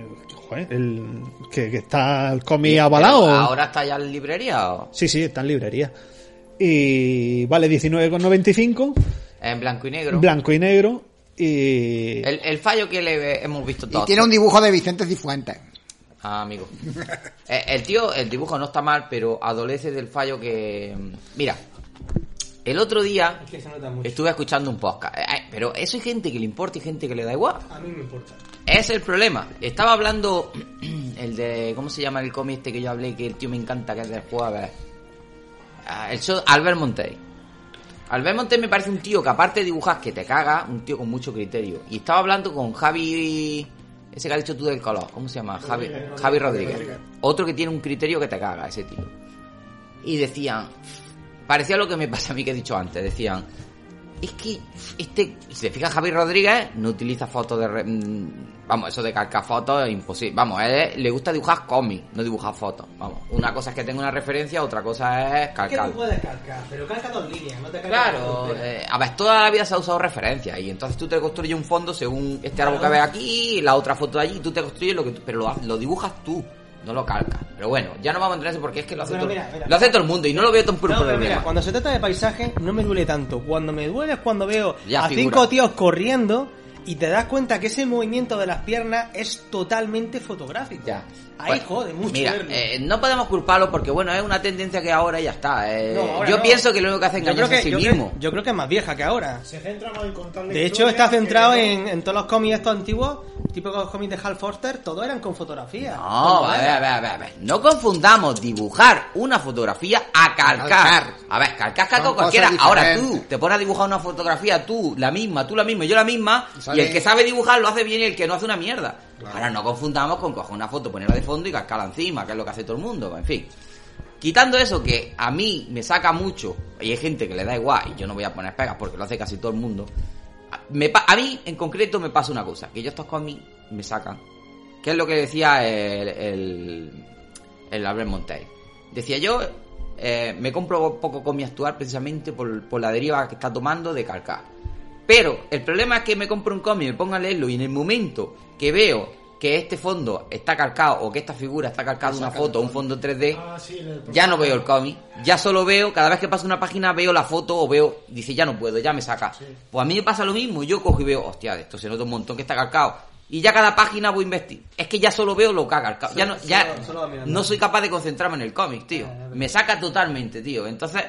S11: joder, el, que, que está el cómic avalado.
S3: ¿Ahora está ya en librería o
S11: Sí, sí, está en librería. Y vale 19,95,
S3: en blanco y negro?
S11: blanco y negro. Y
S3: El, el fallo que le hemos visto
S9: Y
S3: todos.
S9: tiene un dibujo de Vicente Cifuentes.
S3: Ah, amigo. Eh, el tío, el dibujo no está mal, pero adolece del fallo que... Mira, el otro día
S8: Es que se nota mucho.
S3: estuve escuchando un podcast, Eh, eh, pero eso hay gente que le importa y gente que le da igual.
S8: A mí me importa.
S3: Es el problema. Estaba hablando el de... ¿Cómo se llama el cómic este que yo hablé? Que el tío me encanta, que es del jueves. Ah, el show Albert Montey. Albert Montey me parece un tío que aparte de dibujar que te caga, un tío con mucho criterio. Y estaba hablando con Javi... Ese que has dicho tú del color, ¿cómo se llama? Javi, Javi Rodríguez. Otro que tiene un criterio que te caga, ese tío. Y decían... Parecía lo que me pasa a mí que he dicho antes. Decían... Es que este, si te fijas, Javi Rodríguez no utiliza fotos de. re- mm, Vamos, eso de calcar fotos es imposible. Vamos, él le gusta dibujar cómics, no dibujar fotos. Vamos, una cosa es que tenga una referencia, otra cosa es
S8: Es que
S3: calcar.
S8: tú puedes calcar, pero calca dos líneas, no te
S3: Claro, eh, a ver, toda la vida se ha usado referencias y entonces tú te construyes un fondo según este árbol que ves aquí la otra foto de allí y tú te construyes lo que tú, pero lo, lo dibujas tú. No lo calca. Pero bueno, ya no vamos a entrar en eso porque es que lo hace, todo,
S8: mira, mira.
S3: lo hace todo el mundo y no lo veo tan por
S8: No,
S3: problema.
S8: mira, cuando se trata de paisaje no me duele tanto. Cuando me duele es cuando veo
S3: Ya
S8: a
S3: figura.
S8: cinco tíos corriendo y te das cuenta que ese movimiento de las piernas es totalmente fotográfico.
S3: Ya.
S8: Ahí
S3: Pues,
S8: jode mucho
S3: Mira,
S8: verlo.
S3: eh, no podemos culparlo porque bueno, es una tendencia que ahora ya está. eh,
S8: No, ahora
S3: yo
S8: no.
S3: pienso que lo único que hace es a sí
S8: yo
S3: mismo.
S8: creo- yo creo que es más vieja que ahora.
S13: Se centra más en contar la
S8: De hecho, está centrado
S13: no-
S8: en, en todos los cómics estos antiguos, típicos cómics de Hal Forster, todos eran con fotografía.
S3: No,
S8: Con
S3: a ver, a ver, a ver, a ver. No confundamos dibujar una fotografía a calcar.
S4: Calcar.
S3: A ver, calcar calca
S4: Son
S3: cualquiera. Ahora tú te pones a dibujar una fotografía, tú la misma, tú la misma, y yo la misma, y
S4: Sale-
S3: el que sabe dibujar lo hace bien y el que no hace una mierda. Ahora no confundamos con coger una foto, ponerla de fondo y calcarla encima, que es lo que hace todo el mundo. En fin. Quitando eso que a mí me saca mucho, y hay gente que le da igual, y yo no voy a poner pegas porque lo hace casi todo el mundo. A, me pa- a mí, en concreto, me pasa una cosa, que yo estos cómics me sacan. Que es lo que decía el, el, el Albert Montey. Decía yo, eh, me compro poco cómic actual precisamente por, por la deriva que está tomando de calcar. Pero el problema es que me compro un cómic, me pongo a leerlo y en el momento que veo que este fondo está calcado o que esta figura está calcada una foto o un fondo 3D,
S13: Ah, sí,
S3: ya no veo el cómic, ya solo veo, cada vez que paso una página veo la foto o veo, dice ya no puedo, ya me saca. Pues a mí me pasa lo mismo, yo cojo y veo, hostia, esto se nota un montón que está calcado. Y ya cada página voy a investir. Es que ya solo veo lo que ha calcado. Ya no, ya
S8: solo- solo
S3: no soy capaz de concentrarme en el cómic, tío. Me saca totalmente, tío. Entonces,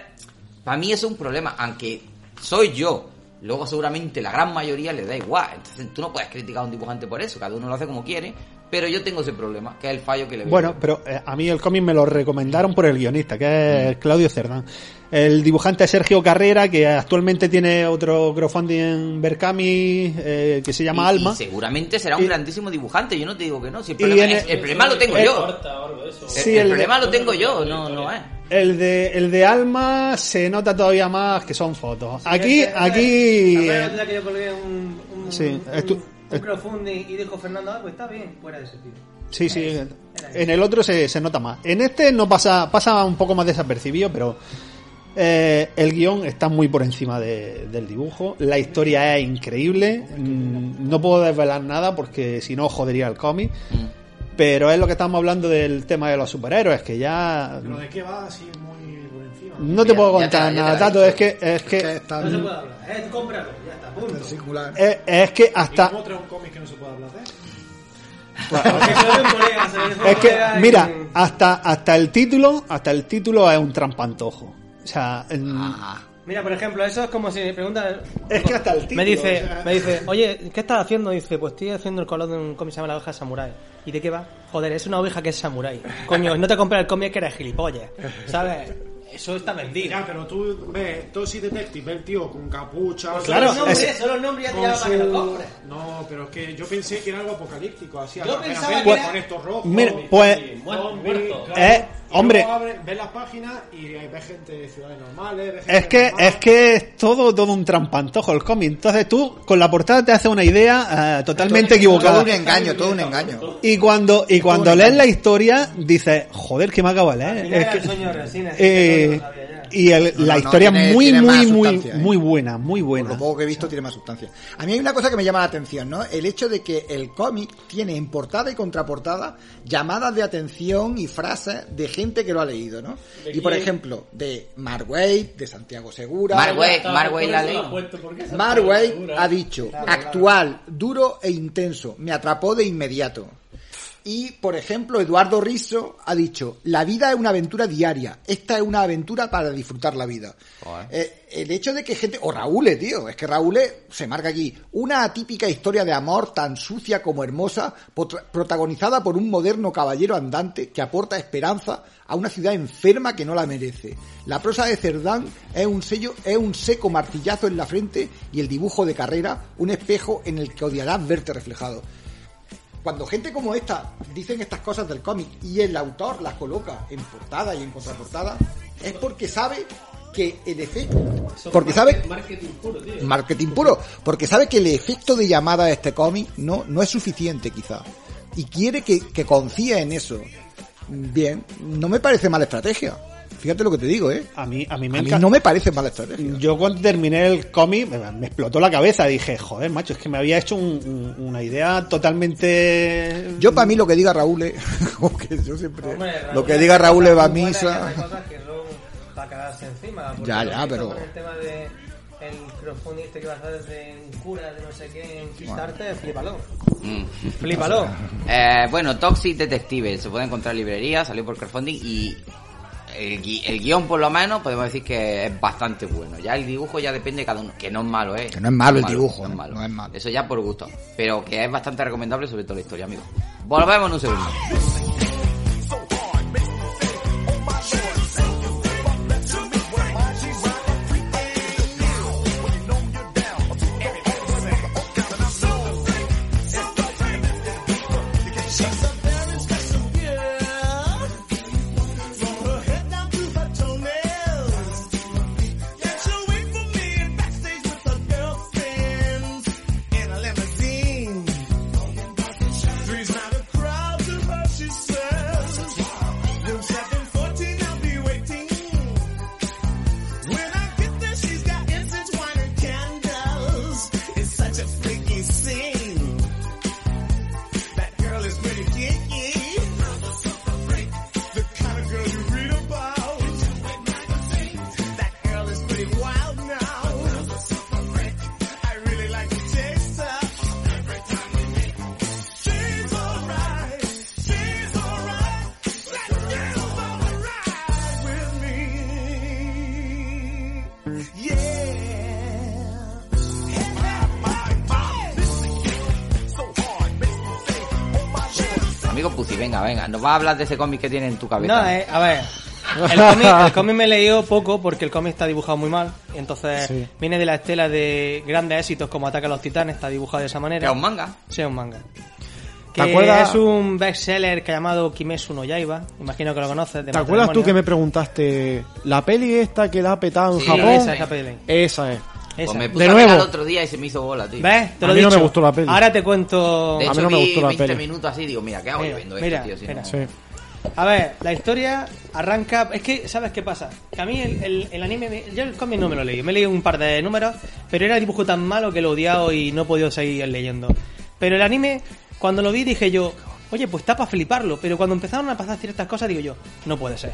S3: para mí es un problema, aunque soy yo. Luego seguramente la gran mayoría le da igual. Entonces tú no puedes criticar a un dibujante por eso, cada uno lo hace como quiere. Pero yo tengo ese problema, que es el fallo que le veo.
S11: Bueno, pero eh, a mí el cómic me lo recomendaron por el guionista, que
S3: Mm.
S11: es Claudio Cerdán. El dibujante es Sergio Carrera, que actualmente tiene otro crowdfunding en Berkami eh, que se llama
S3: Y-
S11: Alma.
S3: y seguramente será un
S11: Y-
S3: grandísimo dibujante, yo no te digo que no. Si el problema, es-
S11: el-
S3: el problema lo tengo
S11: eh,
S3: yo.
S14: Corta eso.
S11: Sí,
S3: el, problema lo tengo yo, no, no es.
S11: El de, el de Alma se nota todavía más que son fotos. Aquí, aquí.
S8: ¿Te acuerdas
S11: eh,
S8: el día que yo colgué un, un,
S11: Sí,
S8: un-
S11: estu-
S8: un crowdfunding y dijo Fernando, ah, pues está bien, fuera de ese tío.
S11: Sí, sí. En el otro se, se nota más. En este no pasa, pasa un poco más desapercibido, pero eh, el guion está muy por encima de- del dibujo. La historia es increíble. Mm, No puedo desvelar nada porque si no jodería el cómic.
S3: Mm.
S11: Pero es lo que estamos hablando del tema de los superhéroes, que ya
S13: Pero de qué va así muy por encima.
S11: no te
S3: Ya-
S11: puedo contar nada, Tato. Es que es
S4: Que está
S8: No se puede hablar, eh, cómpralo, ya está, punto.
S11: es, es que
S13: ¿Y
S11: hasta
S13: cómo trae un cómic que no se puede hablar de
S8: un
S11: Es que, mira, hasta, hasta el título, hasta el título es un trampantojo. O sea,
S3: Ajá.
S8: Mira, por ejemplo, eso es como si me pregunta.
S11: Es que hasta el título,
S8: Me dice,
S11: o sea.
S8: me dice, oye, ¿qué estás haciendo? Dice, pues estoy haciendo el color de un cómic que se llama La oveja samurai. ¿Y de qué va? Joder, es una oveja que es samurai. Coño, no te compras el cómic que eres gilipollas. ¿Sabes? Eso está vendido.
S13: Ya, pero tú ves Tosi Detective, ve el tío con capucha.
S8: Pues
S11: Claro,
S8: solo el nombre,
S11: es-
S8: solo el nombre ya te para que lo
S13: su-
S8: compres.
S13: No, pero es que yo pensé que era algo apocalíptico, así.
S8: Yo pensaba
S13: ves
S8: que era-
S13: con estos rojos.
S11: Mira, pues-
S13: zombies,
S14: Muerto,
S13: zombies,
S14: muerto.
S13: claro.
S11: Eh, hombre.
S13: abre- ves las páginas y ves gente de ciudades normales. ves gente
S11: Es que,
S13: normal.
S11: es que es todo, todo un trampantojo el cómic. Entonces tú, con la portada te hace una idea eh, totalmente
S4: Todo
S11: equivocada.
S4: un engaño, todo un engaño.
S11: Y cuando, y cuando lees la historia, dices, joder, que me acabo de leer. Es
S8: era
S11: que-
S8: el sueño de resina,
S11: eh, y el-
S4: No,
S11: la
S4: no,
S11: historia
S4: no, tiene-
S11: muy,
S4: tiene
S11: muy, muy,
S4: ¿eh?
S11: muy buena, muy
S4: Por
S11: buena.
S4: lo poco que he visto tiene más sustancia. A mí hay una cosa que me llama la atención, ¿no? El hecho de que el cómic tiene en portada y contraportada llamadas de atención y frases de gente que lo ha leído, ¿no? Y por ejemplo, de Mark Waid, de Santiago Segura.
S3: Mark Waid, Mark
S14: por
S3: Waid la ley.
S4: Mark Waid ha dicho, actual, duro e intenso, me atrapó de inmediato. Y, por ejemplo, Eduardo Risso ha dicho, la vida es una aventura diaria, esta es una aventura para disfrutar la vida. Eh, el hecho de que gente, o Raúl, tío, es que Raúl se marca aquí, una atípica historia de amor tan sucia como hermosa, protagonizada por un moderno caballero andante que aporta esperanza a una ciudad enferma que no la merece. La prosa de Cerdán es un sello, es un seco martillazo en la frente y el dibujo de carrera, un espejo en el que odiarás verte reflejado cuando gente como esta dicen estas cosas del cómic y el autor las coloca en portada y en contraportada, es porque sabe que el efecto, porque sabe
S14: Marketing puro, tío.
S4: marketing puro, porque sabe que el efecto de llamada de este cómic no, no es suficiente quizá y quiere que, que confíe en eso. Bien, no me parece mala estrategia. Fíjate lo que te digo, ¿eh?
S11: A mí, a mí me
S4: A mí no me parece mala estrategia.
S11: Yo cuando terminé el cómic me, me explotó la cabeza. Dije, joder, macho, es que me había hecho un- un- una idea totalmente...
S4: Yo para mí lo que diga Raúl es... que yo siempre...
S8: Hombre, Raúl,
S4: lo que diga Raúl es va a misa.
S8: que son para cagarse encima.
S4: Ya, ya, pero-
S8: con El tema de el crowdfunding este que vas a hacer de cura de no sé qué en Kickstarter, flipalo.
S15: Mm.
S8: Flipalo.
S15: Eh, bueno, Toxic Detective se puede encontrar en librería, salió por crowdfunding y el, gui- el guion por lo menos podemos decir que es bastante bueno. Ya el dibujo ya depende de cada uno, que no es malo, ¿eh?
S4: Que no es malo el dibujo,
S15: no es
S4: ¿eh?
S15: malo.
S4: No es malo.
S15: Eso ya por gusto, pero que es bastante recomendable sobre todo la historia, amigo. Volvemos en un segundo. Nos va a hablar de ese cómic que tiene en tu cabeza.
S8: No, eh, a ver. El cómic, el cómic me he leído poco porque el cómic está dibujado muy mal. y Entonces
S11: Sí.
S8: viene de la estela de grandes éxitos como Ataca a los Titanes, está dibujado de esa manera.
S15: ¿Es un manga?
S8: Sí, es un manga.
S6: ¿Te
S8: Que
S6: acuerdas-
S8: es un bestseller que llamado Kimetsu no Yaiba. Imagino que lo conoces. de
S6: ¿Te acuerdas tú que me preguntaste la peli esta que da petado en
S15: Sí,
S6: Japón?
S8: Esa, esa peli.
S6: Esa es.
S8: Esa.
S15: Pues me puse
S6: De
S15: a
S6: nuevo.
S15: el otro día y se me hizo bola, tío.
S8: ¿Ves? Te
S6: A
S8: lo he
S6: mí no me
S8: dicho.
S6: gustó la peli.
S8: Ahora te cuento.
S15: De
S6: A mí
S15: hecho,
S6: no me
S15: vi
S6: gustó la
S15: 20
S6: peli.
S15: minutos así digo, mira, ¿qué hago yo
S8: Mira,
S15: viendo
S8: mira,
S15: esto, tío? Si
S8: mira.
S15: no-
S6: Sí.
S8: A ver, la historia arranca. Es que, ¿sabes qué pasa? Que a mí el, el- el anime. me- Yo el cómic no me lo leí. Me he leído un par de números, pero era el dibujo tan malo que lo he odiado y no he podido seguir leyendo. Pero el anime, cuando lo vi, dije yo. Oye, pues está para fliparlo, pero cuando empezaron a pasar ciertas cosas, digo yo, no puede ser.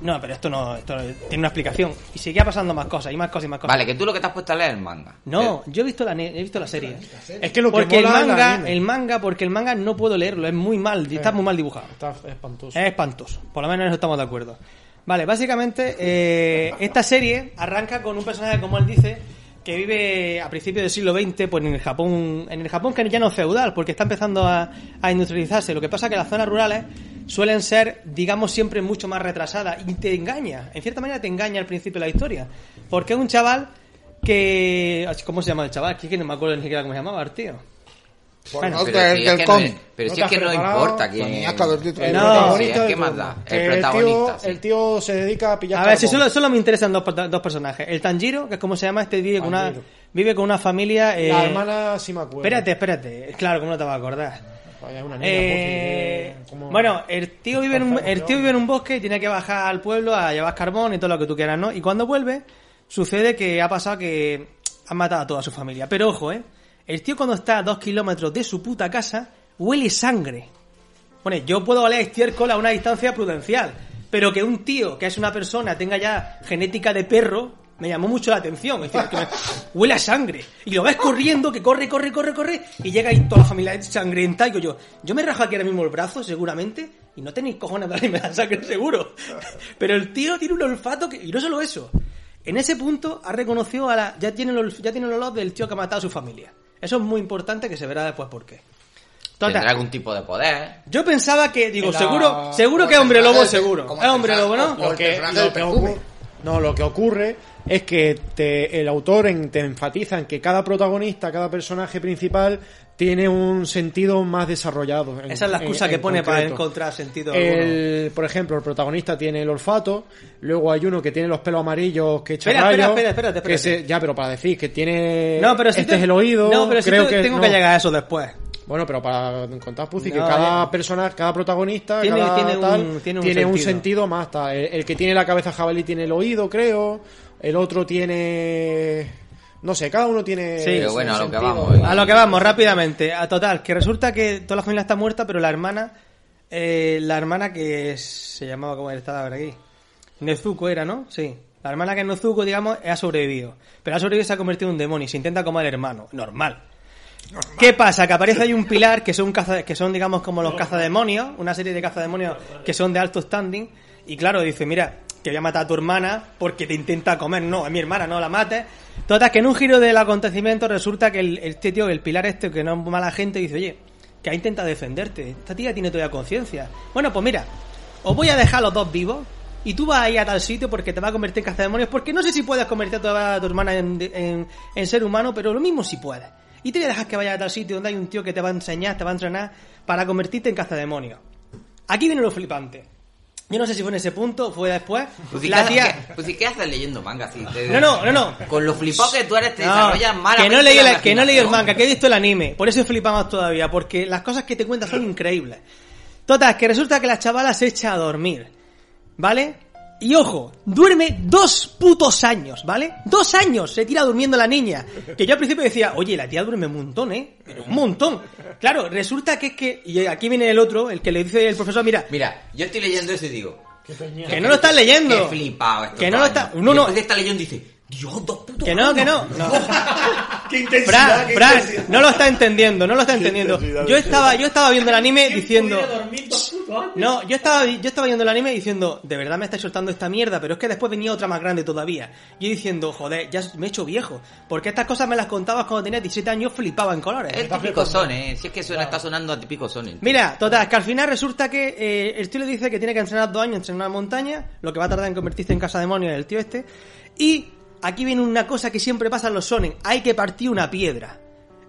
S8: No, pero esto no, esto tiene una explicación. Y seguía pasando más cosas, y más cosas, y más cosas.
S15: Vale, que tú lo que te has puesto a leer es el manga.
S8: No, yo he visto la, he visto la serie.
S6: Es que lo que
S8: porque el
S6: mola es el
S8: manga,
S6: anime.
S8: el manga, porque el manga no puedo leerlo, es muy mal, está muy mal dibujado.
S6: Está espantoso.
S8: Es espantoso, por lo menos en eso estamos de acuerdo. Vale, básicamente eh, esta serie arranca con un personaje, como él dice, que vive a principios del siglo XX, pues en el Japón, en el Japón que ya no es feudal, porque está empezando a, industrializarse. Lo que pasa es que las zonas rurales suelen ser, digamos, siempre mucho más retrasadas y te engaña, en cierta manera te engaña al principio de la historia, porque es un chaval que, ¿cómo se llama el chaval? Que no me acuerdo ni siquiera cómo se llamaba el tío. Bueno,
S15: Pero
S4: del-
S15: si es que no, pero
S6: ¿No
S15: si es que no importa quién.
S8: No,
S15: ¿qué más da? El protagonista,
S6: tío,
S15: sí.
S6: el tío se dedica a pillar
S8: A ver, si solo, solo me interesan dos, dos personajes. El Tanjiro, que es como se llama este, vive con una, vive con una familia... eh,
S6: La hermana sí me acuerdo.
S8: Espérate, espérate. Claro, ¿cómo no te vas a acordar?
S6: Vaya, una niña,
S8: Eh,
S6: pues, como-
S8: bueno, el tío, vive en un, el tío vive en un bosque y tiene que bajar al pueblo a llevar carbón y todo lo que tú quieras, ¿no? Y cuando vuelve, sucede que ha pasado que han matado a toda su familia. Pero ojo, ¿eh? El tío cuando está a dos kilómetros de su puta casa, huele sangre. Bueno, yo puedo oler estiércol a una distancia prudencial, pero que un tío, que es una persona, tenga ya genética de perro, me llamó mucho la atención. Es decir, que me- huele a sangre. Y lo ves corriendo, que corre, corre, corre, corre, y llega ahí toda la familia sangrienta. Y digo yo, yo me rajo aquí ahora mismo el brazo, seguramente, y no tenéis cojones para darme la sangre, seguro. Pero el tío tiene un olfato que. Y no solo eso. En ese punto ha reconocido a la. Ya tiene el, olf- ya tiene el olor del tío que ha matado a su familia. Eso es muy importante que se verá después por qué. Total.
S15: Tendrá algún tipo de poder.
S8: Yo pensaba que, digo,
S6: la-
S8: seguro, seguro que es hombre lobo, seguro. Es hombre lobo, ¿no?
S6: lo que, lo que ocurre, no, lo que ocurre es que te- el autor en- te enfatiza en que cada protagonista, cada personaje principal tiene un sentido más desarrollado. en-
S8: Esa es la excusa
S6: en-
S8: que
S6: en
S8: pone para encontrar sentido.
S6: El, por ejemplo, el protagonista tiene el olfato, luego hay uno que tiene los pelos amarillos que echa
S8: Espera, espera,
S6: rayos,
S8: espera, espérate,
S6: que
S8: espérate.
S6: se- ya, pero para decir que tiene
S8: No, pero si
S6: este
S8: te-
S6: es el oído,
S8: No, pero si
S6: creo
S8: te-
S6: que
S8: tengo
S6: no.
S8: que llegar a eso después.
S13: Bueno, pero para contar, Puzi, que cada persona, cada protagonista,
S8: Tiene-
S13: cada
S8: tiene un- tiene sentido.
S13: sentido más. tal. El, el que tiene la cabeza jabalí tiene el oído, creo. El otro tiene... No sé, cada uno tiene...
S8: Sí.
S3: Pero bueno, a lo que vamos.
S8: A lo que vamos, rápidamente. A total, que resulta que toda la familia está muerta, pero la hermana, eh, la hermana que se llamaba, como estaba ahora aquí? Nezuko era, ¿no? Sí. La hermana que es Nezuko, digamos, ha sobrevivido. Pero ha sobrevivido y se ha convertido en un demonio y se intenta comer al hermano. Normal. ¿Qué pasa? Que aparece ahí un pilar que son caza, que son digamos como los cazademonios, una serie de cazademonios que son de alto standing y claro, dice, mira, que voy a matar a tu hermana porque te intenta comer, no, a mi hermana no la mates. Total, que en un giro del acontecimiento resulta que el, este tío, el pilar este, que no es mala gente, dice, oye, que ha intentado defenderte, esta tía tiene todavía conciencia. Bueno, pues mira, os voy a dejar los dos vivos y tú vas a ir a tal sitio porque te va a convertir en cazademonios, porque no sé si puedes convertir a tu, tu hermana en, en- en ser humano, pero lo mismo si puedes. Y te voy a dejar que vayas a tal sitio donde hay un tío que te va a enseñar, te va a entrenar para convertirte en cazademonios. Aquí viene lo flipante. Yo no sé si fue en ese punto fue después.
S3: Pues si,
S8: La
S3: ¿qué,
S8: tía...
S3: qué- pues si, ¿qué haces leyendo manga así? Te-
S8: No, no, no, no.
S3: Con lo flipado que tú eres, te
S8: No,
S3: desarrollas mal.
S8: que no, leí el, que no leí el manga, que he visto el anime. Por eso he flipado más todavía, porque las cosas que te cuentan son increíbles. Total, que resulta que la chavala se echa a dormir. ¿Vale? Y ojo, duerme dos putos años, ¿vale? Dos años se tira durmiendo la niña. Que yo al principio decía, oye, la tía duerme un montón, ¿eh? Pero un montón. Claro, resulta que es que... Y aquí viene el otro, el que le dice el profesor, mira,
S3: Mira, yo estoy leyendo eso y digo.
S8: que no lo estás leyendo.
S3: Qué flipado esto.
S8: Que no lo está... No, no,
S3: está leyendo y dice, Dios, dos putos
S8: que no, que no.
S3: años".
S8: no.
S11: ¡Qué intensidad!
S8: Fran,
S11: qué
S8: Fran,
S11: intensidad!
S8: no lo está entendiendo, no lo está entendiendo. Yo estaba, yo estaba viendo el anime diciendo, no, yo estaba, yo estaba viendo el anime diciendo, de verdad me estáis soltando esta mierda, pero es que después venía otra más grande todavía. Yo diciendo, joder, ya me he hecho viejo, porque estas cosas me las contabas cuando tenía 17 años, flipaba en colores.
S3: Es típico son, eh. Si es que suena, está sonando a típico son.
S8: Mira, total, que al final resulta que eh, el tío le dice que tiene que entrenar dos años, entrenar una montaña, lo que va a tardar en convertirse en casa demonio el tío este. Y aquí viene una cosa que siempre pasa en los sonen, hay que partir una piedra.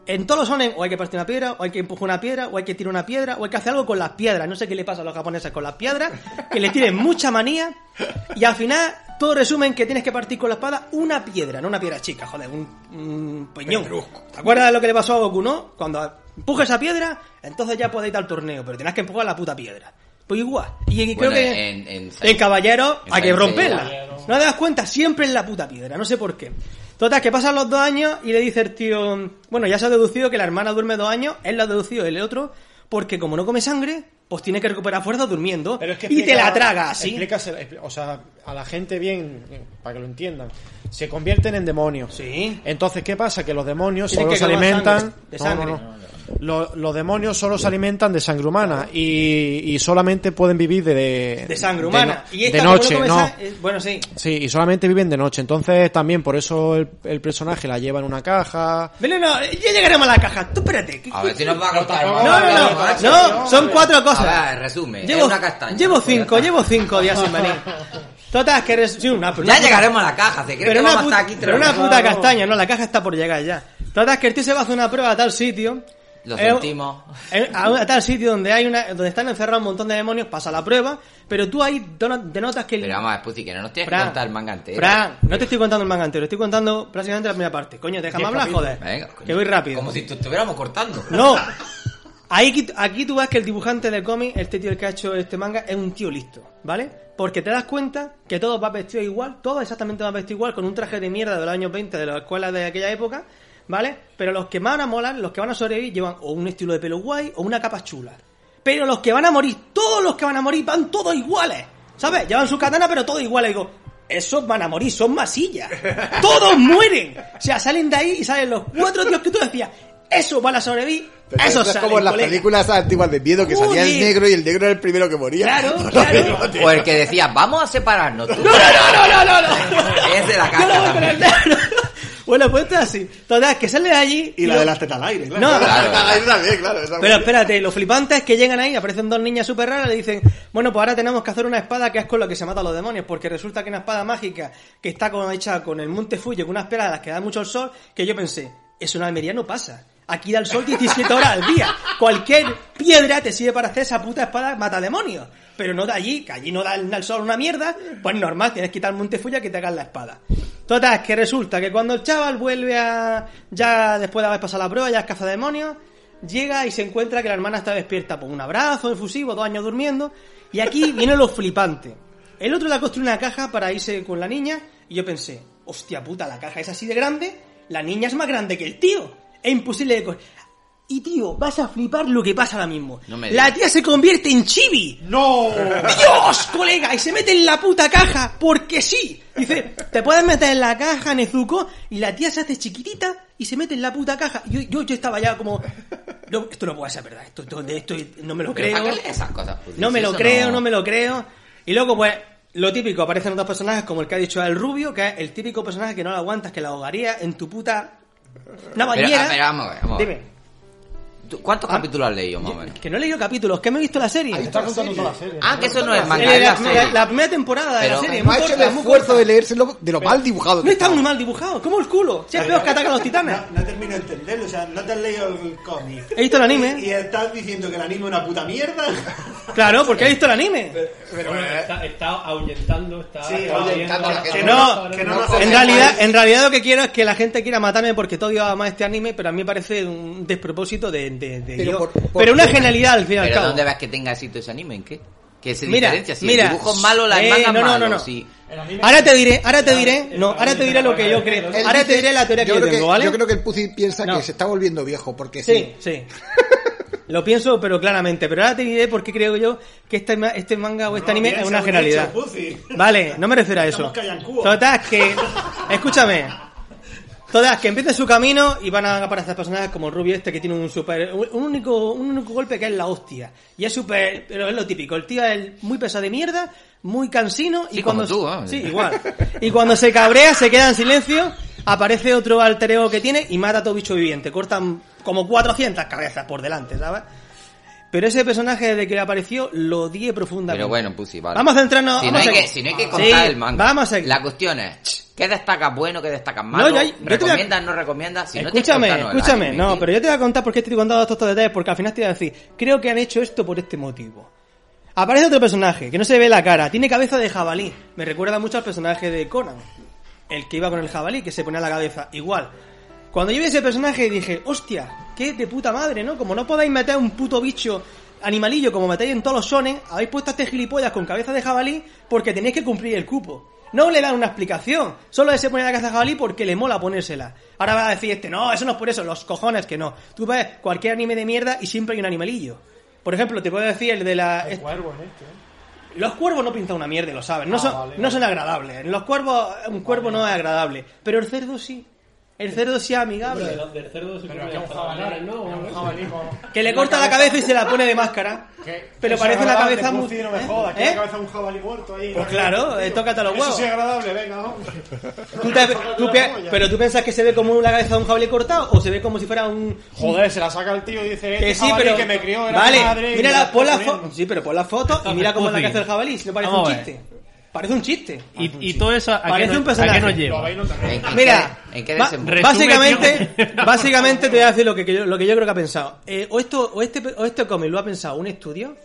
S8: En todos los sonen, o hay que partir una piedra, o hay que empujar una piedra, o hay que tirar una piedra, o hay que hacer algo con las piedras. No sé qué le pasa a los japoneses con las piedras, que le tienen mucha manía, y al final todo resumen que tienes que partir con la espada una piedra, no una piedra chica, joder, un, un peñón. ¿Te acuerdas de lo que le pasó a Goku, no? Cuando empuja esa piedra, entonces ya podéis ir al torneo, pero tienes que empujar la puta piedra. Pues igual. Y, y creo
S3: Bueno,
S8: que
S3: en, en,
S8: en caballero
S3: en
S8: hay que romperla. ¿No te das cuenta? Siempre en la puta piedra, no sé por qué. Total, que pasan los dos años y le dice el tío, bueno, ya se ha deducido que la hermana duerme dos años, él lo ha deducido, el otro, porque como no come sangre, pues tiene que recuperar fuerza durmiendo
S13: Pero es que
S8: y te la traga así.
S13: o sea, a la gente bien, eh, para que lo entiendan. Se convierten en demonios.
S8: Sí.
S13: Entonces, ¿qué pasa? Que los demonios solo
S8: que
S13: se alimentan...
S8: sangre, de
S13: No,
S8: sangre.
S13: no, no. Lo- Los, demonios solo se alimentan de sangre humana y, y solamente pueden vivir de... De,
S8: De sangre
S13: de
S8: humana.
S13: no-
S8: y esta,
S13: de noche, no.
S8: sa- eh, Bueno, sí.
S13: Sí, y solamente viven de noche. Entonces, también por eso el, el personaje la lleva en una caja...
S8: No, no, no, ya llegaremos a la caja. Tú espérate. ¿qué-
S3: A ver si nos va a contar.
S8: No,
S3: más.
S8: no, no, no, son cuatro cosas.
S3: A ver, resume.
S8: Llevo,
S3: una castaña.
S8: llevo
S3: Pues ya
S8: cinco, llevo cinco días sin venir. Total, que eres... Sí, una,
S3: Ya
S8: una puta-
S3: llegaremos a la caja. ¿Se cree
S8: Pero
S3: que
S8: una,
S3: vamos a
S8: puta,
S3: estar aquí
S8: pero una puta castaña, no, la caja está por llegar ya. Total, que el tío se va a hacer una prueba a tal sitio.
S3: Lo
S8: Eh,
S3: sentimos.
S8: eh, A, tal sitio donde hay una, donde están encerrados un montón de demonios, pasa la prueba, pero tú ahí denotas que el-
S3: Pero vamos Pussy, que no nos tienes
S8: Fran,
S3: que contar el manga entero.
S8: Fran, no te estoy contando el manga entero, estoy contando prácticamente la primera parte. Coño, déjame hablar, joder.
S3: Venga, coño.
S8: Que voy rápido.
S3: Como si te estuviéramos cortando.
S8: No. Ahí, aquí tú ves que el dibujante del cómic, este tío el que ha hecho este manga, es un tío listo, ¿vale? Porque te das cuenta que todos van vestidos igual, todos exactamente van vestidos igual, con un traje de mierda de los años 20 de las escuelas de aquella época, ¿vale? Pero los que más van a molar, los que van a sobrevivir, llevan o un estilo de pelo guay o una capa chula. Pero los que van a morir, todos los que van a morir van todos iguales, ¿sabes? Llevan su katana, pero todos iguales. Digo, esos van a morir, son masillas. Todos mueren. O sea, salen de ahí y salen los cuatro tíos que tú decías, esos van a sobrevivir,
S4: Pero
S8: esos
S4: eso es
S8: salen,
S4: como en las
S8: colega.
S4: películas antiguas de miedo que salía el negro y el negro era el primero que moría.
S8: Claro, claro.
S3: O el que decía, vamos a separarnos. Tú.
S8: No, no, no, no, no, no.
S3: Es de la
S8: Yo
S3: caja
S8: lo voy a
S3: también.
S8: poner- Bueno, pues esto es así. Total, que sale de allí.
S11: Y la
S8: lo-
S11: de las tetas al aire, claro.
S8: No,
S3: Claro.
S4: Ahí también, claro. esa-
S8: Pero espérate, lo flipante es que llegan ahí, aparecen dos niñas súper raras y le dicen, bueno, pues ahora tenemos que hacer una espada que es con lo que se mata a los demonios, porque resulta que una espada mágica que está con, hecha con el monte Fuji, con unas piedras que da mucho el sol, que yo pensé, eso en Almería no pasa. Aquí da el sol 17 horas al día. Cualquier piedra te sirve para hacer esa puta espada mata demonios. Pero no da allí, que allí no da el sol una mierda, pues normal, tienes que quitar el monte Fuji que te hagan la espada. Total, que resulta que cuando el chaval vuelve a. Ya después de haber pasado la prueba, ya es cazademonios. llega y se encuentra que la hermana está despierta por un abrazo efusivo, dos años durmiendo. Y aquí viene lo flipante. El otro le ha construido una caja para irse con la niña. Y yo pensé, hostia puta, la caja es así de grande. La niña es más grande que el tío. Es imposible de... co- Y tío, vas a flipar lo que pasa ahora mismo.
S3: No me
S8: la tía se convierte en chibi.
S13: ¡No!
S8: ¡Dios, colega! Y se mete en la puta caja, porque sí. Dice, te puedes meter en la caja, Nezuko, y la tía se hace chiquitita y se mete en la puta caja. Yo, yo, yo estaba ya como... no, esto no puede ser verdad, esto, esto, esto no me lo creo.
S3: ¿para qué lees esas cosas? Pues,
S8: No me lo creo, no me lo creo. Y luego, pues, lo típico, aparecen otros personajes como el que ha dicho el rubio, que es el típico personaje que no lo aguantas, que la ahogaría en tu puta... Una
S3: Pero,
S8: bañera.
S3: vamos vamos.
S8: Dime.
S3: ¿Tú ¿Cuántos capítulos has leído, más o menos?
S8: Que no he leído capítulos, que me he visto la serie.
S13: Está contando toda la serie.
S3: Ah, que eso no es manga,
S8: Eh,
S3: es la
S8: la,
S3: serie.
S8: la- la primera temporada de
S3: Pero-
S8: la serie.
S4: No
S8: muy
S4: ha hecho el esfuerzo de leérselo de lo mal dibujado
S8: No está muy mal dibujado, como el culo. Si es peor que atacan los titanes.
S11: No, no termino de entenderlo, o sea, no te has leído el cómic.
S8: He visto el anime.
S11: Y, y estás diciendo que el anime es una puta mierda.
S8: Claro, porque he visto el anime.
S5: Bueno, está, está ahuyentando, está
S11: Sí,
S4: ahuyentando a la
S5: a-
S4: gente.
S8: Que no,
S11: que no
S8: En realidad, en realidad lo que quiero es que la gente quiera matarme porque todo ama este anime, pero a mí me parece un despropósito de, de, de
S4: Pero
S8: guion.
S4: por- por-
S8: pero una genialidad al fin y al
S3: ¿Pero dónde ves que tenga éxito ese anime? ¿En qué? ¿Qué se
S8: Mira,
S3: diferencia? Si
S8: mira.
S3: el dibujo es malo, la
S8: Eh, no, no,
S3: malo.
S8: no, no.
S3: Si...
S8: Ahora te diré, ahora te diré, no, ahora te diré lo que yo creo.
S4: Él
S8: Ahora te diré la teoría que
S4: yo
S8: yo
S4: creo
S8: tengo, ¿vale?
S4: Yo creo que el Pussy piensa
S8: No.
S4: que se está volviendo viejo, porque
S8: Sí,
S4: sí.
S8: sí. Lo pienso, pero claramente. Pero ahora te diré por qué creo yo que este, este manga o este anime es una
S11: un
S8: generalidad.
S11: hecho.
S8: Vale, no me refiero a eso. Total, que... Escúchame. Todas, que empiece su camino y van a aparecer personajes como Rubio este que tiene un super... Un único, un único golpe que es la hostia. Y es súper... Pero es lo típico. El tío es muy pesado de mierda, muy cansino y
S3: Sí,
S8: cuando...
S3: como tú, ¿eh?
S8: Sí, igual. Y cuando se cabrea, se queda en silencio, aparece otro alter ego que tiene y mata a todo bicho viviente. Cortan como 400 cabezas por delante, ¿sabes? Pero ese personaje desde que apareció lo odié profundamente.
S3: Pero bueno, sí, vale.
S8: Vamos a centrarnos...
S3: Si no, hay
S8: a
S3: que, si no hay que
S8: Sí,
S3: contar el manga.
S8: Vamos a.
S3: La cuestión es, ¿qué destacas bueno, qué destacas malo?
S8: No, yo- yo a-
S3: ¿Recomiendas, no recomiendas? Si no,
S8: escúchame, escúchame. no, pero yo te voy a contar por qué te estoy contando todos estos detalles, porque al final te voy a decir, creo que han hecho esto por este motivo. Aparece otro personaje que no se ve la cara, tiene cabeza de jabalí. Me recuerda mucho al personaje de Conan, el que iba con el jabalí, que se ponía la cabeza. Igual. Cuando yo vi ese personaje dije, hostia, qué de puta madre, ¿no? Como no podáis meter un puto bicho animalillo como metéis en todos los sones, habéis puesto a este gilipollas con cabeza de jabalí porque tenéis que cumplir el cupo. No le dan una explicación, solo se pone la cabeza de jabalí porque le mola ponérsela. Ahora va a decir este, no, eso no es por eso, los cojones que no. Tú ves cualquier anime de mierda y siempre hay un animalillo. Por ejemplo, te puedo decir el de la...
S13: Cuervo en este, ¿eh?
S8: Los cuervos no pintan una mierda, lo saben. No,
S13: Ah,
S8: son,
S13: vale,
S8: no
S13: vale.
S8: son agradables. Los cuervos, un cuervo no es agradable. Pero el cerdo sí. El cerdo sí es amigable.
S5: Hombre, del- cerdo se
S13: Pero que un jabalí,
S5: ¿no?
S13: Un jabalí con-
S8: Que le corta la cabeza y se la pone de máscara.
S13: Que-
S8: Pero
S13: eso
S8: parece
S13: es agradable,
S8: cabeza muy...
S13: Pussy, no me
S8: ¿Eh?
S13: jodas, que
S8: ¿Eh?
S13: la cabeza de un jabalí muerto ahí.
S8: Pues claro, eh, tócate los
S13: Eso
S8: huevos.
S13: sí es agradable, venga, hombre.
S8: ¿Tú, te- tú pe- pero tú piensas que se ve como la cabeza de un jabalí cortado o se ve como si fuera un...
S13: Joder, se la saca el tío y dice, este
S8: Que sí,
S13: jabalí
S8: pero...
S13: que me crió era
S8: vale,
S13: madre. y
S8: mira la,
S13: está
S8: pon la
S13: poniendo.
S8: foto... Sí, pero pon la foto y mira cómo es la cabeza del jabalí, si no parece
S5: Vamos
S8: un
S5: a ver.
S8: chiste. Parece un chiste.
S5: Y, y todo eso, ¿a qué,
S8: Parece un personaje.
S5: ¿a qué nos lleva?
S13: veis, no te
S3: ¿En, en
S8: Mira,
S3: qué, en qué
S8: básicamente, básicamente te voy a decir lo que, yo, lo que yo creo que ha pensado. Eh, o esto, o este, o este cómic lo ha pensado un estudio,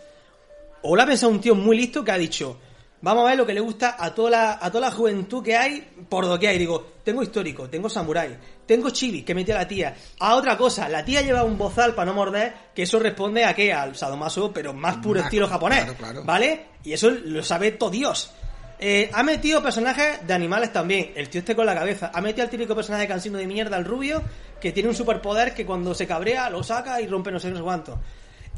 S8: o lo ha pensado un tío muy listo que ha dicho, vamos a ver lo que le gusta a toda la, a toda la juventud que hay por lo que hay. Digo, tengo histórico, tengo samurai, tengo chibi que metió a la tía. A otra cosa, la tía lleva un bozal para no morder, que eso responde a qué? Al sadomaso, pero más puro estilo japonés.
S4: claro, claro.
S8: ¿Vale? Y eso lo sabe todo Dios. Eh, ha metido personajes de animales también. El tío este con la cabeza. Ha metido al típico personaje cansino de mierda, el rubio, que tiene un superpoder que cuando se cabrea lo saca y rompe no sé qué, no sé cuánto.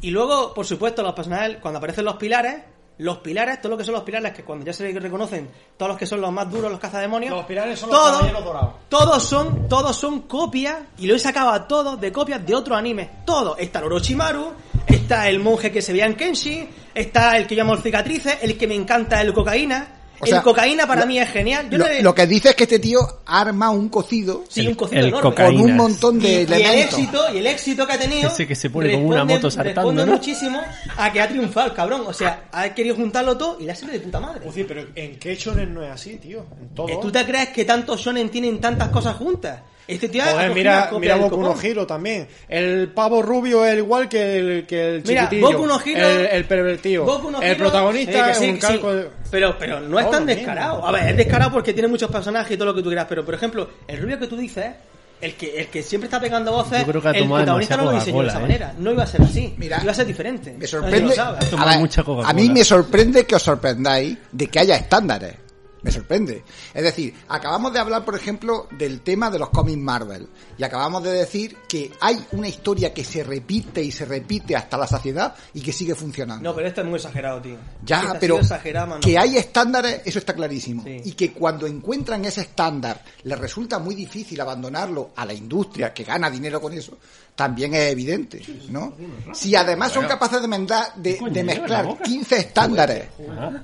S8: Y luego, por supuesto, los personajes, cuando aparecen los pilares, los pilares, todo lo que son los pilares, que cuando ya se reconocen, todos los que son los más duros, los cazademonios,
S13: Los pilares son los
S8: todos,
S13: caballeros dorados.
S8: todos son, todos son copias, y lo he sacado a todos de copias de otros animes. Todos. Está el Orochimaru, está el monje que se veía en Kenshi, está el que llamo el cicatrices, el que me encanta el cocaína.
S4: O
S8: el
S4: sea,
S8: cocaína para
S4: lo-
S8: mí es genial. Yo
S4: Lo,
S8: no he-
S4: lo que dice es que este tío arma un cocido
S8: sí, un cocido
S5: el
S8: enorme.
S4: con un montón de
S8: y, y el
S4: elementos.
S8: éxito y el éxito que ha tenido
S5: Ese que se pone como una moto saltando,
S8: responde
S5: ¿no?
S8: muchísimo a que ha triunfado el cabrón o sea ha querido juntarlo todo y le ha salido de puta madre
S13: Pussy, pero ¿en qué shonen no es así, tío? En todo.
S8: Eh, ¿tú te crees que tantos shonen tienen tantas cosas juntas? Este tío
S13: Joder, mira, mira Boku no. Hero también. El pavo rubio es igual que el, que el
S8: Mira,
S13: chiquitillo.
S8: Boku no Hero-
S13: el, el pervertido.
S8: Boku no
S13: el protagonista
S8: Sí,
S13: es un calco
S8: sí.
S13: de-
S8: Pero, pero no es
S13: Todo
S8: tan descarado. A ver, es descarado porque tiene muchos personajes y todo lo que tú quieras. Pero, por ejemplo, el rubio que tú dices, el que, el que siempre está pegando voces,
S5: Yo creo que ha
S8: el protagonista no lo diseñó de esa
S5: Coca-Cola,
S8: manera. No iba a ser así.
S4: Mira,
S8: iba a ser diferente.
S4: Me
S8: No sé si lo
S4: sorprende. a, a mí me sorprende que os sorprendáis de que haya estándares. Me sorprende. Es decir, acabamos de hablar, por ejemplo, del tema de los cómics Marvel. Y acabamos de decir que hay una historia que se repite y se repite hasta la saciedad y que sigue funcionando.
S8: No, pero esto es muy exagerado, tío.
S4: Ya,
S8: Este
S4: pero
S8: exagerado,
S4: que hay estándares, eso está clarísimo.
S8: Sí.
S4: Y que cuando encuentran ese estándar, les resulta muy difícil abandonarlo a la industria que gana dinero con eso, también es evidente, ¿no? Si además son capaces de, mendar- de, de mezclar 15 estándares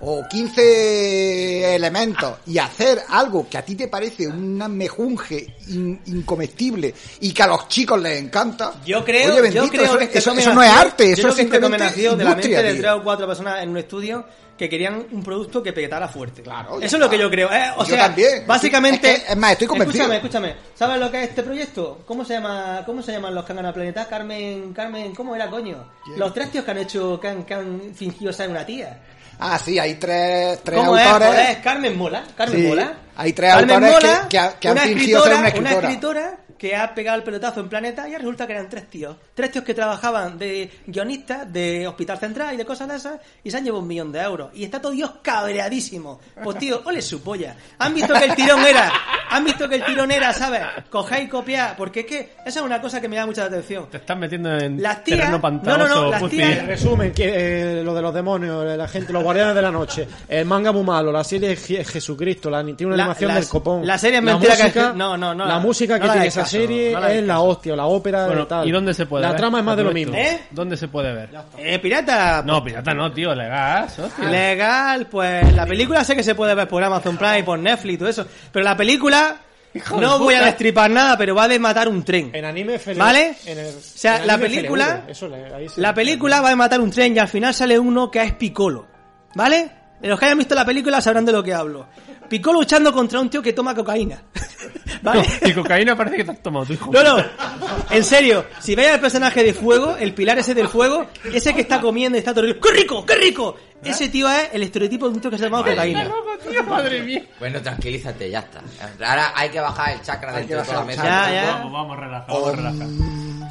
S4: o 15 elementos y hacer algo que a ti te parece un mejunje in- incomestible y que a los chicos les encanta,
S8: Yo creo,
S4: oye, bendito,
S8: yo creo
S4: eso,
S8: que este
S4: eso- eso no es arte,
S8: yo
S4: eso
S8: creo
S4: es
S8: que este de la mente
S4: industria,
S8: de tres o cuatro personas en un estudio que querían un producto que petara fuerte.
S4: Claro,
S8: Eso es lo que yo creo. eh, o
S4: Yo
S8: sea,
S4: también.
S8: básicamente.
S4: Es que, es más, estoy convencido.
S8: Escúchame, escúchame. ¿Sabes lo que es este proyecto? ¿Cómo se llama? ¿Cómo se llaman los que han ganado Planeta? Carmen, Carmen, ¿cómo era coño? Los tres tíos que han hecho, que han, que han fingido ser una tía.
S4: Ah, sí, hay tres, tres
S8: ¿Cómo es?
S4: autores.
S8: Carmen Mola. Carmen
S4: Sí,
S8: Mola.
S4: hay tres
S8: Carmen
S4: autores
S8: Mola,
S4: que- que ha- que han fingido ser una
S8: Una
S4: escritora.
S8: Que ha pegado el pelotazo en Planeta y resulta que eran tres tíos. Tres tíos que trabajaban de guionistas de Hospital Central y de cosas de esas y se han llevado un millón de euros. Y está todo Dios cabreadísimo. Pues tío, ole su polla. Han visto que el tirón era, han visto que el tirón era, ¿sabes? Cogéis y copiar. Porque es que esa es una cosa que me da mucha atención.
S5: Te estás metiendo en
S8: Las tías-
S5: terreno
S8: no,
S5: pantanoso,
S8: no, no, las tías-
S13: En resumen, que, eh, lo de los demonios, la gente, los guardianes de la noche, el manga muy malo, la serie Je- Jesucristo, la, tiene una
S8: La-
S13: animación
S8: las-
S13: del copón.
S8: la serie es mentira que-
S13: música,
S8: no, no, no,
S13: La
S8: la-
S13: música
S8: no
S13: que
S8: la
S13: tiene esa serie
S8: no la hagáis
S13: es la hostia, la ópera
S5: Bueno,
S13: y tal.
S5: ¿y dónde se puede
S13: La
S5: ver?
S13: trama es más de lo mismo.
S8: ¿Eh?
S5: ¿Dónde se puede ver?
S8: Eh, pirata.
S5: No, pirata no, tío, legal.
S8: Legal, pues la película sé que se puede ver por Amazon Prime, por Netflix y todo eso. Pero la película,
S5: Hijo
S8: no
S5: de
S8: voy a destripar nada, pero va de matar un tren.
S13: En anime FL,
S8: ¿Vale?
S13: en el-
S8: O sea,
S13: en
S8: la película,
S13: FLV, eso le- ahí sí.
S8: la película va a matar un tren y al final sale uno que es Piccolo. ¿Vale? Los que hayan visto la película sabrán de lo que hablo. Piccolo luchando contra un tío que toma cocaína. ¿Vale?
S5: Y cocaína parece que te has tomado hijo.
S8: No, no, en serio, si veis al personaje de fuego, el pilar ese del fuego, ese que está comiendo y está todo ¡qué rico, qué rico! Ese tío es el estereotipo de un tío que se ha tomado cocaína.
S5: Madre mía.
S3: Bueno, tranquilízate, ya está. Ahora hay que bajar el chakra dentro de toda la mesa.
S8: Ya, ya.
S5: Vamos, vamos, relaja, vamos, relaja.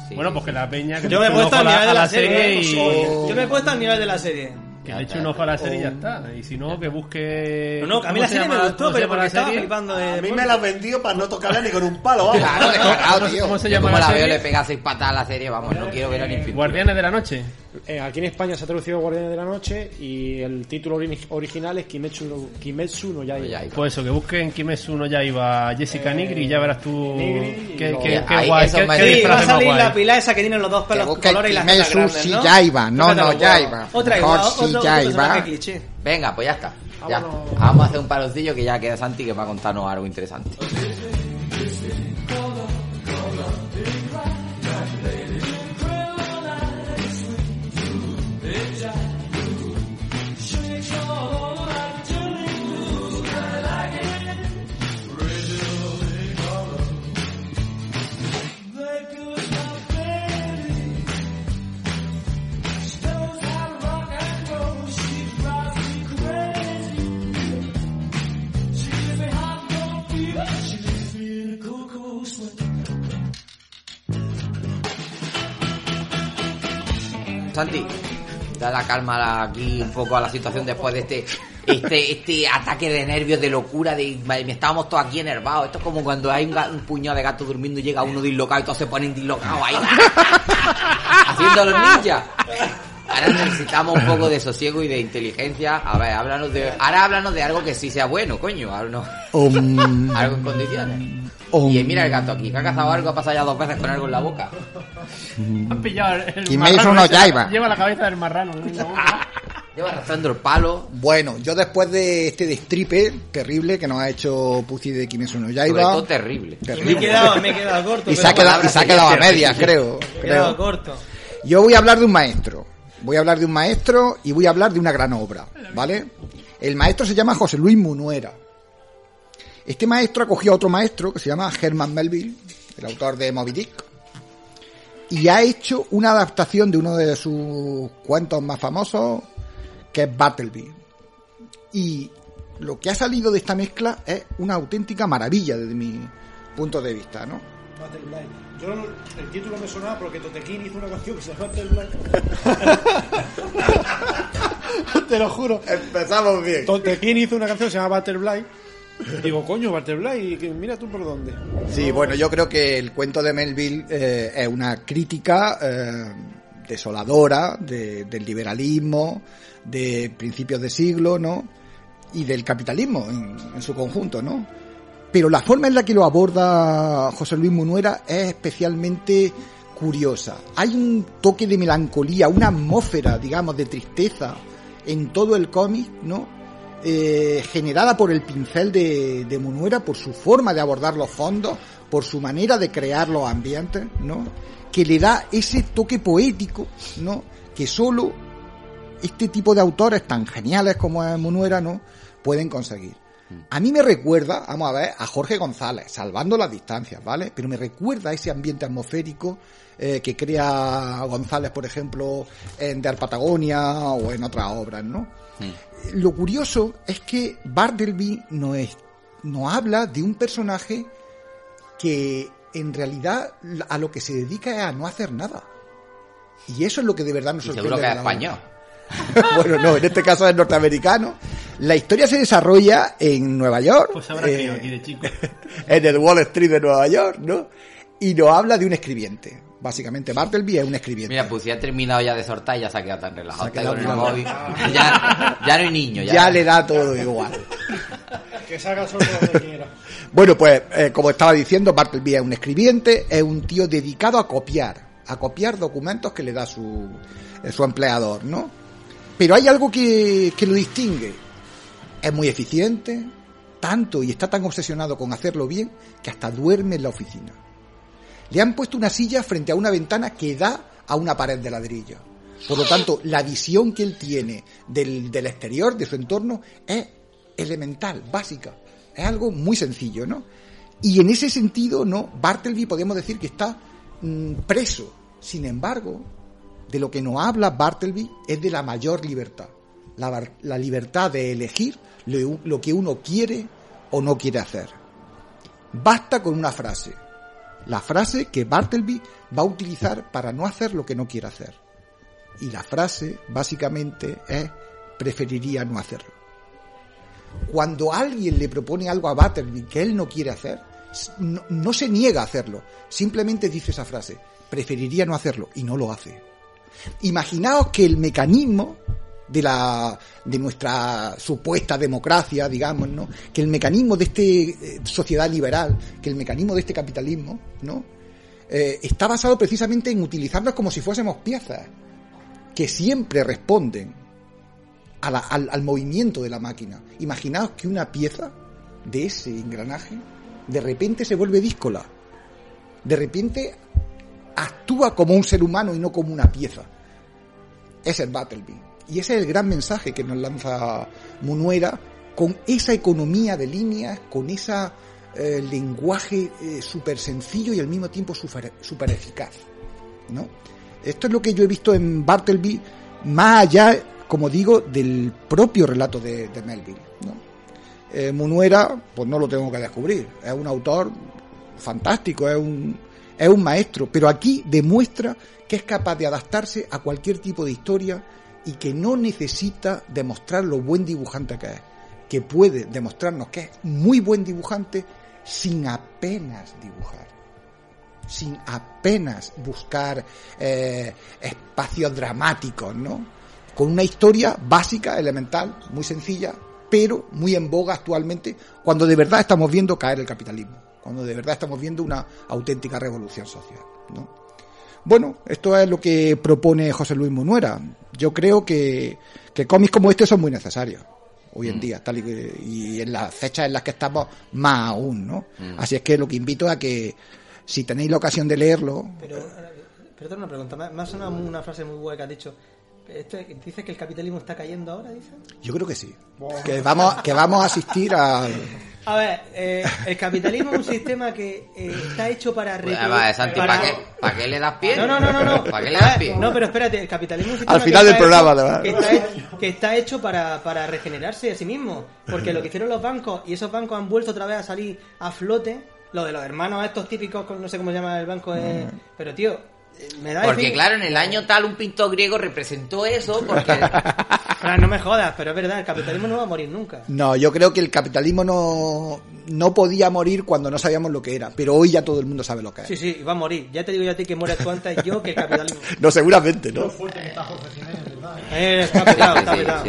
S3: Sí.
S5: Bueno, pues que la peña que
S8: Yo me he puesto al
S5: a
S8: nivel de la serie.
S5: y
S8: ¿eh? Yo me he puesto al nivel de la serie.
S5: Que le eche un ojo a la serie y ya está. Y si no, que busque...
S8: No, no, a mí
S5: ¿cómo
S8: la
S5: se
S8: serie me
S5: llama-
S8: gustó,
S5: cómo se
S8: pero porque estaba flipando de...
S16: A mí me la has vendido para no tocarla ni con un palo. vamos.
S4: Claro, descarado, tío.
S5: ¿Cómo se
S3: Yo
S5: llama
S3: como
S5: la
S3: la veo le pega seis patadas a la serie, vamos, no quiero ver a ni fin.
S5: Guardianes de la Noche.
S13: Eh, aquí en España se ha traducido Guardianes de la Noche y el título ori- original es Kimetsu no, Kimetsu no Yaiba.
S5: Pues eso, que busquen Kimetsu no Yaiba Jessica
S13: Eh,
S5: Nigri y ya verás tú
S13: Nigri
S5: qué, qué, qué guay, qué,
S3: me
S5: qué.
S8: Sí, va a salir la pilar esa que tiene los dos pelos colores y las
S4: Kimetsu si. Yaiba, no, no Yaiba.
S8: Otra igual,
S4: si
S8: otro cliché.
S3: Venga, pues ya está. Ya. Vamos a hacer un paroncillo que ya queda Santi que va a contarnos algo interesante. Santi, da la calma aquí un poco a la situación después de este este este ataque de nervios, de locura, de me estábamos todos aquí enervados. Esto es como cuando hay un puñado de gatos durmiendo y llega uno dislocado y todos se ponen dislocados ahí. haciendo los ninjas. Ahora necesitamos un poco de sosiego y de inteligencia. A ver, háblanos de. Ahora háblanos de algo que sí sea bueno, coño. Háblanos-
S4: Um,
S3: algo en condiciones.
S4: Um,
S3: Y mira el gato aquí, que ha cazado algo, ha pasado ya dos veces con algo en la boca.
S5: Han pillado el, el
S4: Kimetsu
S5: marrano
S4: no
S5: ese,
S4: Yaiba.
S5: Lleva la cabeza del marrano. ¿no? En la boca.
S3: Lleva arrastrando el palo.
S4: Bueno, yo después de este destripe terrible que nos ha hecho Pussy de Kimetsu no
S3: Sobre
S4: Yaiba,
S3: todo terrible.
S8: Me he quedado, me he quedado corto.
S4: y se ha quedado, y se ha quedado a medias, creo.
S8: Me he quedado
S4: creo.
S8: corto.
S4: Yo voy a hablar de un maestro. Voy a hablar de un maestro y voy a hablar de una gran obra, ¿vale? El maestro se llama José Luis Munuera. Este maestro acogió a otro maestro que se llama Herman Melville, el autor de Moby Dick, y ha hecho una adaptación de uno de sus cuentos más famosos, que es Bartleby. Y lo que ha salido de esta mezcla es una auténtica maravilla desde mi punto de vista, ¿no?
S13: Butterfly. Yo el título me sonaba porque Totequín hizo una canción que se llama Butterfly. Te lo juro.
S4: Empezamos bien.
S13: Totequín hizo una canción que se llama Butterfly. Digo, coño, Butterfly, mira tú por dónde.
S4: Sí, bueno, yo creo que el cuento de Melville eh, es una crítica eh, desoladora de- del liberalismo, de principios de siglo, ¿no? Y del capitalismo en, en su conjunto, ¿no? Pero la forma en la que lo aborda José Luis Munuera es especialmente curiosa. Hay un toque de melancolía, una atmósfera, digamos, de tristeza en todo el cómic, ¿no? Eh, generada por el pincel de, de Munuera, por su forma de abordar los fondos, por su manera de crear los ambientes, ¿no? Que le da ese toque poético, ¿no? Que solo este tipo de autores tan geniales como es Munuera, ¿no? Pueden conseguir. A mí me recuerda, vamos a ver, a Jorge González, salvando las distancias, ¿vale? Pero me recuerda a ese ambiente atmosférico eh, que crea González, por ejemplo, en Der Patagonia o en otras obras, ¿no? Lo curioso es que Bartleby no es, no habla de un personaje que en realidad a lo que se dedica es a no hacer nada. Y eso es lo que de verdad nos
S3: Y
S4: sorprende.
S3: seguro que es español.
S4: bueno, no, en este caso es norteamericano. La historia se desarrolla en Nueva York.
S5: Pues habrá
S4: eh,
S5: aquí de chico.
S4: en el Wall Street de Nueva York, ¿no? Y nos habla de un escribiente. Básicamente, Bartleby es un escribiente.
S3: Mira, pues si ha terminado ya de sortar, ya se ha quedado tan relajado.
S4: Se ha quedado
S3: Está con el
S4: relajado.
S3: móvil. Ya, ya no hay niño. Ya,
S4: ya le da todo igual.
S13: Que se haga solo donde quiera.
S4: Bueno, pues eh, como estaba diciendo, Bartleby es un escribiente, es un tío dedicado a copiar, a copiar documentos que le da su, eh, su empleador, ¿no? Pero hay algo que, que lo distingue. Es muy eficiente, tanto y está tan obsesionado con hacerlo bien que hasta duerme en la oficina. Le han puesto una silla frente a una ventana que da a una pared de ladrillo. Por lo tanto, la visión que él tiene del, del exterior, de su entorno, es elemental, básica. Es algo muy sencillo, ¿no? Y en ese sentido, ¿no? Bartleby podemos decir que está mm, preso. Sin embargo, de lo que nos habla Bartleby es de la mayor libertad. La, libertad de elegir lo, que uno quiere o no quiere hacer. Basta con una frase. La frase que Bartleby va a utilizar para no hacer lo que no quiere hacer. Y la frase, básicamente, es preferiría no hacerlo. Cuando alguien le propone algo a Bartleby que él no quiere hacer, no se niega a hacerlo. Simplemente dice esa frase. Preferiría no hacerlo. Y no lo hace. Imaginaos que el mecanismo de la de nuestra supuesta democracia, digamos, ¿no? Que el mecanismo de esta sociedad liberal, que el mecanismo de este capitalismo, ¿no? Eh, está basado precisamente en utilizarnos como si fuésemos piezas que siempre responden a la- al, al movimiento de la máquina. Imaginaos que una pieza de ese engranaje de repente se vuelve díscola. De repente actúa como un ser humano y no como una pieza. Es Battleby. Y ese es el gran mensaje que nos lanza Munuera con esa economía de líneas, con ese lenguaje súper sencillo y al mismo tiempo súper eficaz. ¿no? Esto es lo que yo he visto en Bartleby, más allá, como digo, del propio relato de, de Melville. Eh, Munuera, pues no lo tengo que descubrir, es un autor fantástico, es un, es un maestro, pero aquí demuestra que es capaz de adaptarse a cualquier tipo de historia y que no necesita demostrar lo buen dibujante que es, que puede demostrarnos que es muy buen dibujante sin apenas dibujar, sin apenas buscar eh, espacios dramáticos, ¿no? Con una historia básica, elemental, muy sencilla, pero muy en boga actualmente, cuando de verdad estamos viendo caer el capitalismo, cuando de verdad estamos viendo una auténtica revolución social, ¿no? Bueno, esto es lo que propone José Luis Munuera. Yo creo que, que cómics como este son muy necesarios hoy en día, tal y, que- y en las fechas en las que estamos más aún, ¿no?
S8: Mm.
S4: Así es que lo que invito a que si tenéis la ocasión de leerlo,
S8: Pero, pero tengo una pregunta. Me, me ha sonado una frase muy buena que has dicho. Esto, ¿Dices que el capitalismo está cayendo ahora? Dice?
S4: yo creo que sí. Que vamos, que vamos a asistir a...
S8: A ver, eh, el capitalismo es un sistema que eh, está hecho para...
S3: Pues, Santi, ¿para qué, ¿para qué le das pie?
S8: No, no, no, no. no.
S3: ¿Para qué le das pie?
S8: No, pero espérate, el capitalismo es un
S4: Al
S8: sistema
S4: final
S8: que
S4: del programa,
S8: hecho- que está, hecho, que está hecho para, para regenerarse a sí mismo. Porque lo que hicieron los bancos, y esos bancos han vuelto otra vez a salir a flote, Lo de los hermanos estos típicos, no sé cómo se llama el banco, es... pero tío, eh, me da...
S3: Porque claro, en el año tal un pintor griego representó eso porque
S8: no me jodas, pero es verdad, el capitalismo no va a morir nunca.
S4: No, yo creo que el capitalismo no, no podía morir cuando no sabíamos lo que era, pero hoy ya todo el mundo sabe lo que es.
S8: Sí, sí, va a morir. Ya te digo yo a ti que mueres tú antes yo que el capitalismo.
S4: No, seguramente, ¿no?
S8: Eh, está petado, está petado.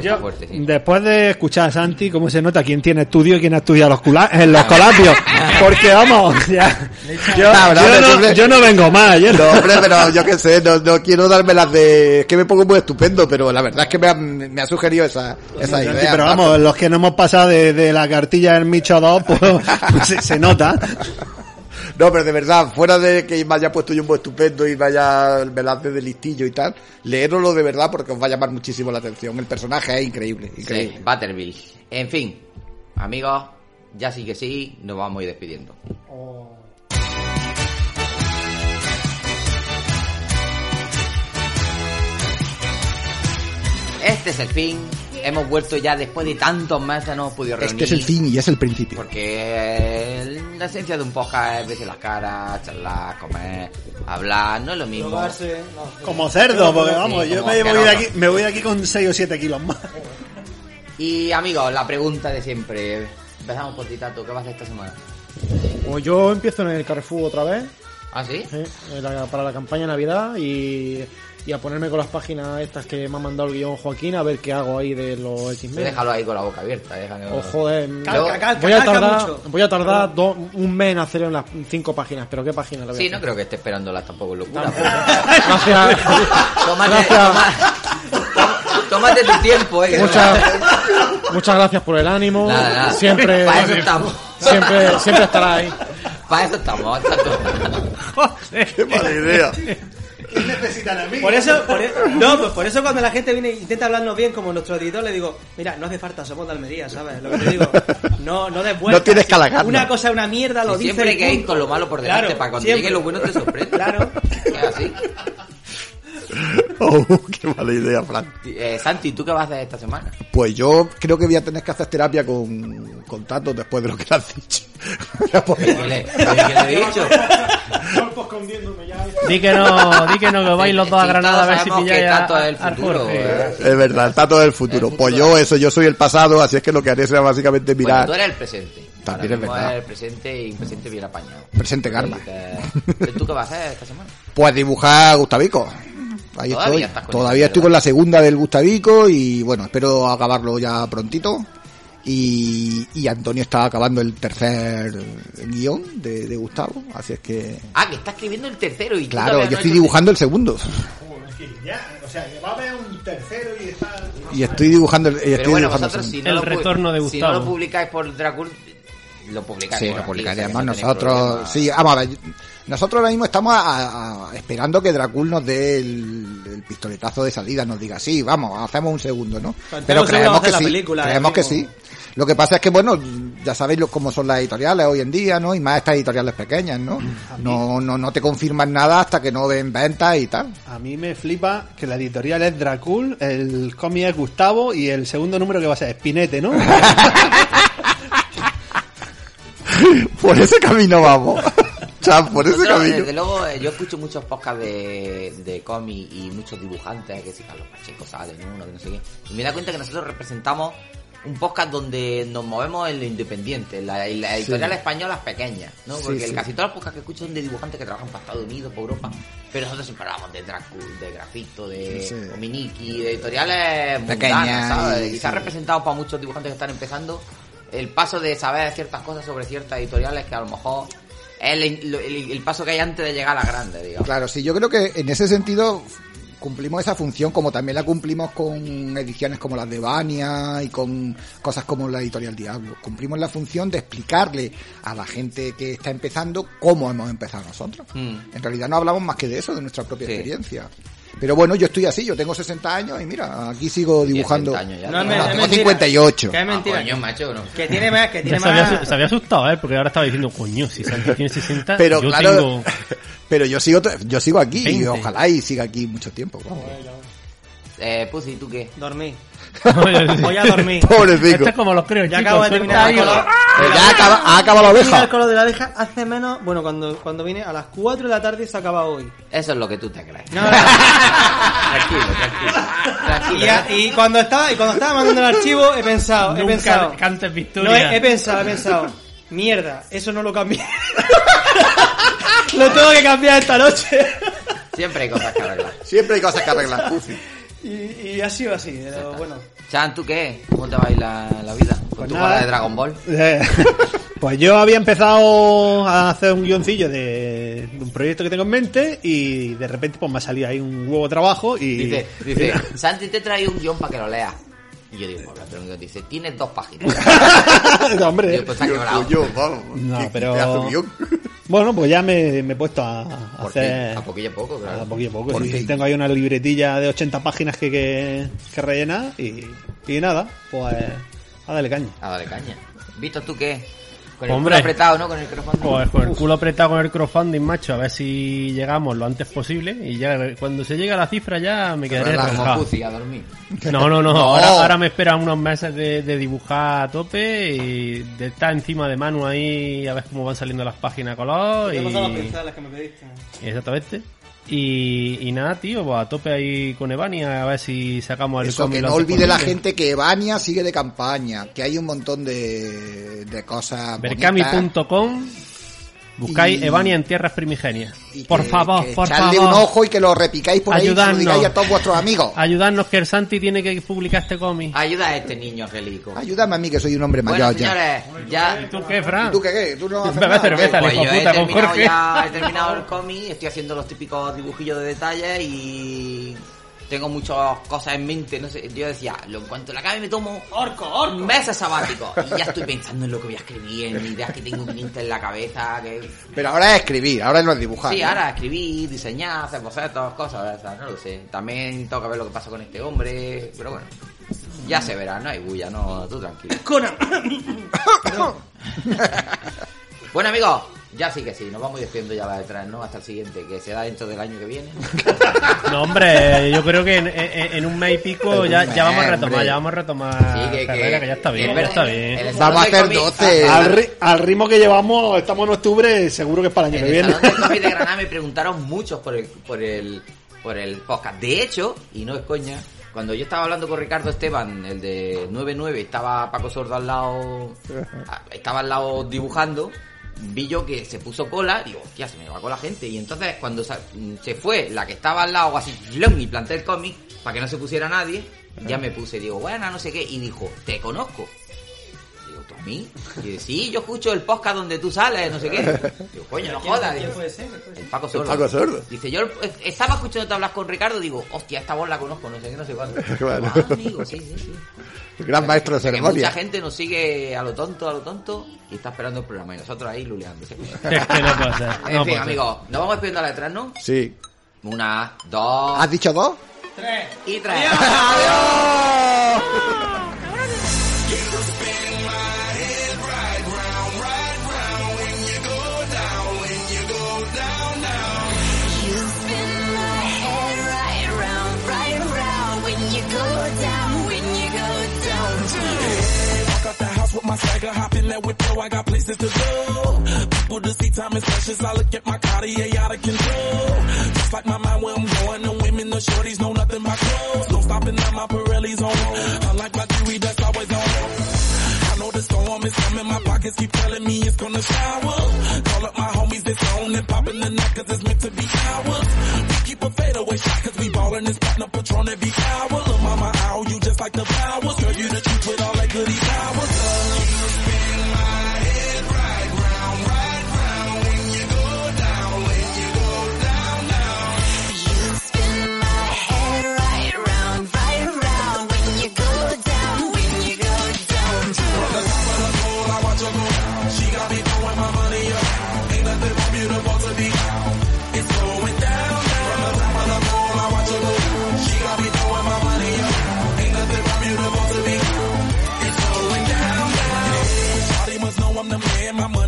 S11: Después de escuchar a Santi, ¿cómo se nota quién tiene estudio y quién ha estudiado los, cula- en los colapios? Porque vamos, ya, yo,
S4: No, no,
S11: yo no,
S4: siempre-
S11: yo no vengo más. yo no-
S4: No, hombre, pero yo qué sé, no, no quiero darme las de... Es que me pongo muy estupendo, pero la verdad es que me ha, me ha sugerido esa, idea.
S11: pero vamos, los que no hemos pasado de, de la cartilla del Micho 2, pues, pues se, se nota.
S4: No, pero de verdad, fuera de que me haya puesto yo un buen estupendo y vaya me las de listillo y tal, leerlo de verdad porque os va a llamar muchísimo la atención. El personaje es increíble, increíble.
S3: Sí, Butterville. En fin, amigos, ya sí que sí, nos vamos a ir despidiendo. Este es el fin. Hemos vuelto ya después de tantos meses, no hemos podido reunir.
S4: Este es el fin y es el principio.
S3: Porque la esencia de un podcast es verse las caras, charlar, comer, hablar, no es lo mismo.
S8: No.
S11: Como cerdo, porque vamos,
S3: Sí,
S11: yo me voy, de aquí, me voy de aquí con 6 o 7 kilos más.
S3: Y amigos, la pregunta de siempre. Empezamos por ti, Tato, ¿qué vas a hacer esta semana?
S13: Pues yo empiezo en el Carrefour otra vez.
S3: ¿Ah, sí?
S13: Sí, para la campaña de Navidad y, y a ponerme con las páginas estas que me ha mandado el guion Joaquín a ver qué hago ahí de los X-Men.
S3: Déjalo ahí con la boca abierta, déjalo.
S13: Oh, joder,
S8: Calca, calca,
S13: voy a tardar,
S8: mucho.
S13: voy a tardar do- un mes en hacer unas cinco páginas, pero ¿qué páginas le voy a
S3: Sí, no creo que esté esperándolas tampoco en locura.
S13: Gracias.
S3: Tómate,
S13: Gracias.
S3: tómate tu tiempo, eh.
S13: Muchas, muchas gracias por el ánimo.
S3: Nada, nada.
S13: Siempre,
S3: Para eso estamos.
S13: siempre, siempre estará ahí.
S3: Para eso estamos, Tato.
S4: Qué mala idea.
S11: necesitan a mí?
S8: Por eso, por e- no, pues por eso cuando la gente viene e intenta hablarnos bien como nuestro editor, le digo, mira, no hace falta, somos de Almería, ¿sabes? Lo que te digo, no, no des vueltas.
S4: No tienes que.
S8: Una cosa es una mierda, lo dice
S3: siempre hay que ir con lo malo por delante
S8: Claro,
S3: para cuando
S8: siempre.
S3: llegue lo bueno te sorprende.
S8: Claro.
S3: Es así.
S4: Oh, qué mala idea, Fran.
S3: Eh, Santi, ¿tú qué vas a hacer esta semana?
S4: Pues yo creo que voy a tener que hacer terapia con, con Tato después de lo que le has dicho.
S3: ¿Qué le, qué le he dicho?
S5: Di que no, di que no, que vais los dos a Granada a ver si pilláis
S3: Tato es el futuro, eh.
S4: Es verdad, el Tato del futuro. Pues yo eso, yo soy el pasado, así es que lo que haré será básicamente
S3: Bueno,
S4: mirar
S3: tú eres el presente.
S4: También es verdad.
S3: eres el presente y un presente bien apañado.
S4: presente
S3: que- ¿Tú qué vas a hacer esta semana?
S4: Pues dibujar a Gustavico. Ahí
S3: Todavía
S4: estoy.
S3: estás con
S4: Todavía estoy con la segunda del Gustavico y bueno, espero acabarlo ya prontito. Y, y Antonio está acabando el tercer guion de, de Gustavo, así es que...
S3: Ah, que está escribiendo el tercero y
S4: Claro, yo
S3: no
S4: estoy dibujando el segundo.
S11: Ya, o sea, que va a haber un tercero y está...
S4: Y estoy dibujando el, y
S3: Pero
S4: estoy
S3: bueno,
S4: dibujando
S3: vosotros
S4: el
S3: si
S4: segundo.
S3: no,
S5: El
S3: lo pu-
S5: retorno de
S3: si no lo
S5: Gustavo.
S3: publicáis por Dracul, lo publicáis
S4: Sí, lo
S3: aquí, no tenéis
S4: nosotros. Sí, vamos a ver. Nosotros ahora mismo estamos a- a- esperando que Dracul nos dé el, el pistoletazo de salida, nos diga, sí, vamos, hacemos un segundo, ¿no?
S8: Pero
S4: creemos que sí,
S8: película,
S4: creemos que sí. Lo que pasa es que, bueno, ya sabéis lo, cómo son las editoriales hoy en día, ¿no? Y más estas editoriales pequeñas, ¿no? No, no, no te confirman nada hasta que no ven ventas y tal.
S11: A mí me flipa que la editorial es Dracul, el cómic es Gustavo y el segundo número que va a ser Spinete, ¿no?
S4: Por ese camino vamos. Chan, por ese
S3: Nosotros,
S4: camino.
S3: desde luego, eh, yo escucho muchos podcasts de, de cómic y muchos dibujantes, que si Carlos Pacheco salen uno, que no sé qué. Y me da cuenta que nosotros representamos un podcast donde nos movemos en lo independiente, en la, en la editorial
S4: Sí.
S3: española es pequeña, ¿no?
S4: Sí,
S3: Porque
S4: sí.
S3: casi todos los podcasts que escucho son de dibujantes que trabajan para Estados Unidos, para Europa, pero nosotros siempre hablamos de Dracul, de Grafito, de
S4: Sí.
S3: Ominiki, de editoriales
S4: Pequeñas
S3: mundanas, ¿sabes?
S4: y-
S3: Quizás
S4: sí.
S3: representados para muchos dibujantes que están empezando el paso de saber ciertas cosas sobre ciertas editoriales que a lo mejor es el, el- el paso que hay antes de llegar a la grande, digamos.
S4: Claro, sí, yo creo que en ese sentido cumplimos esa función como también la cumplimos con ediciones como las de Bania y con cosas como la editorial Diablo. Cumplimos la función de explicarle a la gente que está empezando cómo hemos empezado nosotros.
S3: Mm.
S4: En realidad no hablamos más que de eso, de nuestra propia
S3: Sí.
S4: experiencia. Pero bueno, yo estoy así, yo tengo 60 años y mira, aquí sigo dibujando.
S3: 60 años ya.
S8: No,
S4: No,
S8: men- es
S4: tengo
S8: mentira.
S4: 58.
S8: Que es
S3: Ah,
S8: mentira.
S3: coño, macho, no.
S8: Que tiene más, que tiene
S5: Ya se había,
S8: más.
S5: se había asustado, ¿eh? Porque ahora estaba diciendo, coño, si Santi tiene 60,
S4: Pero
S5: yo
S4: claro,
S5: tengo...
S4: pero yo sigo, yo sigo aquí y
S5: 20.
S4: ojalá y siga aquí mucho tiempo. vamos.
S3: Eh, Pussy, ¿tú qué?
S8: Dormí. Voy a dormir.
S4: Pobrecito.
S5: Esto es como los creo,
S8: Ya
S5: chicos.
S8: acabo de
S5: suelta
S8: terminar
S5: ahí.
S8: el color.
S4: Ya acaba, ha acabado la oveja.
S8: el color de la abeja hace menos. Bueno, cuando, cuando vine a las 4 de la tarde se acaba hoy.
S3: Eso es lo que tú te crees.
S8: No, no,
S3: Tranquilo, tranquilo.
S8: y,
S3: Tranquilo.
S8: ya- y cuando estaba y cuando estaba mandando el archivo he pensado, he
S5: Nunca
S8: pensado.
S5: cantes
S8: No,
S5: victoria.
S8: he, he pensado, he pensado. Mierda, eso no lo cambié. lo tengo que cambiar esta noche.
S3: Siempre hay cosas que arreglar.
S4: Siempre hay cosas que arreglar. Pussy.
S8: Y, y ha sido así, pero bueno.
S3: Chan, ¿tú qué? ¿Cómo te va a ir la, la vida? ¿Con
S11: Pues
S3: tu
S11: nada.
S3: bola de Dragon Ball?
S11: Eh, pues yo había empezado a hacer un guioncillo de, de un proyecto que tengo en mente y de repente pues me ha salido ahí un huevo de trabajo y...
S3: Dice, dice, Santi te trae un guion para que lo leas. Y yo digo, pero guion". dice, tienes dos páginas.
S11: No, hombre.
S3: Digo, pues, quebrado.
S4: Yo, vamos.
S11: No,
S4: ¿Qué
S11: pero-? Bueno, pues ya me, me he puesto a, hacer...
S3: fin, a poquillo a poco, claro.
S11: A poquillo a poco, sí. Tengo ahí una libretilla de 80 páginas que, que, que rellenar y, y nada, pues a darle caña.
S3: A darle caña. Víctor, ¿tú qué? Con el
S5: Hombre.
S3: culo apretado, ¿no? Con el crowdfunding.
S5: Pues con el culo apretado con el crowdfunding, macho, a ver si llegamos lo antes posible. Y ya cuando se llegue a la cifra ya me quedaré
S3: Como
S5: relajado.
S3: Pussy, a dormir.
S5: No, no, no,
S4: No.
S5: Ahora, ahora me esperan unos meses de, de dibujar a tope y de estar encima de Manu ahí a ver cómo van saliendo las páginas a color.
S8: Te he pasado las
S5: Y...
S8: que me pediste.
S5: Exactamente. Y, y nada, tío, a tope ahí con Evania a ver si sacamos el
S4: Eso, que no olvide la gente que Evania sigue de campaña, que hay un montón de, de cosas.
S5: Berkami.com Buscáis
S4: Y-
S5: Evania en tierras primigenias.
S4: y
S5: Por
S4: que-
S5: favor,
S4: que
S5: por
S4: echarle
S5: favor.
S4: un ojo y que lo repicáis por ahí y lo
S5: Ayudadnos.
S4: digáis a todos vuestros amigos.
S5: Ayudadnos que el Santi tiene que publicar este cómic.
S3: Ayuda a este niño angelico.
S4: Ayúdame a mí que soy un hombre
S3: Bueno,
S4: mayor ya.
S3: señores, ya...
S5: ¿Y tú qué, Fran?
S4: ¿Y ¿Tú qué qué? ¿Tú no haces
S5: Bebe
S4: nada?
S5: cerveza,
S3: Pues
S5: hijo puta, con
S3: terminado
S5: Jorge.
S3: ya, he terminado el cómic, estoy haciendo los típicos dibujillos de detalles y tengo muchas cosas en mente, no sé, yo decía, lo, en cuanto la acabe me tomo un mes sabático y ya estoy pensando en lo que voy a escribir, en ideas que tengo pendientes en la cabeza, que...
S4: Pero ahora es escribir, ahora no es dibujar.
S3: Sí,
S4: ¿no?
S3: ahora escribir, diseñar, hacer bocetos, cosas, o sea, no lo sé. También tengo que ver lo que pasa con este hombre, pero bueno, ya se verá, no hay bulla, no, tú tranquilo.
S8: Conan.
S3: Bueno amigos, ya sí que sí, nos vamos despidiendo ya la de tres, ¿no? Hasta el siguiente, que será dentro del año que viene.
S5: No, hombre, yo creo que en, en- en un mes y pico ya,
S4: un
S5: ya vamos a
S4: mes,
S5: retomar,
S4: hombre.
S5: ya vamos a retomar
S3: Sí, que- que-
S5: carrera, que ya está bien,
S3: que-
S5: ya está
S3: el-
S5: bien.
S3: el-
S4: Vamos a hacer
S3: Salón del cómic-
S4: 12.
S11: Al, al ritmo que llevamos, estamos en octubre, seguro que es para el año
S3: En
S11: que
S3: el
S11: viene.
S3: Cómic de Granada me preguntaron muchos por el, por el, por el podcast. De hecho, y no es coña, cuando yo estaba hablando con Ricardo Esteban, el de 99, estaba Paco Sordo al lado, a- estaba al lado dibujando, vi yo que se puso cola, digo, hostia, se me va con la gente. Y entonces cuando se fue la que estaba al lado, así, y planté el cómic, para que no se pusiera nadie, ya me puse, digo, bueno, no sé qué, y dijo, te conozco. Digo, ¿tú a mí? Y dice, sí, yo escucho el podcast donde tú sales, no sé qué. Digo, coño, no jodas.
S8: ¿Quién
S3: Digo,
S8: puede ser? ¿Quién puede ser?
S3: el Paco
S4: El
S3: Sordo.
S4: Paco Sordo.
S3: Dice, yo eh, estaba escuchando hablas con Ricardo, digo, hostia, esta voz la conozco, no sé qué, no sé cuándo.
S4: Bueno.
S3: Ah, amigo, sí, sí, sí.
S4: El gran maestro de
S3: Que mucha
S4: ceremonia.
S3: gente nos sigue a lo tonto, a lo tonto, y está esperando el programa, y nosotros ahí luleando.
S5: Es que no puede ser.
S3: En
S5: no
S3: fin, amigos, nos vamos despidiendo a la detrás, ¿no?
S4: Sí.
S3: Una, dos
S4: ¿Has dicho dos?
S8: Tres.
S3: y tres.
S7: You my
S17: swagger, hop in that whip, yo, I got places to go. People to see, time is precious. I look at my Cartier out of control. Just like my mind where I'm going, the women, the shorties know nothing but clothes. No stopping at my Pirelli's on. Unlike my jewelry, that's always on. I know the storm is coming, my pockets keep telling me it's gonna shower. Call up my homies, it's on and popping the neck cause it's meant to be ours. We keep a fadeaway shot cause we ballin' this partner Patron every hour. Look mama, ow, you just like the flowers. Girl, you the truth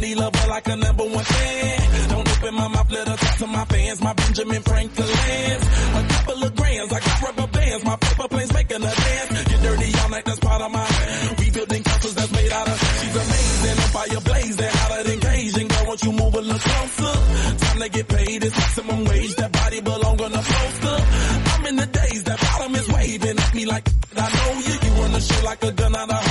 S17: be lover like a number one fan. Don't open my mouth, let her
S7: talk to my fans. My Benjamin Franklin's. A couple of grands,
S17: I got rubber bands. My paper planes making a dance. Get dirty all night, that's part of my. We building castles that's made out of. She's amazing, on fire blazing, hotter than Cajun. Girl, won't you move a little closer? Time to get paid, it's maximum wage. That body belong on a poster. I'm in the days, that bottom is waving at me like I know you. You run the show like a gun out of